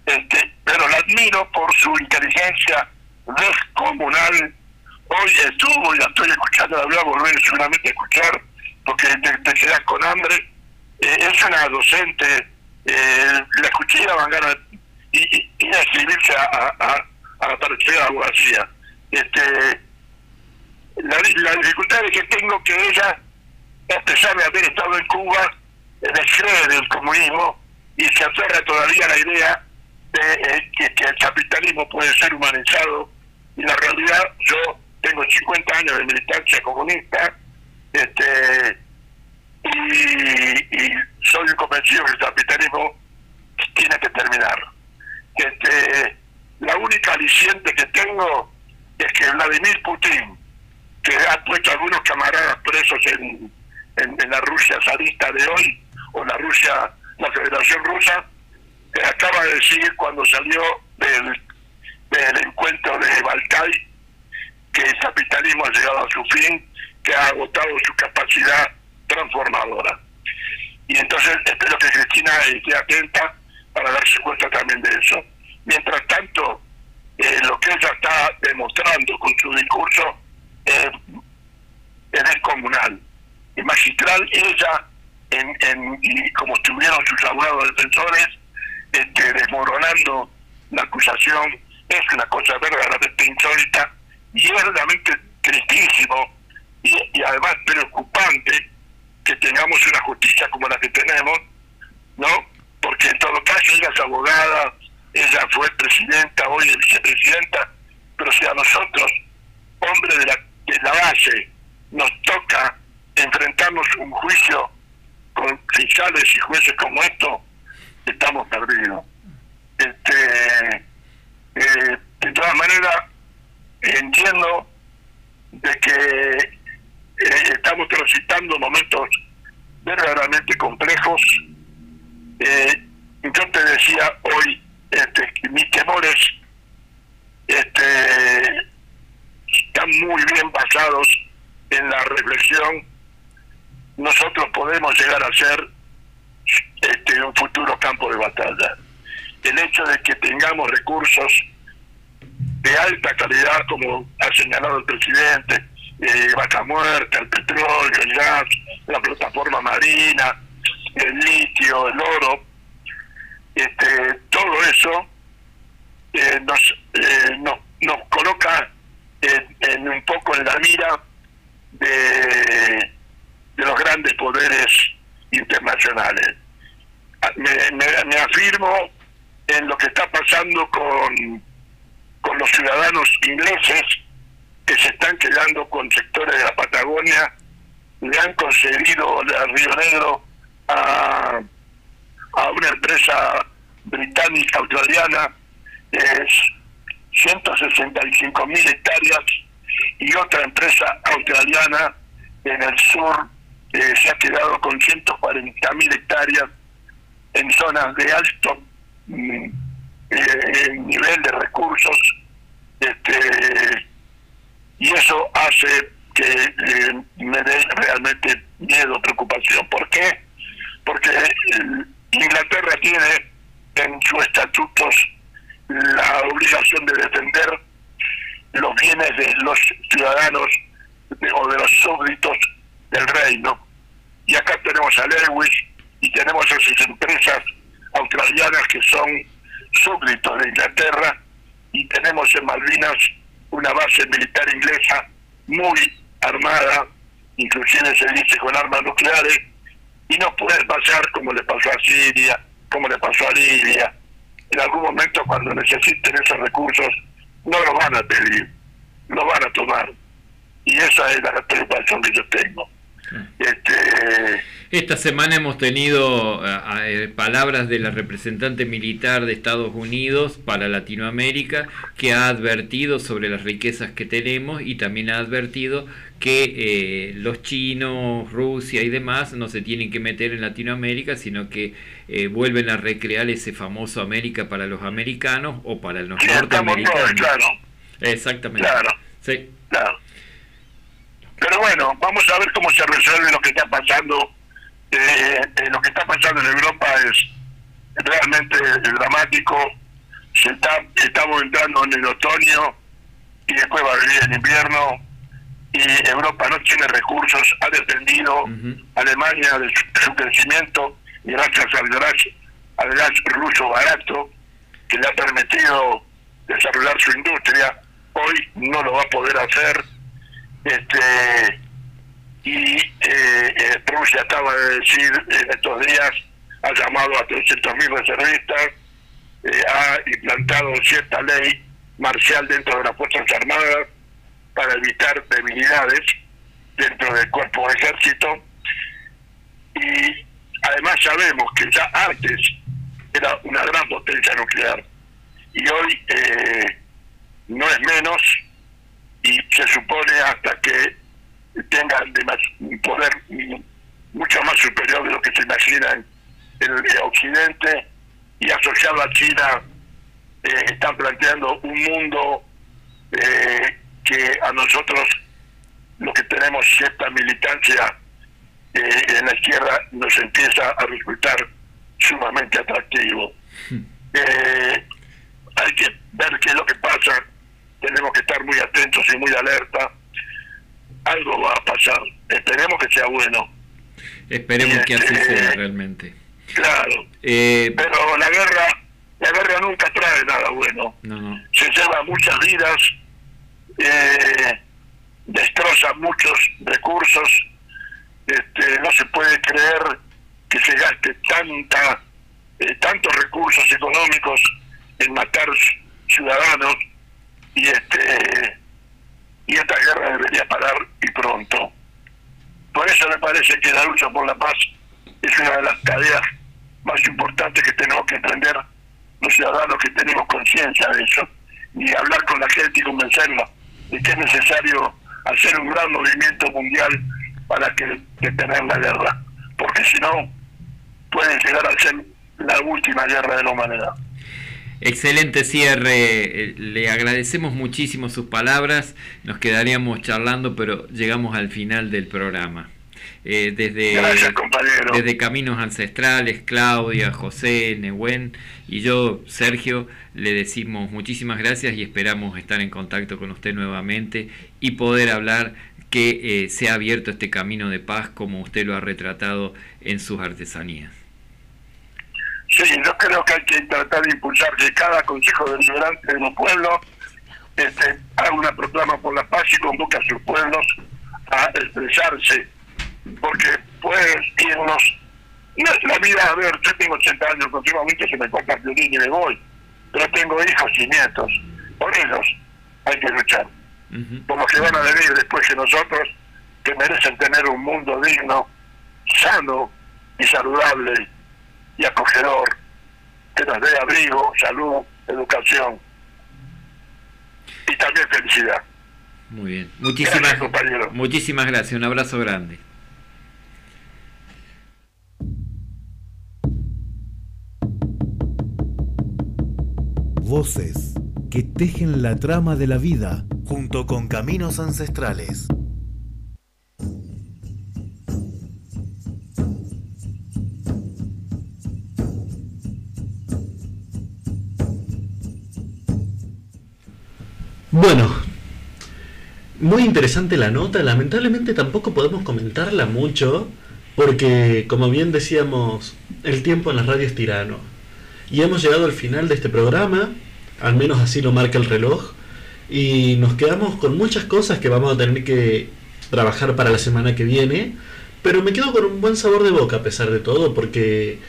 este, pero la admiro por su inteligencia descomunal. Hoy estuvo, la estoy escuchando, la voy a volver seguramente a escuchar, porque te, te quedas con hambre. Eh, es una docente, eh, la escuché y la van ganas y, y, y a escribirse a, a, a, la tercera abogacía. Este, la, la dificultad es que tengo que ella a pesar de haber estado en Cuba, descree del comunismo y se aferra todavía a la idea de eh, que, que el capitalismo puede ser humanizado. Y la realidad, yo tengo 50 años de militancia comunista este y, soy convencido que el capitalismo tiene que terminar. Este, la única aliciente que tengo es que Vladimir Putin, que ha puesto a algunos camaradas presos en, en, la Rusia zarista de hoy, o la Rusia, la Federación Rusa, eh, acaba de decir cuando salió del, del encuentro de Balcay que el capitalismo ha llegado a su fin, que ha agotado su capacidad transformadora. Y entonces espero que Cristina esté atenta para darse cuenta también de eso. Mientras tanto, eh, lo que ella está demostrando con su discurso eh, es descomunal y magistral ella en, en, como estuvieron sus abogados defensores este, desmoronando la acusación es una cosa verdaderamente insólita y es realmente tristísimo y, además preocupante que tengamos una justicia como la que tenemos no porque en todo caso ella es abogada ella fue presidenta hoy es vicepresidenta pero si a nosotros hombres de la, de la base nos toca enfrentarnos un juicio con fiscales y jueces como estos, estamos perdidos. Este, eh, de todas maneras, entiendo de que eh, estamos transitando momentos verdaderamente complejos. Eh, yo te decía hoy este, que mis temores este, están muy bien basados en la reflexión, nosotros podemos llegar a ser campo de batalla. El hecho de que tengamos recursos de alta calidad, como ha señalado el presidente, eh, vaca muerta, el petróleo, el gas, la plataforma marina, el litio, el oro, este, todo eso eh, nos, eh, nos, nos coloca en, un poco en la mira de los grandes poderes internacionales. Me, me- afirmo en lo que está pasando con, con los ciudadanos ingleses que se están quedando con sectores de la Patagonia, le han concedido el Río Negro a, a una empresa británica australiana es 165 mil hectáreas y otra empresa australiana en el sur eh, se ha quedado con 140 mil hectáreas en zonas de alto mm, eh, nivel de recursos este y eso hace que eh, me dé realmente miedo, preocupación. ¿Por qué? Porque eh, Inglaterra tiene en sus estatutos la obligación de defender los bienes de los ciudadanos de- o de los súbditos del reino. Y acá tenemos a Lewis y tenemos a sus empresas australianas que son súbditos de Inglaterra y tenemos en Malvinas una base militar inglesa muy armada, inclusive se dice con armas nucleares, y no puede pasar como le pasó a Siria, como le pasó a Libia. En algún momento cuando necesiten esos recursos, no los van a pedir, los van a tomar. Y esa es la preocupación que yo tengo. Este, Esta semana hemos tenido eh, eh, palabras de la representante militar de Estados Unidos para Latinoamérica que ha advertido sobre las riquezas que tenemos y también ha advertido que eh, los chinos, Rusia y demás no se tienen que meter en Latinoamérica, sino que eh, vuelven a recrear ese famoso América para los americanos o para los norteamericanos. claro. Exactamente. Claro. Sí. Claro. Pero bueno, vamos a ver cómo se resuelve lo que está pasando. Eh, eh, lo que está pasando en Europa es realmente dramático. Se está, estamos entrando en el otoño y después va a venir el invierno y Europa no tiene recursos, ha dependido Alemania de su, de su crecimiento y gracias al gas, al gas ruso barato que le ha permitido desarrollar su industria, hoy no lo va a poder hacer este y eh, Rusia acaba de decir en estos días ha llamado a 300.000 reservistas eh, ha implantado cierta ley marcial dentro de las fuerzas armadas para evitar debilidades dentro del cuerpo de ejército. Y además sabemos que ya antes era una gran potencia nuclear. Y hoy eh, no es menos y se supone hasta que tengan de más- un poder mucho más superior de lo que se imagina en, el occidente y asociado a China eh, están planteando un mundo eh, que a nosotros lo que tenemos cierta militancia eh, en la izquierda nos empieza a resultar sumamente atractivo. Eh, hay que ver qué es lo que pasa, tenemos que estar muy atentos y muy alerta. Algo va a pasar, esperemos que sea bueno. Esperemos que así Este, sea realmente. Claro, Eh, pero la guerra, la guerra nunca trae nada bueno. no, no. se lleva muchas vidas, eh, destroza muchos recursos, este, no se puede creer que se gaste tanta, eh, tantos recursos económicos en matar ciudadanos y este y esta guerra debería parar y pronto. Por eso me parece que la lucha por la paz es una de las tareas más importantes que tenemos que emprender los ciudadanos que tenemos conciencia de eso y hablar con la gente y convencerla de que es necesario hacer un gran movimiento mundial para que detener la guerra, porque si no puede llegar a ser la última guerra de la humanidad. Excelente cierre, eh, le agradecemos muchísimo sus palabras, nos quedaríamos charlando, pero llegamos al final del programa. Eh, desde, Gracias, desde Caminos Ancestrales, Claudia, José, Nehuen y yo, Sergio, le decimos muchísimas gracias y esperamos estar en contacto con usted nuevamente y poder hablar que eh, se ha abierto este camino de paz como usted lo ha retratado en sus artesanías. Sí, yo creo que hay que tratar de impulsar que cada consejo deliberante de los pueblos este, haga una proclama por la paz y convoque a sus pueblos a expresarse, porque pueden irnos. No es la vida, a ver, yo tengo 80 años, continuamente se me corta el violín y me voy, pero tengo hijos y nietos. Por ellos hay que luchar. Por los que van a venir después que nosotros, que merecen tener un mundo digno, sano y saludable y acogedor, que nos dé abrigo, salud, educación y también felicidad. Muy bien. Muchísimas, Gracias, compañero. muchísimas gracias. Un abrazo grande. Voces que tejen la trama de la vida junto con caminos ancestrales. Bueno, muy interesante la nota, lamentablemente tampoco podemos comentarla mucho porque, como bien decíamos, el tiempo en la radio es tirano. Y hemos llegado al final de este programa, al menos así lo marca el reloj, y nos quedamos con muchas cosas que vamos a tener que trabajar para la semana que viene, pero me quedo con un buen sabor de boca a pesar de todo, porque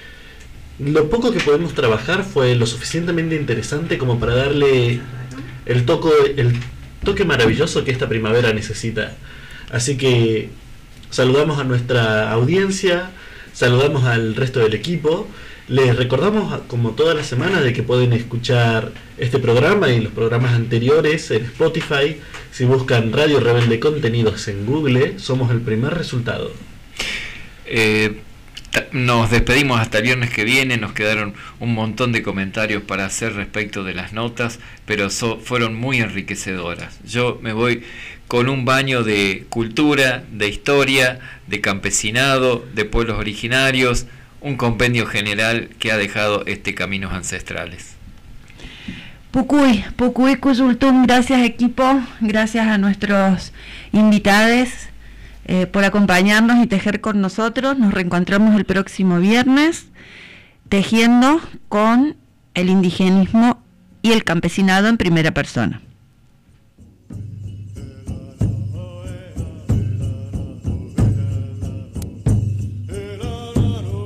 lo poco que podemos trabajar fue lo suficientemente interesante como para darle el, toco, el toque maravilloso que esta primavera necesita. Así que saludamos a nuestra audiencia, saludamos al resto del equipo. Les recordamos, como toda la semana, de que pueden escuchar este programa y los programas anteriores en Spotify. Si buscan Radio Rebelde Contenidos en Google, somos el primer resultado. Eh, nos despedimos hasta el viernes que viene, nos quedaron un montón de comentarios para hacer respecto de las notas, pero so- fueron muy enriquecedoras. Yo me voy con un baño de cultura, de historia, de campesinado, de pueblos originarios, un compendio general que ha dejado este Caminos Ancestrales. Pucuy, Pucuy Cusultum, gracias equipo, gracias a nuestros invitados eh, por acompañarnos y tejer con nosotros. Nos reencontramos el próximo viernes tejiendo con el indigenismo y el campesinado en primera persona.